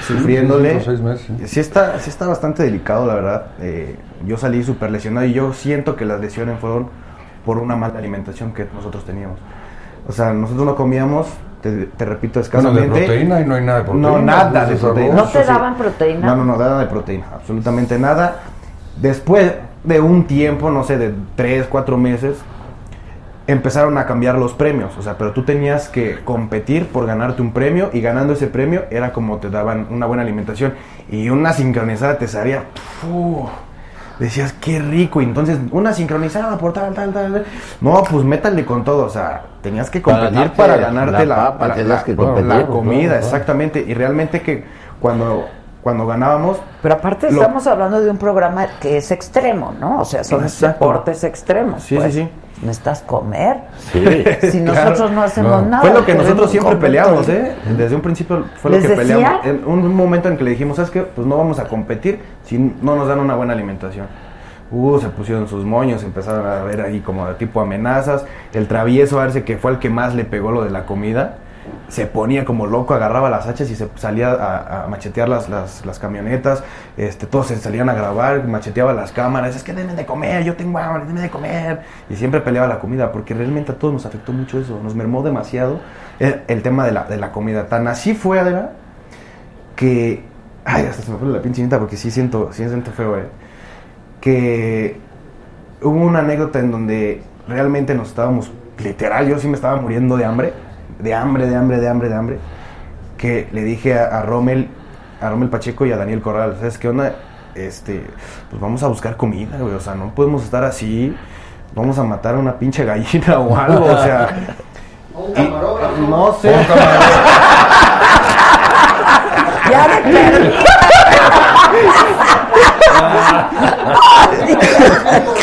sufriéndole. Cinco, seis meses, sí. Sí está, sí está bastante delicado, la verdad. Eh, yo salí súper lesionado y yo siento que las lesiones fueron por una mala alimentación que nosotros teníamos. O sea, nosotros no comíamos, te, te repito, Bueno, de escasamente. proteína y no hay nada de proteína. No, nada de proteína. ¿No te daban proteína? No, no, no, nada de proteína, absolutamente nada. Después de un tiempo, no sé, de tres, cuatro meses, empezaron a cambiar los premios. O sea, pero tú tenías que competir por ganarte un premio y ganando ese premio era como te daban una buena alimentación. Y una sincronizada te salía... ¡fu! Decías, qué rico. Y entonces, una sincronizada por tal, tal, tal. tal. No, pues métale con todo. O sea, tenías que competir para ganarte la comida. Exactamente. Y realmente que cuando, cuando ganábamos, Pero aparte Lo- estamos hablando de un programa que es extremo, ¿no? O sea, son Exacto. deportes extremos. Sí, pues. sí, sí. Necesitas comer. Sí. [laughs] Si Claro, nosotros no hacemos nada. Fue lo que nosotros siempre comer peleamos. ¿eh? Desde un principio fue lo ¿Les que decía? peleamos. En un momento en que le dijimos, ¿sabes qué? Pues no vamos a competir si no nos dan una buena alimentación. Uh, se pusieron sus moños, empezaron a ver ahí como de tipo amenazas. El travieso, a verse que fue el que más le pegó lo de la comida. Se ponía como loco, agarraba las hachas y se salía a, machetear las, camionetas. Este, todos se salían a grabar, macheteaba las cámaras. Es que denme de comer, yo tengo hambre, denme de comer. Y siempre peleaba la comida, porque realmente a todos nos afectó mucho eso. Nos mermó demasiado el, tema de la, comida. Tan así fue, Adela, que. Ay, hasta se me pone la pinche porque sí siento, siento feo, eh. Que hubo una anécdota en donde realmente nos estábamos, literal, yo sí me estaba muriendo de hambre, de hambre, de hambre, de hambre, de hambre, que le dije a, a Rommel, a Rommel Pacheco y a Daniel Corral, ¿sabes qué onda? Este, pues vamos a buscar comida, güey, o sea, no podemos estar así, vamos a matar a una pinche gallina o algo, o sea, [laughs] Un camarógrafo. no sé. [laughs] Ya de [laughs]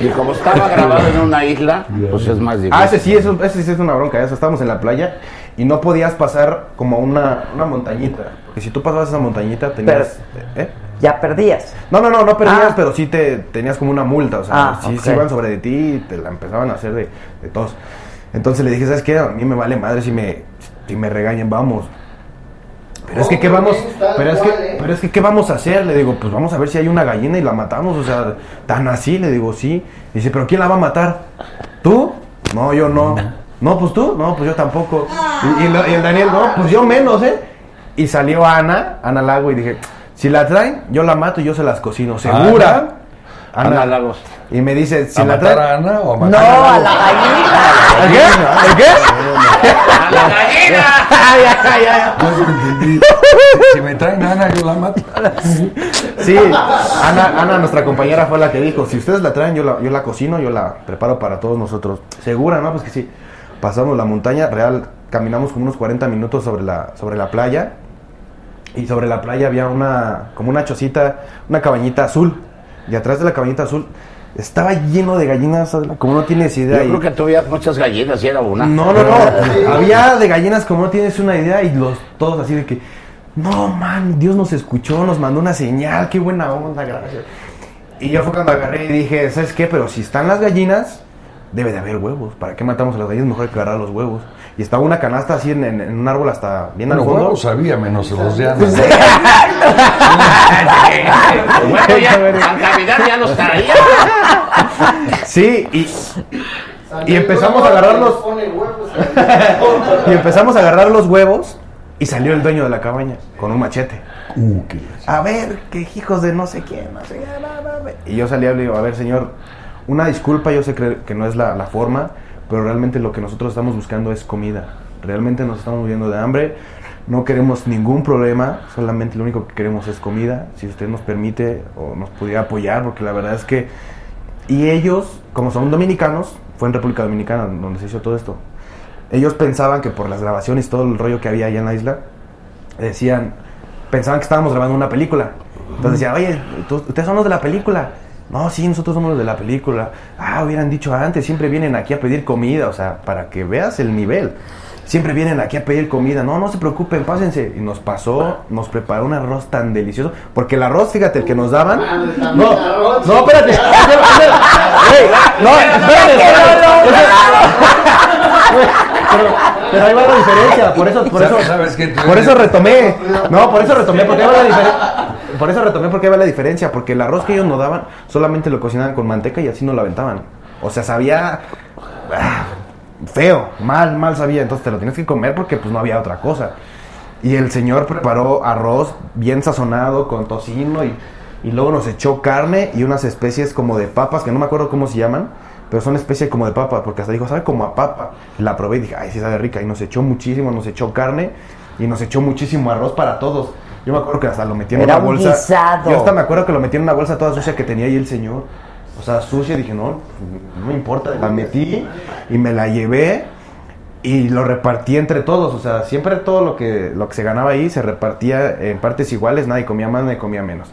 Y como estaba grabado en una isla, pues es más difícil. Ah, ese sí, eso, ese sí es una bronca. Eso, estábamos en la playa y no podías pasar como una, una montañita. Porque si tú pasabas esa montañita tenías... ¿eh? Ya perdías. No, no, no, no perdías, Ah. pero sí te tenías como una multa. O sea, Ah, sí, iban sobre de ti y te la empezaban a hacer de, de todos. Entonces le dije, ¿sabes qué? A mí me vale madre si me, si me regañan, vamos. Pero es que, ¿qué vamos? Pero es que, ¿eh? pero es que, ¿qué vamos a hacer? Le digo, pues vamos a ver si hay una gallina y la matamos. O sea, tan así, le digo, sí. Dice, ¿pero quién la va a matar? ¿Tú? No, yo no. No, pues tú. No, pues yo tampoco. Y, y lo- y el Daniel, no, pues yo menos, ¿eh? Y salió Ana, Ana Lago, y dije, si la traen, yo la mato y yo se las cocino. ¿Segura? Ana Lagos. Y me dice, si ¿A la matar traen... a Ana o a No, matar a a la gallina. ¿El qué? [laughs] ¡A la gallina! Ay, ay, ay, [laughs] No, yo entendí. Si me traen a Ana, yo la mato. Sí, Ana, Ana, nuestra compañera, fue la que dijo, si ustedes la traen, yo la, yo la cocino, yo la preparo para todos nosotros. Segura, ¿no? Pues que sí. Pasamos la montaña, real, caminamos como unos 40 minutos sobre la, sobre la playa. Y sobre la playa había una, como una chocita, una cabañita azul. Y atrás de la cabañita azul estaba lleno de gallinas, como no tienes Yo idea. y- creo que tuviera muchas gallinas y era una. no, no, no. [laughs] Había de gallinas como no tienes una idea y los todos así de que, no, man, Dios nos escuchó, nos mandó una señal, qué buena onda, gracias. Y yo fue cuando agarré y dije, ¿sabes qué? Pero si están las gallinas, debe de haber huevos. ¿Para qué matamos a las gallinas? Mejor hay que agarrar los huevos. Y estaba una canasta así en, en- en un árbol hasta bien Bueno, al fondo. huevos sabía, menos los de Ana. [laughs] Bueno, ya, al caminar ya los traía. Sí, y, Y empezamos a pone huevos. [laughs] y empezamos a agarrar los huevos y salió el dueño de la cabaña con un machete. Uh, qué a ver, que hijos de no sé quién, no sé qué, bla, bla, bla". Y yo salía y le digo, a ver, señor, una disculpa, yo sé que, que no es la, la forma, pero realmente lo que nosotros estamos buscando es comida. Realmente nos estamos muriendo de hambre, no queremos ningún problema, solamente lo único que queremos es comida. Si usted nos permite o nos pudiera apoyar, porque la verdad es que... Y ellos, como son dominicanos, fue en República Dominicana donde se hizo todo esto. Ellos pensaban que por las grabaciones todo el rollo que había allá en la isla, decían, pensaban que estábamos grabando una película. Entonces decían, oye, ¿tú- ustedes son los de la película. No, sí, nosotros somos los de la película. Ah, hubieran dicho antes, siempre vienen aquí a pedir comida, o sea, para que veas el nivel. Siempre vienen aquí a pedir comida. No, no se preocupen, pásense. Y nos pasó, nos preparó un arroz tan delicioso. Porque el arroz, fíjate, el que nos daban. No, no, espérate. No, [laughs] espérate. Pero, pero ahí va la diferencia, por eso, por eso, por eso retomé. No, por eso retomé, porque ahí va la diferencia. Por eso retomé porque va la diferencia, porque el arroz que ellos nos daban solamente lo cocinaban con manteca y así no lo aventaban. O sea, sabía ah, feo, mal, mal sabía, entonces te lo tienes que comer porque pues no había otra cosa. Y el señor preparó arroz bien sazonado con tocino y, y luego nos echó carne y unas especies como de papas, que no me acuerdo cómo se llaman, pero son especies como de papa, porque hasta dijo, sabe como a papa. La probé y dije, ay, sí sabe rica. Y nos echó muchísimo, nos echó carne y nos echó muchísimo arroz para todos. Yo me acuerdo que hasta lo metí en Era una un bolsa. guisado. Yo hasta me acuerdo que lo metí en una bolsa toda sucia que tenía ahí el señor. O sea, sucia, dije, no, no me importa. La metí y me la llevé y lo repartí entre todos. O sea, siempre todo lo que, lo que se ganaba ahí se repartía en partes iguales. Nadie comía más, nadie comía menos.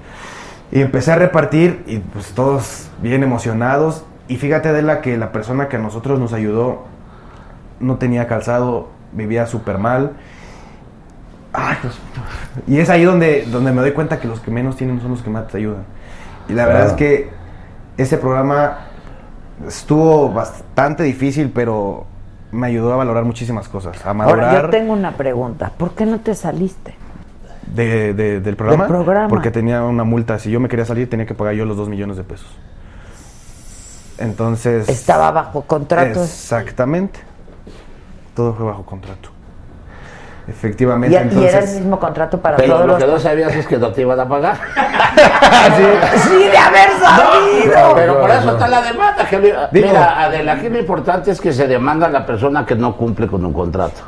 Y empecé a repartir y pues todos bien emocionados. Y fíjate, Adela, que la persona que a nosotros nos ayudó no tenía calzado, vivía súper mal. Ay. Y es ahí donde, donde me doy cuenta que los que menos tienen son los que más te ayudan. Y la verdad es que ese programa estuvo bastante difícil, pero me ayudó a valorar muchísimas cosas. A Ahora, yo madurar tengo una pregunta. ¿Por qué no te saliste? de- de- del, programa, Del programa. Porque tenía una multa. Si yo me quería salir, tenía que pagar yo los dos millones de pesos. Entonces... Estaba bajo contrato. Exactamente. Todo fue bajo contrato. Y, Efectivamente. y era el entonces, mismo contrato para Pero todos lo los... que no sabías es que no te iban a pagar. [laughs] ¡Sí, de haber sabido! Pero por eso está la demanda. que mira, Digo- mira, Adela, aquí lo importante es que se demanda a la persona que no cumple con un contrato.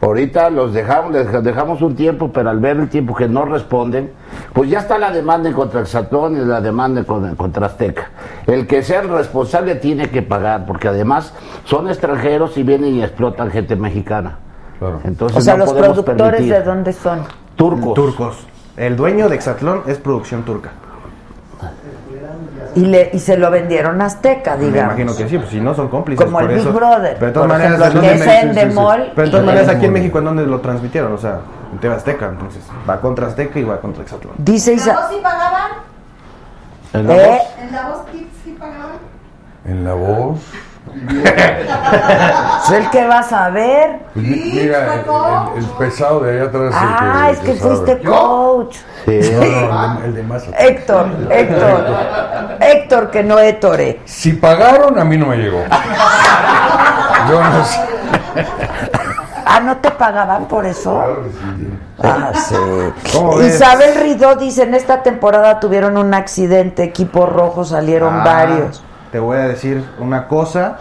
Ahorita los dejamos, les dejamos un tiempo, pero al ver el tiempo que no responden, pues ya está la demanda en contra y la demanda en con- contra Azteca. El que sea el responsable tiene que pagar, porque además son extranjeros y vienen y explotan gente mexicana. Claro. Entonces O sea, no los productores permitir. de dónde son. Turcos. turcos. El dueño de Exatlón es producción turca. Y, le, y se lo vendieron a Azteca, Me digamos. imagino que sí, pues si no son cómplices. Como el por Big eso. Brother, Pero de todas maneras, ejemplo, ¿en que es me- Demol Pero de todas maneras, aquí en México, ¿en dónde lo transmitieron? O sea, en TV Azteca. Entonces, va contra Azteca y va contra Exatlón. Dice ¿En la voz sí pagaban? En la ¿Eh? voz. ¿En la voz sí pagaban? En la voz. ¿Es el que vas a ver? Pues mira, el, el- el pesado de allá atrás. Ah, el es que sabe. fuiste coach. Sí. No, no, el de, el de más atrás. Héctor, Héctor. Héctor, que no Héctore. Si pagaron, a mí no me llegó. Yo no sé. Ah, ¿no te pagaban por eso? Ah, sí. ¿Cómo ves? Isabel Ridó dice, en esta temporada tuvieron un accidente, equipo rojo, salieron Ah, varios. Te voy a decir una cosa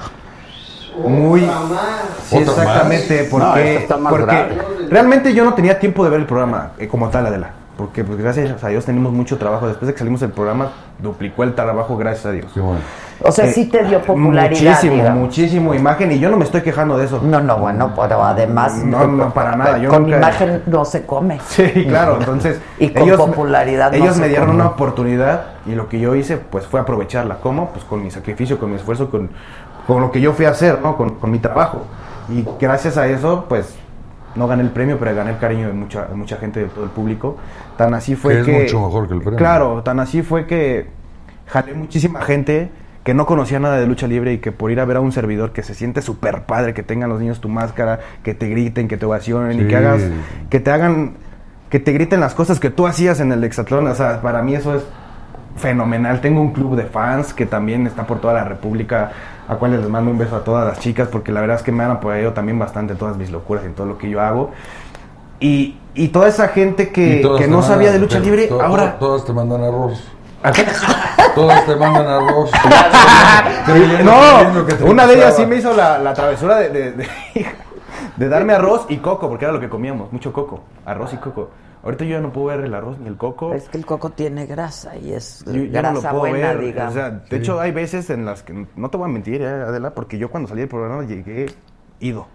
muy sí, ¿Otra exactamente porque, porque realmente yo no tenía tiempo de ver el programa eh, como tal Adela porque pues, gracias a Dios tenemos mucho trabajo después de que salimos del programa duplicó el trabajo gracias a Dios Qué bueno. O sea, Eh, sí te dio popularidad. muchísimo digamos. muchísimo imagen y yo no me estoy quejando de eso No, no, bueno, pero además... No, no, para nada, yo con nunca- imagen no se come. [laughs] Sí, claro, entonces [laughs] Y con popularidad no ellos se me dieron come. una oportunidad y lo que yo hice pues fue aprovecharla. ¿Cómo? Pues con mi sacrificio, con mi esfuerzo, con, con lo que yo fui a hacer, ¿no? Con, con mi trabajo. Y gracias a eso pues no gané el premio, pero gané el cariño de mucha, de mucha gente, de todo el público. Tan así fue Que es mucho mejor que el premio. Claro, tan así fue que jalé muchísima gente que no conocía nada de lucha libre y que por ir a ver a un servidor que se siente súper padre, que tengan los niños tu máscara, que te griten, que te ovacionen y Sí. que hagas, que te hagan, que te griten las cosas que tú hacías en el Exatlón, o sea, para mí eso es fenomenal. Tengo un club de fans que también está por toda la República, a cuales les mando un beso a todas las chicas, porque la verdad es que me han apoyado también bastante en todas mis locuras y en todo lo que yo hago. Y, y toda esa gente que, que no sabía de lucha libre, ahora... to- Todas te mandan arroz. [laughs] Todas te mandan arroz. [laughs] No, que una de ellas sí me hizo la, la travesura de, de, de- [laughs] de darme arroz y coco, porque era lo que comíamos, mucho coco, arroz y coco. Ahorita yo ya no puedo ver el arroz ni el coco. Es que el coco tiene grasa y es Yo- yo no grasa lo puedo buena, ver. digamos. O sea, de hecho, hay veces en las que, no te voy a mentir, eh, Adela, porque yo cuando salí del programa llegué ido.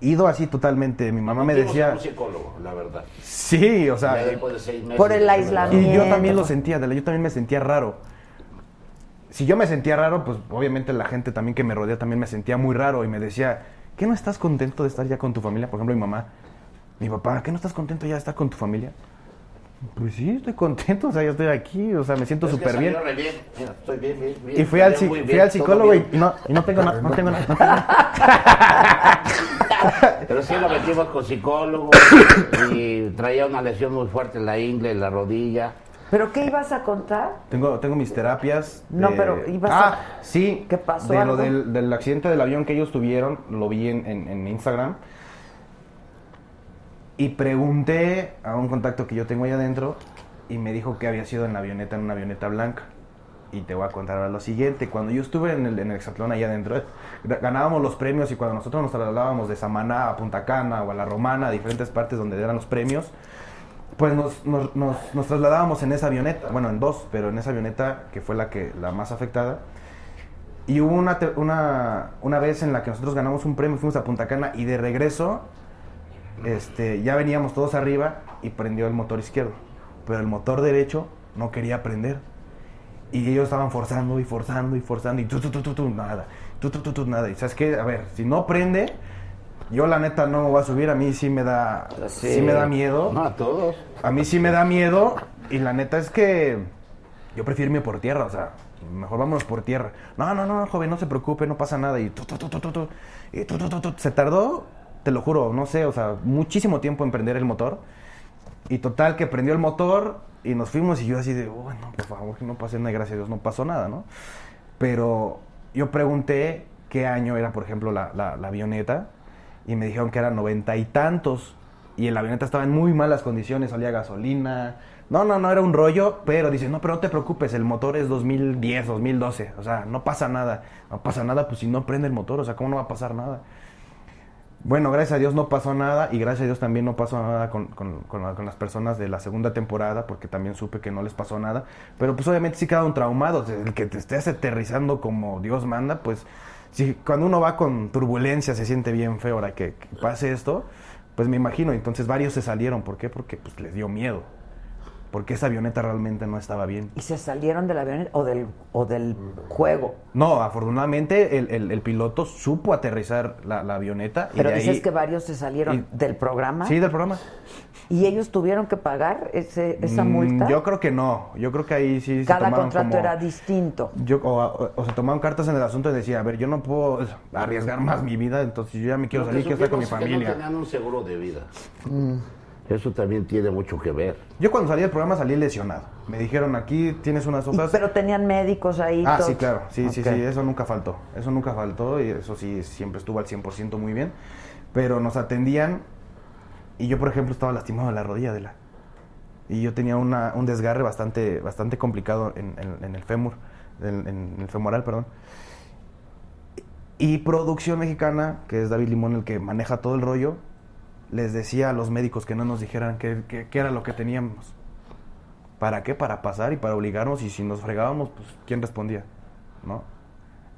Ido así totalmente. Mi mamá me decía. un psicólogo, la verdad. Sí, o sea. De seis meses. Por el Y aislamiento. yo también lo sentía, Adela, yo también me sentía raro. Si yo me sentía raro, pues obviamente la gente también que me rodea también me sentía muy raro y me decía, ¿qué no estás contento de estar ya con tu familia? Por ejemplo, mi mamá, mi papá, ¿qué no estás contento ya estar con tu familia? Pues sí, estoy contento, o sea, yo estoy aquí, o sea, me siento súper bien. bien. Mira, estoy bien, bien, bien. Y fui al, fui al psicólogo y no, y no tengo nada, no tengo nada. no. [laughs] Pero sí lo metimos con psicólogo y traía una lesión muy fuerte en la ingle, en la rodilla. ¿Pero qué ibas a contar? Tengo, tengo mis terapias. No, pero ibas Ah, a- sí. ¿Qué pasó, De lo del, del accidente del avión que ellos tuvieron, lo vi en, en- en Instagram. Y pregunté a un contacto que yo tengo ahí adentro y me dijo que había sido en la avioneta, en una avioneta blanca. Y te voy a contar ahora lo siguiente. Cuando yo estuve en el, en el Hexatlón ahí adentro, eh, ganábamos los premios y cuando nosotros nos trasladábamos de Samaná a Punta Cana o a La Romana, a diferentes partes donde eran los premios, pues nos, nos, nos, nos trasladábamos en esa avioneta, bueno, en dos, pero en esa avioneta que fue la, que, la más afectada. Y hubo una, una, una vez en la que nosotros ganamos un premio, fuimos a Punta Cana y de regreso este, ya veníamos todos arriba y prendió el motor izquierdo. Pero el motor derecho no quería prender. Y ellos estaban forzando y forzando y forzando y tu, tu, tu, tu, nada. Tu, tu, tu, tu, nada. Y sabes qué, a ver, si no prende, yo la neta no me voy a subir. A mí sí me da, sí. me da miedo. No, a todos. A mí sí me da miedo. Y la neta es que yo prefiero irme por tierra, o sea, mejor vámonos por tierra. No, no, no, joven, no se preocupe, no pasa nada. Y, tu, tu, tu, y se tardó, te lo juro, no sé, o sea, muchísimo tiempo en prender el motor. Y total, que prendió el motor y nos fuimos y yo así de, bueno, por favor, que no pase nada, gracias a Dios, no pasó nada, ¿no? Pero yo pregunté qué año era, por ejemplo, la, avioneta y me dijeron que eran noventa y tantos y la avioneta estaba en muy malas condiciones, salía gasolina. No, no, no era un rollo, pero dice, no, pero no te preocupes, el motor es 2010, 2012, o sea, no pasa nada, no pasa nada, pues si no prende el motor, o sea, ¿cómo no va a pasar nada? Bueno, gracias a Dios no pasó nada y gracias a Dios también no pasó nada con, con- con la- con las personas de la segunda temporada porque también supe que no les pasó nada. Pero pues obviamente sí quedaron traumados. El que te estés aterrizando como Dios manda, pues si cuando uno va con turbulencia se siente bien feo ahora que, que pase esto, pues me imagino. Entonces varios se salieron. ¿Por qué? Porque pues les dio miedo. Porque esa avioneta realmente no estaba bien. ¿Y se salieron del avión o del, o del juego? No, afortunadamente el, el- el piloto supo aterrizar la, la avioneta. y Pero de dices ahí- que varios se salieron y- del programa. Sí, del programa. ¿Y ellos tuvieron que pagar ese, esa Mm, multa? Yo creo que no. Yo creo que ahí sí se Cada tomaron contrato como- era distinto. Yo, o, o- o se tomaban cartas en el asunto y decía, a ver, yo no puedo arriesgar más mi vida, entonces yo ya me quiero Lo salir, que quiero estar con mi es que familia. No tenían un seguro de vida. Eso también tiene mucho que ver. Yo cuando salí del programa salí lesionado. Me dijeron, aquí tienes unas hojas. pero tenían médicos ahí. Ah, todos. sí, claro. Sí, sí, sí, eso nunca faltó. Eso nunca faltó y eso sí, siempre estuvo al 100% muy bien. Pero nos atendían y yo, por ejemplo, estaba lastimado de la rodilla de la... Y yo tenía una- un desgarre bastante, bastante complicado en, en- en el fémur, en, en el femoral, perdón. Y producción mexicana, que es David Limón el que maneja todo el rollo, les decía a los médicos que no nos dijeran qué, qué- era lo que teníamos. ¿Para qué? Para pasar y para obligarnos. Y si nos fregábamos, pues ¿quién respondía? ¿No?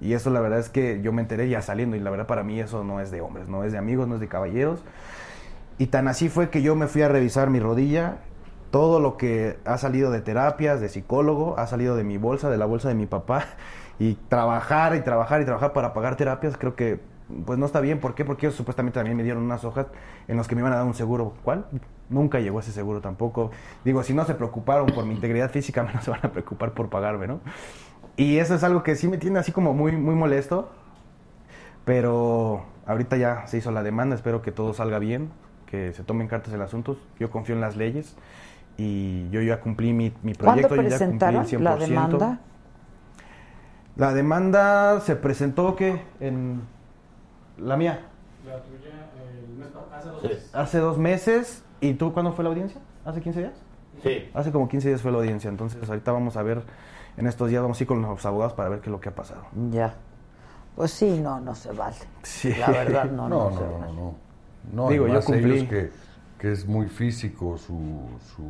Y eso la verdad es que yo me enteré ya saliendo. Y la verdad para mí eso no es de hombres, no es de amigos, no es de caballeros. Y tan así fue que yo me fui a revisar mi rodilla. Todo lo que ha salido de terapias, de psicólogo, ha salido de mi bolsa, de la bolsa de mi papá. Y trabajar y trabajar y trabajar para pagar terapias, creo que pues no está bien. ¿Por qué? Porque ellos supuestamente también me dieron unas hojas en las que me iban a dar un seguro. ¿Cuál? Nunca llegó ese seguro tampoco. Digo, si no se preocuparon por mi integridad física, [laughs] menos se van a preocupar por pagarme, ¿no? Y eso es algo que sí me tiene así como muy, muy molesto. Pero ahorita ya se hizo la demanda, espero que todo salga bien, que se tomen cartas en asuntos. Yo confío en las leyes y yo ya cumplí mi, mi ¿Cuándo proyecto. yo ya cumplí el presentaron la 100%. demanda? La demanda se presentó que en la mía. La tuya el Hace dos meses. ¿Y tú cuándo fue la audiencia? ¿Hace 15 días? Sí. Hace como 15 días fue la audiencia. Entonces ahorita vamos a ver, en estos días vamos a ir con los abogados para ver qué es lo que ha pasado. Ya. Pues sí, no, no se vale. Sí. La verdad, no, [laughs] no, No, se no, vale. no, no. No, Digo, yo cumplí. ellos que, que es muy físico su... su...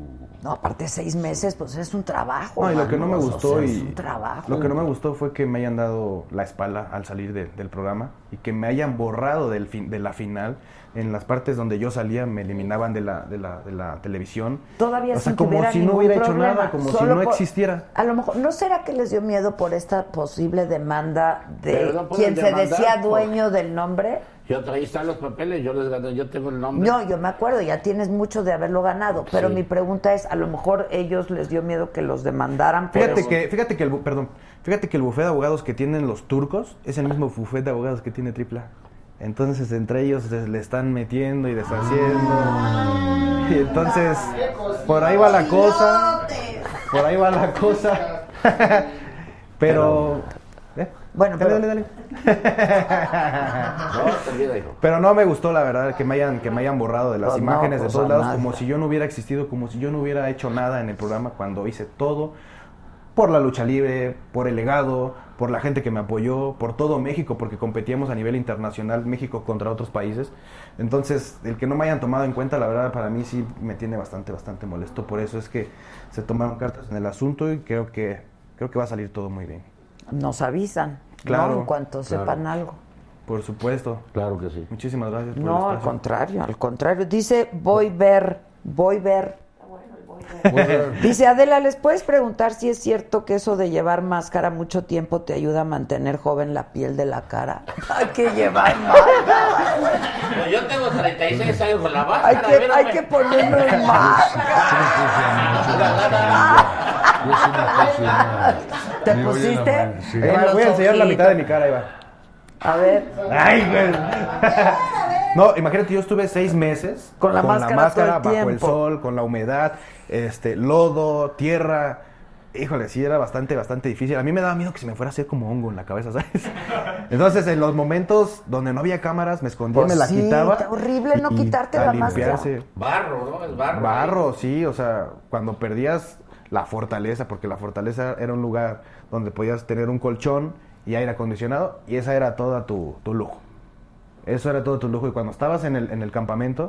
No, aparte seis meses, pues es un trabajo. No, y lo que no me o gustó sea, y es un trabajo. lo que no me gustó fue que me hayan dado la espalda al salir de- del programa y que me hayan borrado del fin, de la final en las partes donde yo salía me eliminaban de la, de la, de la televisión Todavía o sea como si no hubiera hecho nada como si no por- existiera A lo mejor, ¿no será que les dio miedo por esta posible demanda de no quien se decía por- dueño del nombre? Yo ahí están los papeles, yo les gané, yo tengo el nombre. No, yo me acuerdo, ya tienes mucho de haberlo ganado, pero Sí. mi pregunta es, a lo mejor ellos les dio miedo que los demandaran por fíjate eso. que fíjate que el perdón fíjate que el bufete de abogados que tienen los turcos es el mismo bufete de abogados que tiene Tripla entonces entre ellos se- le están metiendo y deshaciendo y entonces por ahí va la cosa por ahí va la cosa [laughs] pero. Bueno, dale, pero- dale, dale. [laughs] No. Pero no me gustó, la verdad, que me hayan, que me hayan borrado de las Pues no, imágenes pues de todos a lados, nadie. como si yo no hubiera existido, como si yo no hubiera hecho nada en el programa cuando hice todo por la lucha libre, por el legado, por la gente que me apoyó, por todo México, porque competíamos a nivel internacional México contra otros países. Entonces, el que no me hayan tomado en cuenta, la verdad, para mí sí me tiene bastante, bastante molesto. Por eso es que se tomaron cartas en el asunto y creo que, creo que va a salir todo muy bien. Nos avisan, Claro, ¿no? En cuanto claro. sepan algo. Por supuesto. Claro que sí. Muchísimas gracias por el No, al espacio. contrario, al contrario. Dice, voy ver, voy ver. [laughs] Dice Adela, ¿les puedes preguntar si es cierto que eso de llevar máscara mucho tiempo te ayuda a mantener joven la piel de la cara? [laughs] Hay que llevar máscara. Yo tengo 36 años con la Hay máscara. que, mírame. hay que ponernos [laughs] Yo sí me [laughs] ¿Te Digo, pusiste? sí. Voy a enseñar la mitad de mi cara, ahí va. A ver. Ay, güey. [laughs] No, imagínate, yo estuve seis meses Con la máscara todo el bajo el sol, con la humedad, este, lodo, tierra. Híjole, sí era bastante, bastante difícil. A mí me daba miedo que se me fuera a hacer como hongo en la cabeza, [laughs] ¿sabes? Entonces, en los momentos donde no había cámaras, me escondía, Pues me la sí, quitaba. está horrible no y- quitarte la máscara. limpiarse. Barro, ¿no? Es barro. Barro, sí, o sea, cuando perdías la fortaleza, porque la fortaleza era un lugar donde podías tener un colchón y aire acondicionado, y esa era toda tu, tu lujo. Eso era todo tu lujo. Y cuando estabas en el, en el campamento,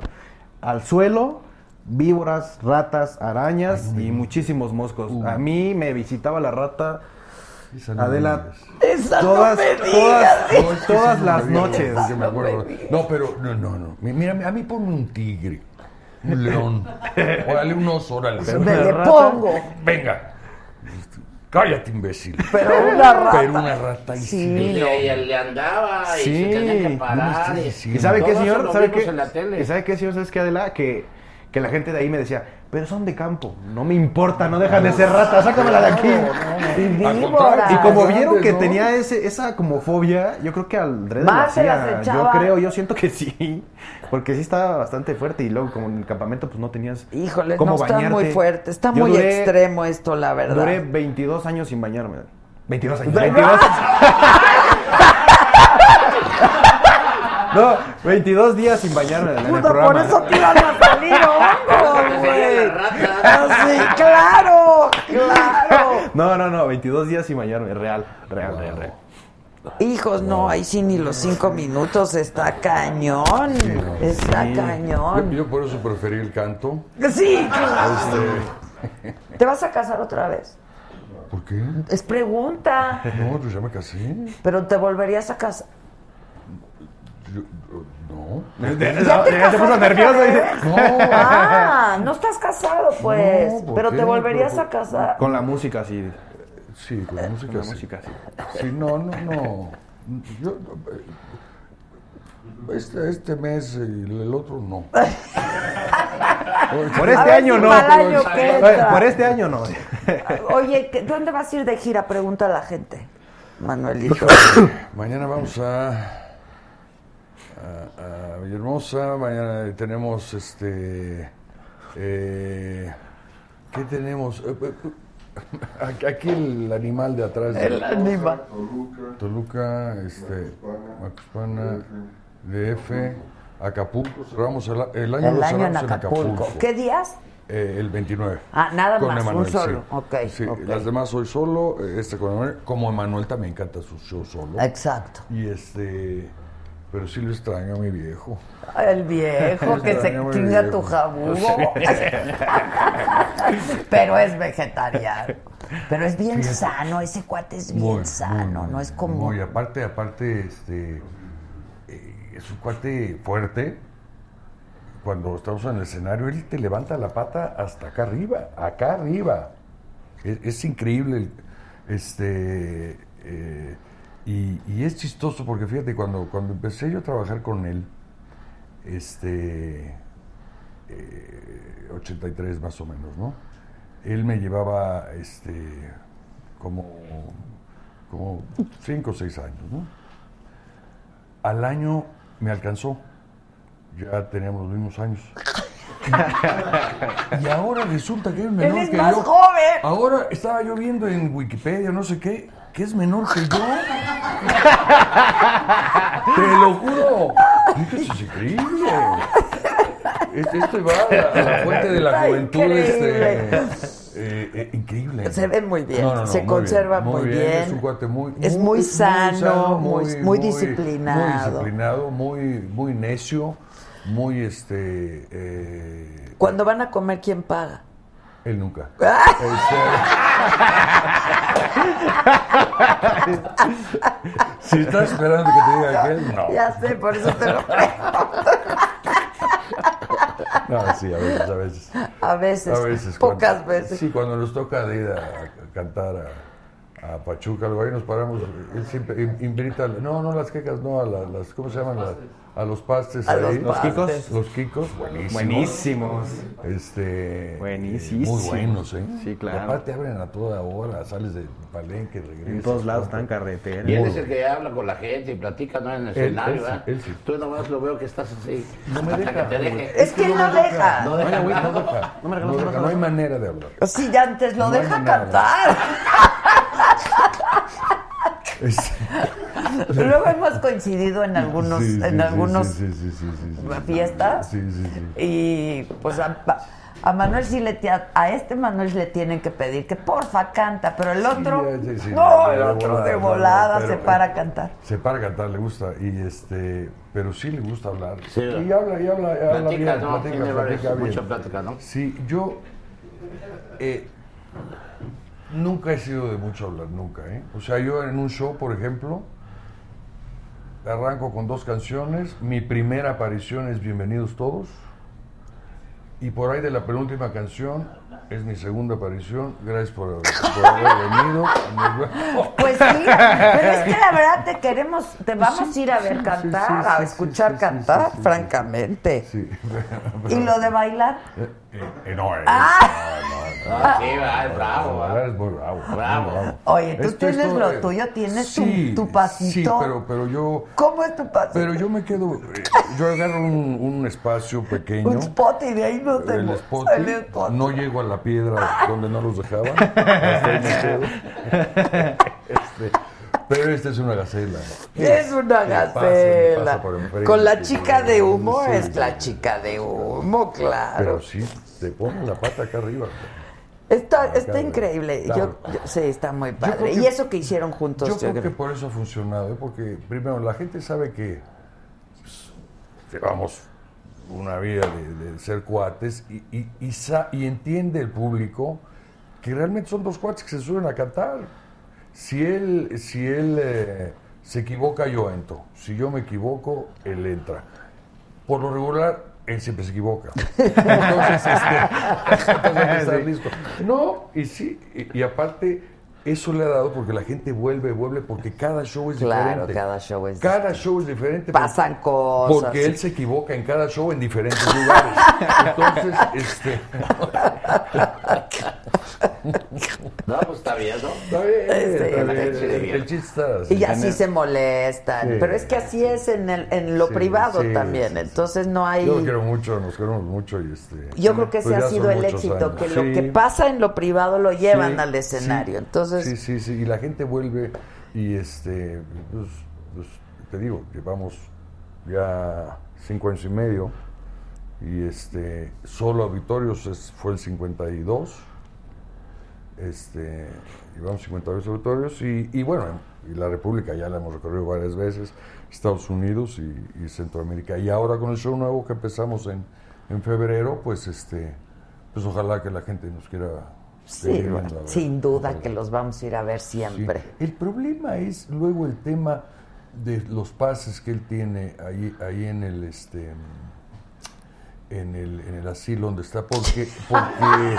al suelo, víboras, ratas, arañas y muchísimos moscos. A mí me visitaba la rata. No Adela, todas, no me todas, todas las noches. No, pero no, no, no. Mi- Mira, a mí ponme un tigre, un león, órale un oso, órale. Pero Me le pongo. Venga. Cállate, imbécil. Pero una rata. Pero una rata y Sí. Y le, y le andaba y Sí. se tenía que no parar. estoy y- diciendo. ¿Y sabe qué, señor? ¿Sabe qué? ¿Y sabe qué, señor? ¿Sabes qué, Adela? Que, que la gente de ahí me decía, pero son de campo, no me importa, no dejan de ser ratas, sácamela de aquí. Y como vieron que tenía ese, esa como fobia, yo creo que al Dredd lo hacía. Yo creo, yo siento que sí. Porque sí estaba bastante fuerte y luego como en el campamento pues no tenías Híjole, cómo no está muy fuerte, está Yo muy duré- extremo esto, la verdad. Duré 22 años sin bañarme. 22 años. ¡Ay! 22 [laughs] No, 22 días sin bañarme en el Puta, programa. por eso te iban a salir [laughs] hongos, güey. la rata. Ah, sí, claro, claro. No, no, no, 22 días sin bañarme, real, real, real, real. Hijos, no, ahí sí ni los cinco minutos está cañón. Está Yo, cañón. yo por eso preferí el canto. Sí, claro. Este, ¿Te vas a casar otra vez? ¿Por qué? Es pregunta. No, pues ya me casé. Pero te volverías a casar. Yo- no. Ya, se puso nervioso. dice. No. [laughs] Ah, no estás casado, pues. No, ¿por pero qué? te volverías Pero- a casar. Con la música, sí. Sí, con la música. Con la sí. música, sí. Sí, no, no, no. Yo, eh, este, este mes y el otro no. [laughs] Por este ver año si no. año. Por este año no. [laughs] Oye, ¿qué- ¿dónde vas a ir de gira? Pregunta a la gente. Manuelito. [coughs] Mañana vamos a, a, a Villahermosa. Mañana tenemos este. eh, ¿Qué tenemos? Eh, eh, Aquí el animal de atrás. El animal. Toluca, este, Macuspana, DF, Acapulco, cerramos el, el año, El lo año en cerramos Acapulco. ¿Qué días? Eh, el 29. Ah, nada Con más, un solo. sí. Las demás soy solo, este con Emanuel. Como Emanuel también canta sus shows solo. Exacto. Y este, pero sí lo extraño a mi viejo. El viejo que se chinga tu jabugo. [laughs] Pero es vegetariano. Pero es bien Fíjate. sano, ese cuate es bien Muy, sano, muy, no es como... Muy, aparte, aparte, este, eh, es un cuate fuerte. Cuando estamos en el escenario, él te levanta la pata hasta acá arriba, acá arriba. Es, es increíble. Este, eh, y, y es chistoso porque fíjate, cuando, cuando empecé yo a trabajar con él, este, eh, 83 más o menos, ¿no? Él me llevaba, este, como, como 5 o 6 años, ¿no? Al año me alcanzó, ya teníamos los mismos años. [laughs] Y ahora resulta que es menor Él es que más yo. joven. Ahora estaba yo viendo en Wikipedia, no sé qué, que es menor que yo. [laughs] Te lo juro. Esto es increíble. Este- Esto va a la, fuente de la juventud. increíble. Este, eh, eh, increíble. Se ve muy bien, No, no, no, se muy conserva bien, muy bien. Es un cuate muy, Es muy sano, muy- muy disciplinado. Muy disciplinado, muy, muy necio, muy este. eh, Cuando van a comer, ¿quién paga? él nunca. [laughs] Si estás esperando que te diga aquel, no. Ya sé, por eso te lo [laughs] No, sí, a veces, a veces. A veces, A veces. pocas cuando- veces. Sí, cuando nos toca de ir a, a cantar a, a Pachuca, algo ahí nos paramos, él siempre in- invita, no, no las quecas, no, a la- las, ¿cómo se llaman? Las- a los pastes A ahí. los Los pastes. quicos. Los quicos, buenísimos. Buenísimos. Este, Buenísimos. Muy buenos, ¿eh? Sí, claro. Y aparte abren a toda hora, sales del palenque, regresas. En todos lados están carreteras. Y él es el que habla con la gente y platica, ¿no? En el escenario, él ¿verdad? él sí. Tú nomás lo veo que estás así. No me deja. que te deje. Es que él no deja. No deja. No, güey, hablar. no deja. No me No regalas deja, una no hay manera de hablar. Sí, ya antes lo deja cantar. [laughs] Luego hemos coincidido en algunos, Sí, sí, en algunos sí, sí, sí, sí, sí, sí. fiestas. Sí, sí, sí. Y pues a, a Manuel sí le tie- a este Manuel le tienen que pedir que porfa canta, pero el otro Sí, sí, sí, no, el otro volada, de volada pero- se para a cantar. Se para a cantar, le gusta, y este, pero sí le gusta hablar. Sí. Y habla, y habla, y habla Platica, bien, ¿no? platica, platica bien. mucha plática, ¿no? Sí, yo eh, nunca he sido de mucho hablar, nunca, ¿eh? O sea, yo en un show, por ejemplo, arranco con dos canciones, mi primera aparición es Bienvenidos Todos, y por ahí de la penúltima canción es mi segunda aparición, gracias por, por haber venido. [laughs] Pues sí, pero es que la verdad te queremos, te vamos a ir a ver cantar, sí, sí, a escuchar sí, sí, cantar, sí, sí, sí. francamente. Sí, Y lo de bailar, Eh, eh, no, eh, Ah. no, no, no. Sí, va, es bravo, va. es muy bravo. muy Bravo. Oye, tú Esto- tienes esto, lo eh, tuyo, tienes tu- sí, tu pasito. Sí, pero, pero yo, ¿cómo es tu pasito? pero yo me quedo, eh, yo agarro un, un espacio pequeño. un spot y de ahí no te el spot, el spot. no llego a la piedra donde no los dejaban. hasta [laughs] ahí me quedo. Este, [laughs] pero esta es una gacela. Es una pasa, gacela. pasa. Con la chica de humo Sí, es la chica de humo, claro. Pero sí, te pones la pata acá arriba. Está, Acá está arriba. increíble. Claro. Yo, yo- sí, está muy padre. y eso que hicieron juntos, Yo yo creo creo. que por eso ha funcionado, ¿eh? porque primero la gente sabe que pues, llevamos una vida de, de ser cuates y, y- y sa- y entiende el público que realmente son dos cuates que se suben a cantar. Si él, si él eh, se equivoca, yo entro. Si yo me equivoco, él entra. Por lo regular, él siempre se equivoca. [laughs] Entonces, este, [laughs] [laughs] entonces hay que estar listo. No, y sí, y, y aparte, eso le ha dado porque la gente vuelve, vuelve, porque cada show es Claro, diferente. cada show es Cada show es diferente. Pasan porque- cosas. Porque él se equivoca en cada show en diferentes lugares. Entonces, [laughs] este. No, pues está bien, ¿no? Está bien, Sí, está está bien. chido. El, el chiste está así. Y así se molestan. Sí. Pero es que así es en, el, en lo Sí, privado sí, también. Entonces no hay. Yo lo quiero mucho, nos queremos mucho y este. Yo creo que ese pues ha sido el éxito, años. que lo que pasa en lo privado lo llevan Sí, al escenario. sí, Sí, sí, sí. Y la gente vuelve y este. Pues, pues, te digo, llevamos ya cinco años y medio. Y este, solo auditorios es- fue el 52. Este, llevamos 52 auditorios y, y bueno, y la República ya la hemos recorrido varias veces, Estados Unidos y, y Centroamérica. Y ahora con el show nuevo que empezamos en, en febrero, pues este, pues ojalá que la gente nos quiera Sí, bueno, sin duda que los vamos a ir a ver siempre. Sí. El problema es luego el tema de los pases que él tiene ahí, ahí en el este en el, en el asilo donde está porque porque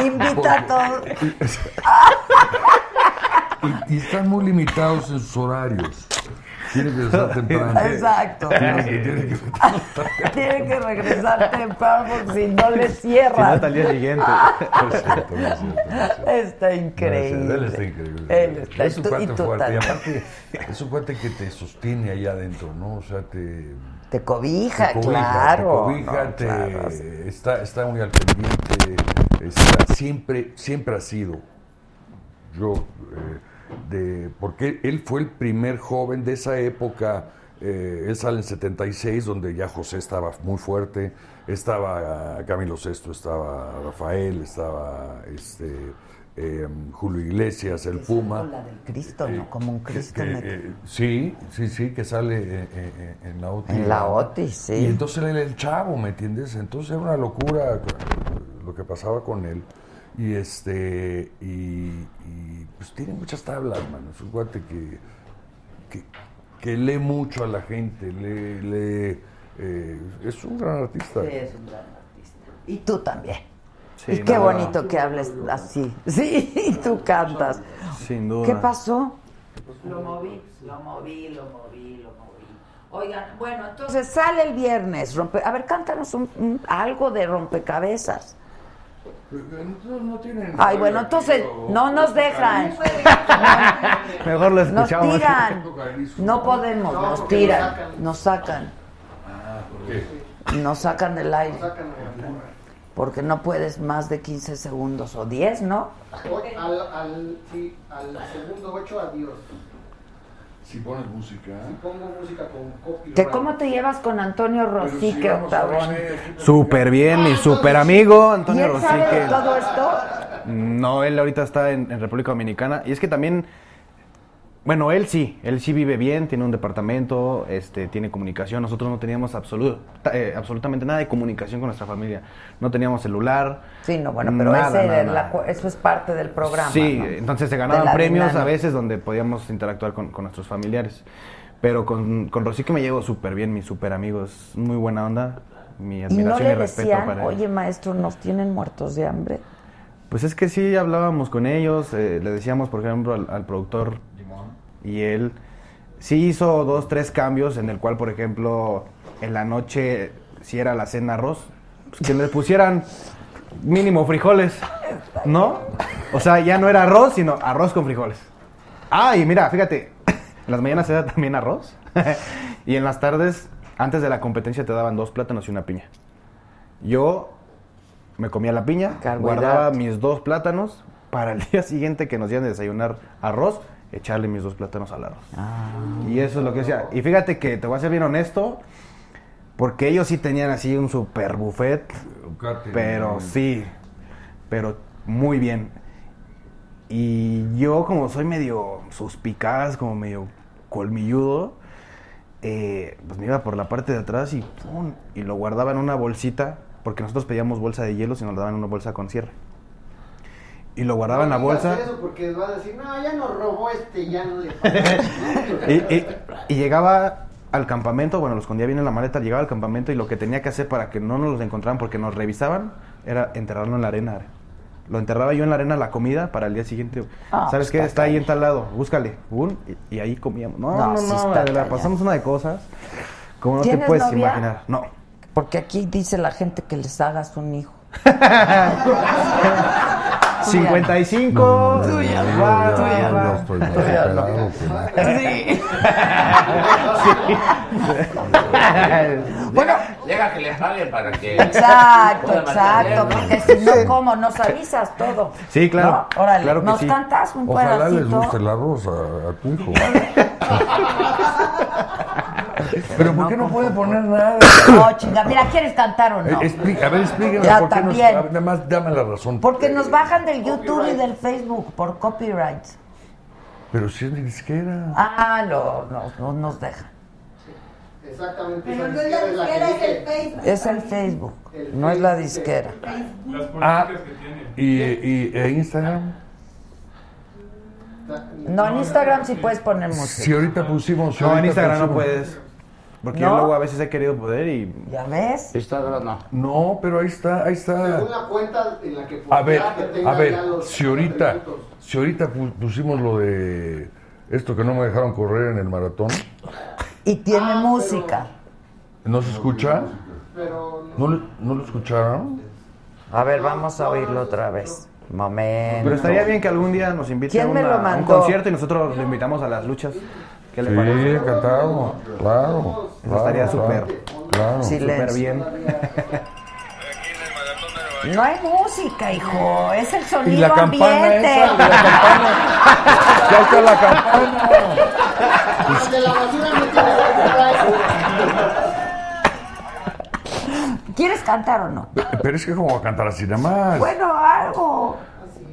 [laughs] Invita a todos. [laughs] y, y están muy limitados en sus horarios. Tiene que estar temprano. Exacto. [laughs] Tiene que, regresar temprano porque si no le cierran. siguiente. No [laughs] es cierto, no es cierto, no es cierto. Está No, increíble. él está increíble. Él está- es un cuate fuerte. Y aparte, es un cuate que te sostiene allá adentro, ¿no? O sea, te. Te cobija, te cobija, claro. Te cobija, No, te- claro. está, está muy al pendiente. está- siempre, siempre ha sido. Yo. eh, de, porque él fue el primer joven de esa época. eh, él sale en 76, donde ya José estaba muy fuerte. Estaba Camilo VI, estaba Rafael, estaba este, eh, Julio Iglesias, el Puma. La del Cristo, ¿no? Como un Cristo. Que, eh, sí, sí, sí, que sale eh, eh, en la OTI. En la OTI, sí. Y entonces él era el chavo, ¿me entiendes? Entonces era una locura lo que pasaba con él. Y este, y, y, pues tiene muchas tablas, mano. Es un guate que, que, que lee mucho a la gente, lee, lee, eh, es un gran artista. Sí, es un gran artista. Y tú también. Sí, y qué bonito que hables así. [laughs] Sí, y tú cantas. Sin duda. ¿Qué pasó? Lo moví, lo moví, lo moví, lo moví. Oigan, bueno, entonces sale el viernes. Rompe... A ver, cántanos un- un- algo de rompecabezas. No, no tienen- Ay, bueno, entonces no nos dejan. [laughs] Mejor lo Nos escuchamos. tiran. No podemos, nos tiran, nos sacan. Nos sacan del aire. Porque no puedes más de 15 segundos o 10, ¿no? Al, al, sí, al segundo 8, adiós. Si pones música. Si pongo música con copyright. ¿Que ¿Cómo te llevas con Antonio Rosique, Octavón? Súper bien, mi súper amigo Antonio ¿Y él sabe de Rosique. todo esto? No, él ahorita está en, en República Dominicana. Y es que también, bueno, él sí, él sí vive bien, tiene un departamento, este, tiene comunicación. Nosotros no teníamos absolu- eh, absolutamente nada de comunicación con nuestra familia. No teníamos celular. Sí, no, bueno, pero nada, ese, nada, nada. eso es parte del programa. Sí, ¿no? entonces se ganaban premios a veces donde podíamos interactuar con, con nuestros familiares. Pero con, con Rosique me llevo súper bien, mi súper amigo, es muy buena onda. Mi Y no admiración y, le respeto decían, para él. oye maestro, nos tienen muertos de hambre. Pues es que sí hablábamos con ellos, eh, le decíamos, por ejemplo, al, al productor y él sí hizo dos, tres cambios en el cual, por ejemplo, en la noche, si era la cena arroz, pues que le pusieran mínimo frijoles, ¿no? O sea, ya no era arroz, sino arroz con frijoles. Ah, y mira, fíjate, en las mañanas se da también arroz [laughs] y en las tardes, antes de la competencia, te daban dos plátanos y una piña. Yo me comía la piña, guardaba mis dos plátanos para el día siguiente que nos iban a desayunar arroz, echarle mis dos plátanos al arroz. Y eso es lo que decía. Y fíjate que te voy a ser bien honesto, porque ellos sí tenían así un super buffet, pero sí, pero muy bien. Y yo como soy medio suspicaz, como medio colmilludo, eh, pues me iba por la parte de atrás y, ¡pum! y lo guardaba en una bolsita, porque nosotros pedíamos bolsa de hielo y nos lo daban en una bolsa con cierre. Y lo guardaba en la bolsa. Eso porque va a decir, no, ya nos robó este, ya no le [laughs] Y, y- y llegaba al campamento, bueno, lo escondía bien en la maleta, llegaba al campamento y lo que tenía que hacer para que no nos los encontraran porque nos revisaban era enterrarlo en la arena. Lo enterraba yo en la arena la comida para el día siguiente. Ah, ¿Sabes pues qué? está Está ahí en tal lado, búscale. Un, y, y ahí comíamos. No, No, no, sí la pasamos una de cosas como no te ¿Tienes puedes novia? imaginar. No. Porque aquí dice la gente que les hagas un hijo. [laughs] 55. Tú ya no, Va, tú ya va, no. va. estoy más Tú ya no. operado que Sí. Bueno, llega que le paguen para que. Exacto, exacto. Porque si no, ¿cómo? Nos avisas todo. Sí, claro, ¿No? Órale, claro que nos sí. cantas un Ojalá les pedacito. guste el arroz a, a tu hijo. [laughs] Pero ¿por qué no puede poner nada? No, chinga, mira, ¿quieres cantar o no? Eh, a ver, explíqueme Ya, por qué también. Nada más dame la razón. Porque nos bajan del YouTube y del Facebook por copyright. Pero si es de disquera. Ah, no, no, no nos dejan. Exactamente. Pero esa no es la disquera disquera, que es el. Facebook. Es el Facebook, no es la disquera. Las Ah, políticas que tiene. y, y e Instagram. No, en Instagram sí puedes poner música. Si ahorita pusimos... si No, en Instagram no puedes. Porque ¿No? yo luego a veces he querido poder y. ¿Ya ves? Instagram no. No, pero ahí está, ahí está. Según la cuenta en la que A ver, que a ver, ya los si ahorita, si ahorita pu- pusimos lo de esto que no me dejaron correr en el maratón, Y tiene música. ¿no se escucha? Pero ¿No, lo- no lo escucharon? A ver, vamos a oírlo otra vez. Momento. Pero estaría bien que algún día nos invite ¿Quién a, una- un concierto y nosotros lo invitamos a las luchas. ¿Qué le Sí, parece? encantado, claro. claro, estaría claro, súper. Claro. Súper bien. No hay música, hijo. Es el sonido Y la campana ambiente. esa, la campana. [laughs] Ya está la campana. La basura no tiene. ¿Quieres cantar o no? Pero es que como cantar así nada más. Bueno, algo.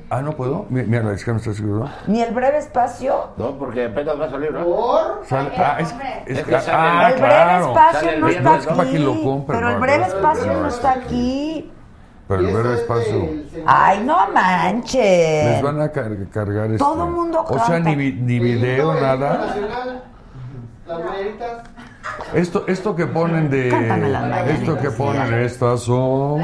Ah, ¿no puedo? Mi- Mira, la disquera me está seguro. Ni el breve espacio. No, porque apenas va a salir, ¿no? Por Sale- ah, es, es Es que, que sale- ah, el breve espacio Sale el no está ¿no? Para aquí. que lo compre, pero el no, breve no, espacio no, no está aquí. Pero el breve es espacio. Ay, no Les manches. van a car- cargar este. Todo mundo O sea, ni, ni El video, nada. Las mañanitas. Esto, esto que ponen de. Esto que ponen, estas son.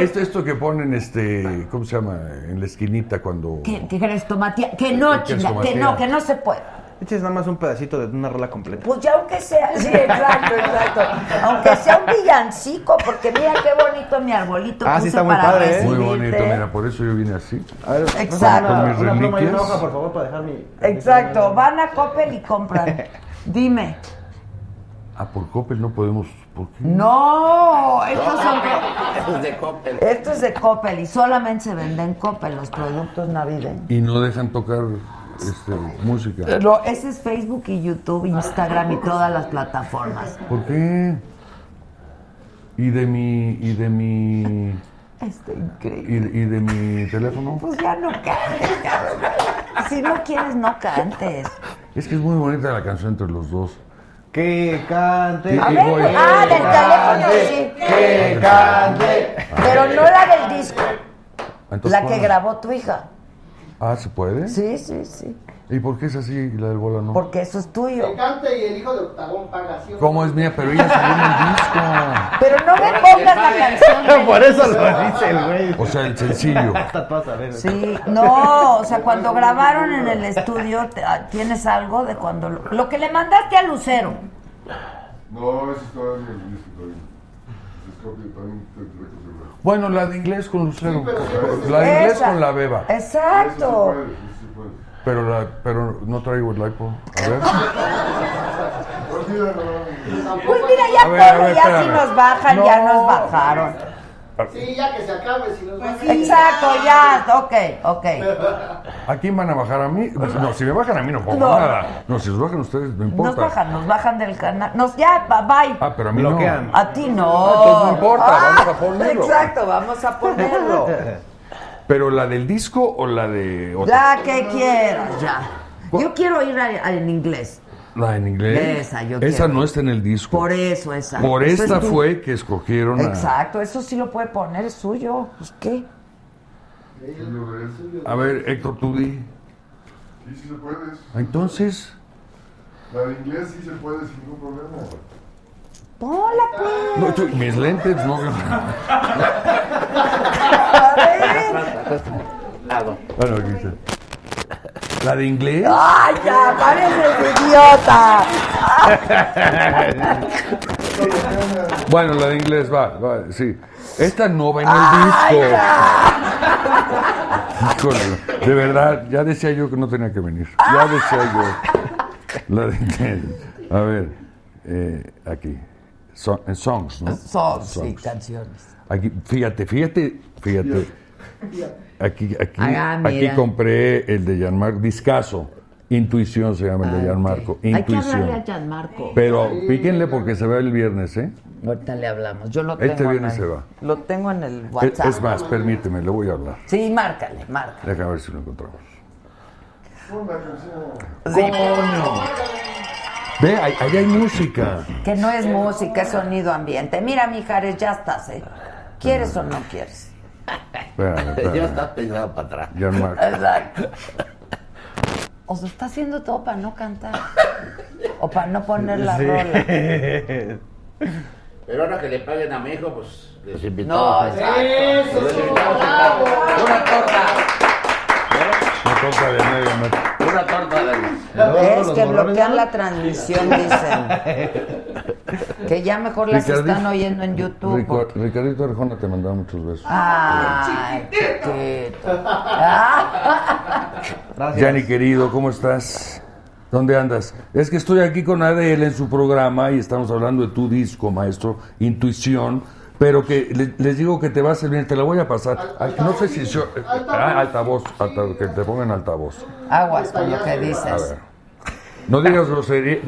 Esto, esto que ponen, este. ¿Cómo se llama? En la esquinita cuando. ¿Qué, qué? Que no, ¿Qué quieres chinga, que no, que no se puede. Este es nada más un pedacito de una rola completa. Pues ya aunque sea, sí, exacto, exacto. Aunque sea un villancico, porque mira qué bonito mi arbolito Ah, sí está muy para padre, ¿eh? Muy bonito, mira, por eso yo vine así. A ver, Exacto. Una, Con mis una pluma y una reliquias. hoja, por favor, para dejar mi. Exacto, van a Coppel y compran. [laughs] Dime. Ah, por Coppel no podemos. ¿Por qué? No, estos son Es de Coppel. esto es de Coppel y solamente se venden en Coppel los productos navideños. Y no dejan tocar este, música. No, ese es Facebook y YouTube, Instagram y todas las plataformas. ¿Por qué? Y de mi. Y de mi. Está Y, increíble. y de mi teléfono. Pues ya no cantes, cabrón. Si no quieres, no cantes. Es que es muy bonita la canción entre los dos. Que cante. A ver, voy. ah, del teléfono sí. Que cante. Pero no la del disco, Entonces, la que ¿cuál? grabó tu hija. Ah, ¿se puede? Sí, sí, sí. ¿Y por qué es así y la del bola no? Porque eso es tuyo. Que cante y el hijo de Octagón paga. ¿sí? ¿Cómo es mía? Pero ella salió en el disco. Pero no me pongas la canción. [laughs] Por eso lo dice el güey. O sea, el sencillo. [laughs] Hasta tú vas a ver. Sí, no, o sea, cuando grabaron en el estudio, te- ah, ¿tienes algo de cuando lo, lo que le mandaste a Lucero? No, eso está en el disco Bueno, la de inglés con Lucero. Sí, La de inglés Esa. con la beba. Sí Exacto. puede, eso sí puede. Pero, la, pero no traigo el iPod. A ver. Pues mira, ya A ver, a ver, ya si nos bajan, ya No. nos bajaron. Sí, ya que se acabe. Si nos Pues sí. Exacto, ya, ok, ok. [laughs] ¿A quién van a bajar a mí? No, si me bajan a mí no pongo No. nada. No, si los bajan ustedes, no importa. Nos bajan, nos bajan del canal. Nos, ya, bye. bye. Ah, pero a mí Bloquean. no. A ti no. Ah, entonces no importa, vamos a ponerlo. Exacto, vamos a ponerlo. [laughs] ¿Pero la del disco o la de otra? La que quieras, ya. Yo quiero ir a- a- en inglés. La en inglés. Esa, yo Esa quiero. no está en el disco. Por eso, esa. Por Eso esta es tu- fue que escogieron a... Exacto, eso sí lo puede poner, es suyo. Pues qué. A ver, Héctor, tú di. Sí, sí se puede. Entonces, La de inglés sí se puede sin ningún problema. Ponla, pues. no, tú- mis lentes no... [laughs] A ver. Bueno, aquí está. ¿La de inglés? ¡Ay, ya! ¡Pareces idiota! [laughs] Bueno, la de inglés va, va, sí. Esta no va en el ¡Ay, disco. [laughs] Híjole, de verdad, ya decía yo que no tenía que venir. Ya decía yo. La de inglés. A ver, eh, aquí. So- en songs, ¿no? Son, sí, Songs. canciones. Aquí, fíjate, fíjate, fíjate. Aquí, aquí, Ah, aquí compré el de Jean-Marc Discaso. Intuición se llama el de Ah, Gianmarco. ok. Hay que hablarle a Intuición. Gianmarco. Pero píquenle porque se va el viernes, ¿eh? Ahorita le hablamos. Yo lo tengo. Este viernes en se el- va. Lo tengo en el WhatsApp. es más, permíteme, le voy a hablar. Sí, márcale, márcale. Déjame ver si lo encontramos. Ve, ahí, ahí hay música. Que no es música, es sonido ambiente. Mira, Mijares, ya estás, ¿eh? ¿Quieres o no quieres? Espérame, [laughs] espérame. Ya está pensado para atrás. Gianmarco. Exacto. O se está haciendo todo para no cantar. O para no poner la rola. Pero ahora que le paguen a mi hijo, pues les No, invitamos. exacto. Eso, Les invitamos a- Una torta. Una torta de medio metro. Una torta de... Es que bloquean la transmisión, dicen. [laughs] [laughs] Que ya mejor las Ricardito- están oyendo en YouTube. Rico- Ricardito Arjona te mandaba muchos besos. Ay, chiquito. Ah. [laughs] Yanni querido, ¿cómo estás? ¿Dónde andas? Es que estoy aquí con Adele en su programa y estamos hablando de tu disco, maestro, Intuición, pero que le- les digo que te va a servir, te la voy a pasar. No sé si yo... ah, altavoz, alta- que te pongan altavoz. Aguas con lo que A dices. ver. No digas groserías,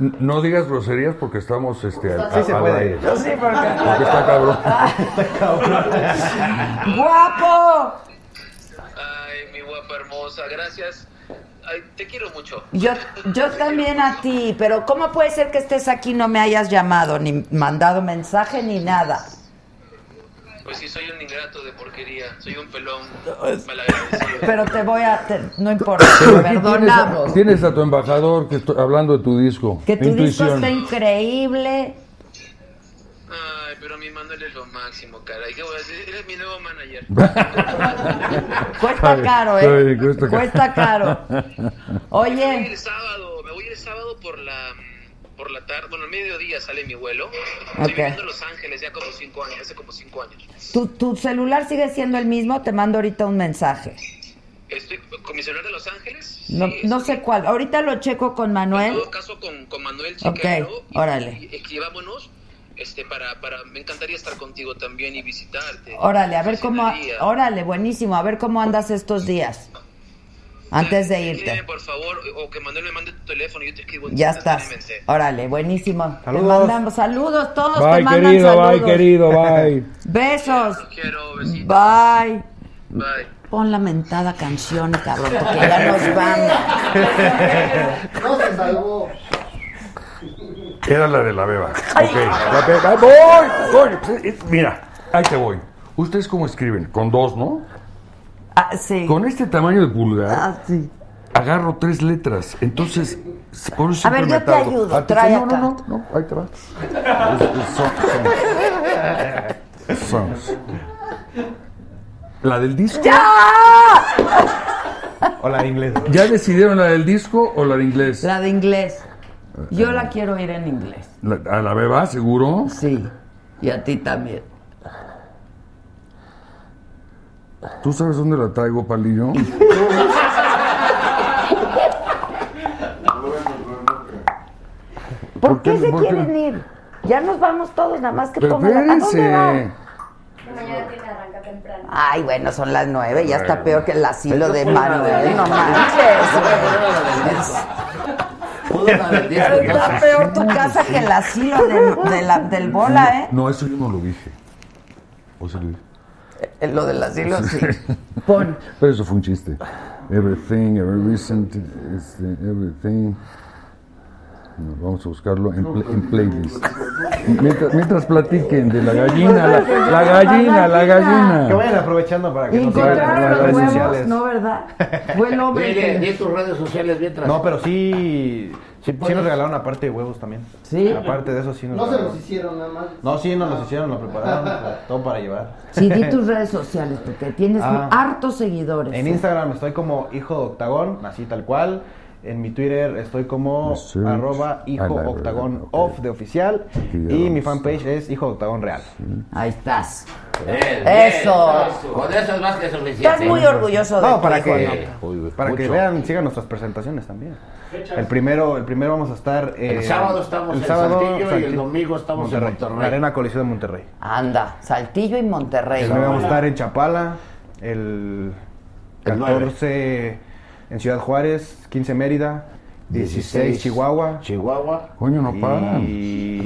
no digas groserías porque estamos este, al, Sí se al puede. aire. Sí, porque- [laughs] Porque [laughs] está cabrón. ¡Guapo! Ay, mi guapa hermosa, gracias. Ay, te quiero mucho. Yo, yo también a ti, pero ¿cómo puede ser que estés aquí y no me hayas llamado, ni mandado mensaje, ni nada? Pues sí, soy un ingrato de porquería. Soy un pelón malagradecido. Pero te voy a... te- no importa, te perdonamos. tienes, tienes a tu embajador que estoy hablando de tu disco. Que tu disco está increíble. Ay, pero mi Manuel es lo máximo, caray. ¿Qué voy a decir? Eres mi nuevo manager. [laughs] Cuesta caro, ¿eh? Ay, cuesta caro. Cuesta caro. [laughs] Me voy a ir Oye, el sábado, me voy a ir el sábado por la por la tarde, bueno, al mediodía sale mi vuelo. Estoy Ok. viviendo en Los Ángeles ya como cinco años, hace como cinco años. ¿tu, ¿tu celular sigue siendo el mismo? Te mando ahorita un mensaje. Estoy con mi celular de Los Ángeles. No, no sé cuál. Ahorita lo checo con En Manuel. todo caso con, con Manuel Ok, Chiquero. y- órale. Y, escribámonos. Este, para, para, me encantaría estar contigo también y visitarte. Órale, a ver cómo... Órale, buenísimo. A ver cómo andas estos días. Antes de irte. por favor, o que Manuel me mande tu teléfono yo te escribo. Ya estás. Órale, buenísimo. Te Saludos. mandamos saludos, todos te Bye, mandan querido, saludos. bye, querido, bye. [laughs] Besos. Quiero besitos. Bye. Bye. Pon la mentada canción, cabrón, porque ya nos vamos. [laughs] No se salvó. Era la de la beba. Ok. La beba. ¡Voy! voy. Mira, ahí te voy. ¿Ustedes cómo escriben? Con dos, ¿no? Ah, sí. Con este tamaño de pulgar. Ah, sí. Agarro tres letras. Entonces, por eso A ver, yo te ayudo, Ah, trae no, acá. no, no, no, ahí te va. Es- es son- Songs. La del disco. [laughs] O la de inglés. ¿Ya decidieron la del disco o la de inglés? La de inglés. Yo la quiero ir en inglés. La- ¿A la beba, seguro? Sí. Y a ti también. ¿Tú sabes dónde la traigo, palillo? [laughs] ¿Por qué se por qué? quieren ir? Ya nos vamos todos, nada más que Pero pongan. ¿A dónde van? Mañana tiene arranca temprano. Ay, bueno, son las nueve, ya está peor que el asilo de Manuel, de- no manches. Está peor tu casa que el asilo de, de la- del bola, ¿eh? No, eso yo no lo dije. ¿O se lo dije? Eh, Lo del asilo, sí. [laughs] Pon. Pero eso fue un chiste. Everything, every recent, este, everything. No, Vamos a buscarlo en, pla- en playlist. Mientras, mientras platiquen de la gallina, la, la gallina, la Que gallina. vayan aprovechando para que Encontraron las los redes huevos, sociales. ¿no, verdad? Fue el hombre Dile, di que... tus redes sociales mientras. No, pero sí, sí, puedes. nos regalaron aparte de huevos también. ¿Sí? Aparte de eso sí nos No se los hicieron nada más. No, sí nos los hicieron, lo prepararon, [laughs] todo para llevar. Sí, di [laughs] tus redes sociales, porque tienes Ah. hartos seguidores. En ¿eh? Instagram estoy como hijo de octagón, así tal cual. En mi Twitter estoy como arroba hijo Ah, la octagón off de oficial. Y mi fanpage es hijo de octagón real. Ahí estás. Bien, Eso. bien. Con eso es más que suficiente. Estás muy orgulloso de No, tu para hijo, que, ¿no? Para que vean, sigan nuestras presentaciones también. El primero, el primero vamos a estar. eh, El sábado estamos en Saltillo y el domingo estamos en Monterrey. La Arena Coliseo de Monterrey. Anda, Saltillo y Monterrey. El 9 vamos a estar en Chapala. El El nueve. 14 en Ciudad Juárez, 15 Mérida, 16 Chihuahua. Chihuahua. Coño, no paran. [laughs] Y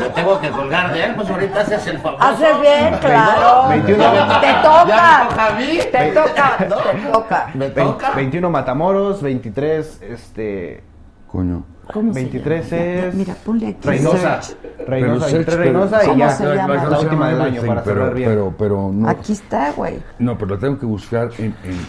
Me tengo que colgar de él, pues ahorita haces el favor. Haces bien, claro. 21. Te toca. mí. Te toca, te toca. Me toca. 21 Matamoros, 23 este Coño. 23 es Mira, ponle aquí. Reynosa. Pero Reynosa, search, 23 pero- Reynosa y ¿Cómo ya se llama? la, la última del año para pero, cerrar bien. Pero, pero no. Aquí está, güey. No, pero la tengo que buscar en. en-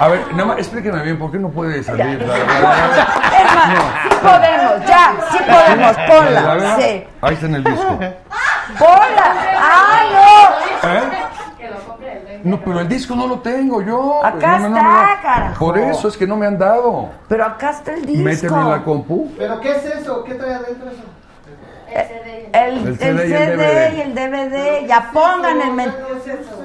A ver, nada más, explíqueme bien, ¿por qué no puede salir? La, la- Es más, sí podemos, ya, sí podemos, la- ponla. Sí. Ahí está en el disco. Ponla. ¡Ah, ¿Eh? No, pero el disco no lo tengo yo. Acá No, no, no, está, no. carajo. Por eso es que no me han dado. Pero acá está el disco. Méteme en la compu. ¿Pero qué es eso? ¿Qué trae adentro eso? El, El el CD y el CD DVD. y el DVD. Ya pongan el men- ¿Qué es eso?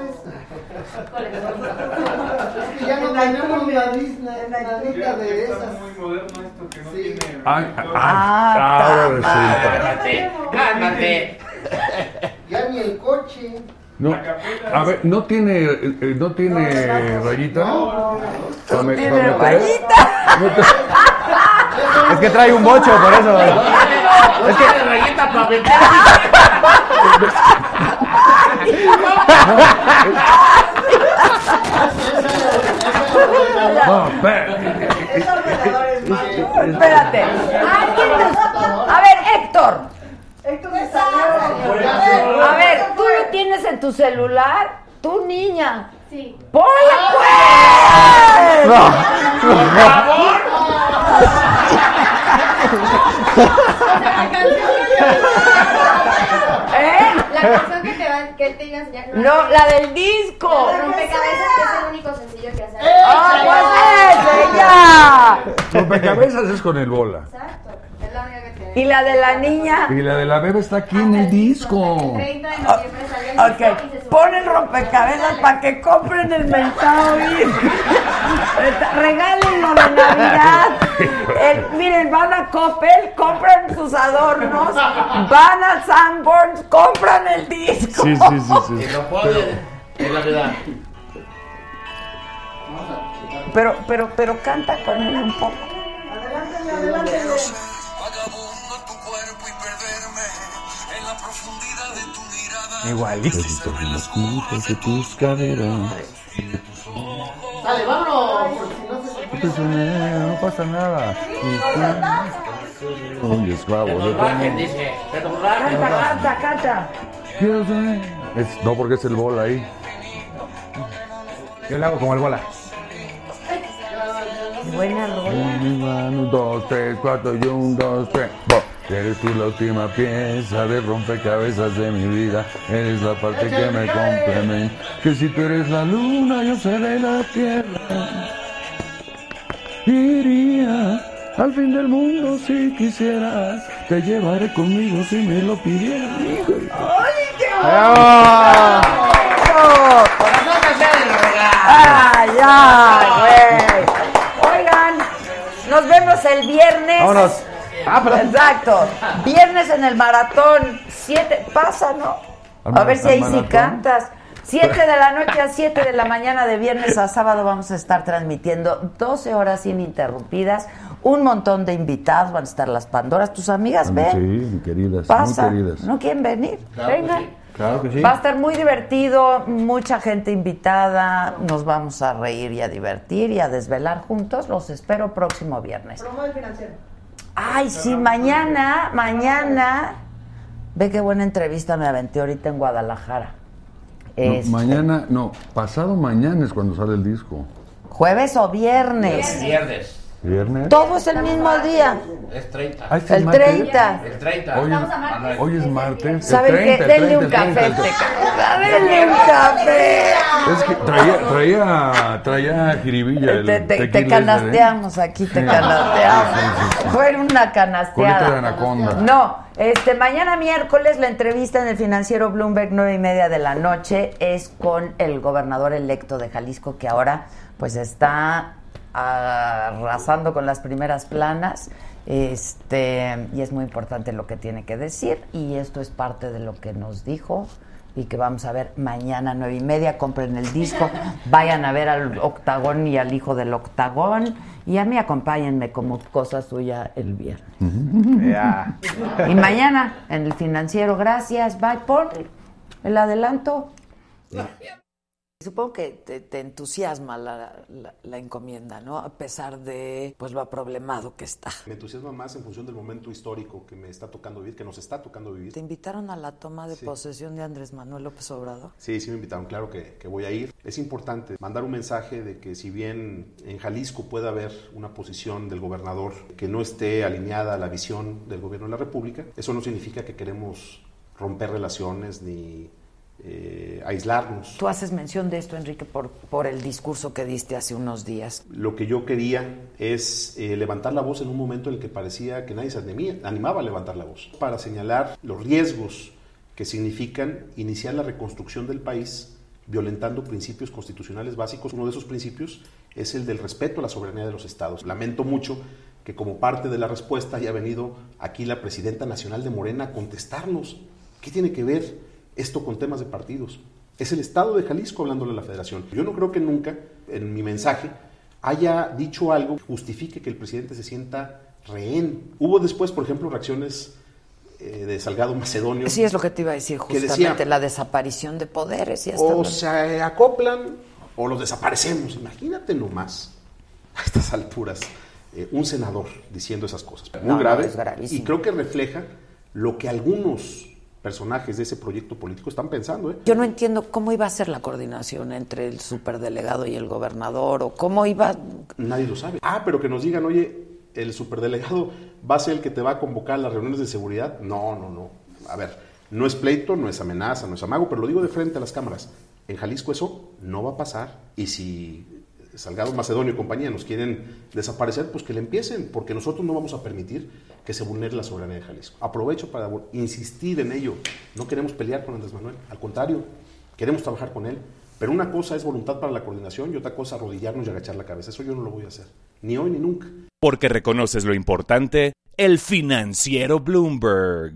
Es que ya no tenemos una Disney de esas. muy moderno esto que no Sí. tiene. Ah, ahora ta resulta. Cálmate, cálmate. Ya ni el coche. No, a ver, ¿no tiene, eh, eh, no tiene rayita? ¿Pa me- pa Tiene rayita. Es que trae un bocho, por eso. Es que rayita para meter. No, espera. Espérate. Alguien nos- A ver, Héctor. A ver, ¿tú lo tienes en tu celular? Tu niña. Sí. ¡Ponla, pues! Por favor. ¿Eh? La canción que te, va, que te iba a enseñar. No, la del disco. La rompecabezas, que es el único sencillo que hace. ¡Ah, pues ella! Rompecabezas es con el bola. Exacto. Es la única que te ¿Y la de la niña? Y la de la bebé está aquí en el disco. 30 de noviembre salió el Ok, disco pon el rompecabezas para que compren el mentado disco. Regálenlo de Navidad. El- miren, van a Coppel, compran sus adornos. Van a Sanborns, compran el disco. Sí, sí, sí, sí. Y lo ponen en la vida. Pero, pero, pero canta con él un poco. Igualito. de tus caderas. Dale, vámonos. Porque si no se No pasa nada. Oye, esclavo, dice. Es- no, porque es el bola ahí. Yo le hago como el bola. Buena rola. Un, dos, tres, cuatro y un, dos, tres. Bo. Eres tú la última pieza de rompecabezas de mi vida. Eres la parte que me complementa. Que si tú eres la luna, yo seré la tierra. Iría al fin del mundo si quisieras. Te llevaré conmigo si me lo pidieras. ¡Ay, ay, güey! Oigan, nos vemos el viernes. Vámonos. Ah, perdón. Exacto. Viernes en el maratón. Siete. Pasa, ¿no? A ver si ahí sí cantas. Siete de la noche a siete de la mañana de viernes a sábado vamos a estar transmitiendo 12 horas ininterrumpidas. Un montón de invitados. Van a estar las Pandoras. ¿Tus amigas ven? Sí, queridas, Pasa. muy queridas. ¿No quieren venir? Vengan. Claro que sí. Va a estar muy divertido, mucha gente invitada, nos vamos a reír y a divertir y a desvelar juntos. Los espero próximo viernes. Promo financiero. Ay, sí, mañana, mañana. Ve qué buena entrevista me aventé ahorita en Guadalajara. No, Es mañana, no, pasado mañana es cuando sale el disco. jueves o viernes. Viernes. ¿Viernes? Todo es el mismo día. Es 30. Ah, este es El martes. 30. El 30. Hoy es, martes. hoy es martes. el ¿Saben 30, qué? el Denle 30, un el café, 30. este cabrón. [laughs] Denle un café. Es que traía, traía, traía jiribilla. el Te, te- ¿eh? canasteamos aquí, te Sí. canasteamos. Sí, sí, sí. Fue una canasteada. Colita de anaconda. No, este, mañana miércoles la entrevista en el financiero Bloomberg, nueve y media de la noche, es con el gobernador electo de Jalisco, que ahora pues está arrasando con las primeras planas. Este, y es muy importante lo que tiene que decir, y esto es parte de lo que nos dijo y que vamos a ver mañana a nueve y media. Compren el disco, [laughs] vayan a ver al Octagón y al hijo del Octagón. Y a mí acompáñenme como cosa suya el viernes. Y mañana en el financiero, gracias. Bye, por el adelanto. Supongo que te, te entusiasma la, la- la encomienda, ¿no? A pesar de pues lo aproblemado que está. Me entusiasma más en función del momento histórico que me está tocando vivir, que nos está tocando vivir. ¿Te invitaron a la toma de Sí. posesión de Andrés Manuel López Obrador? Sí, sí me invitaron, claro que, que voy a ir. Es importante mandar un mensaje de que si bien en Jalisco puede haber una posición del gobernador que no esté alineada a la visión del gobierno de la República, eso no significa que queremos romper relaciones ni eh, aislarnos. Tú haces mención de esto, Enrique, por, por el discurso que diste hace unos días. Lo que yo quería es eh, levantar la voz en un momento en el que parecía que nadie se animía- animaba a levantar la voz, para señalar los riesgos que significan iniciar la reconstrucción del país violentando principios constitucionales básicos. Uno de esos principios es el del respeto a la soberanía de los estados. Lamento mucho que como parte de la respuesta haya venido aquí la presidenta nacional de Morena a contestarnos. ¿Qué tiene que ver esto con temas de partidos? Es el Estado de Jalisco hablándole a la Federación. Yo no creo que nunca en mi mensaje haya dicho algo que justifique que el presidente se sienta rehén. Hubo después, por ejemplo, reacciones eh, de Salgado Macedonio. Sí, es lo que te iba a decir, Que justamente, decía- la desaparición de poderes y hasta O se acoplan o los desaparecemos. Imagínate nomás a estas alturas eh, un senador diciendo esas cosas. Muy No, no, grave. es y creo que refleja lo que algunos personajes de ese proyecto político están pensando. ¿eh? Yo no entiendo cómo iba a ser la coordinación entre el superdelegado y el gobernador, o cómo iba... Nadie lo sabe. Ah, pero que nos digan, oye, el superdelegado va a ser el que te va a convocar a las reuniones de seguridad. No, no, no. A ver, no es pleito, no es amenaza, no es amago, pero lo digo de frente a las cámaras. En Jalisco eso no va a pasar. Y si Salgado Macedonio y compañía nos quieren desaparecer, pues que le empiecen, porque nosotros no vamos a permitir que se vulnere la soberanía de Jalisco. Aprovecho para insistir en ello. No queremos pelear con Andrés Manuel, al contrario, queremos trabajar con él. Pero una cosa es voluntad para la coordinación y otra cosa arrodillarnos y agachar la cabeza. Eso yo no lo voy a hacer, ni hoy ni nunca. Porque reconoces lo importante, el financiero Bloomberg.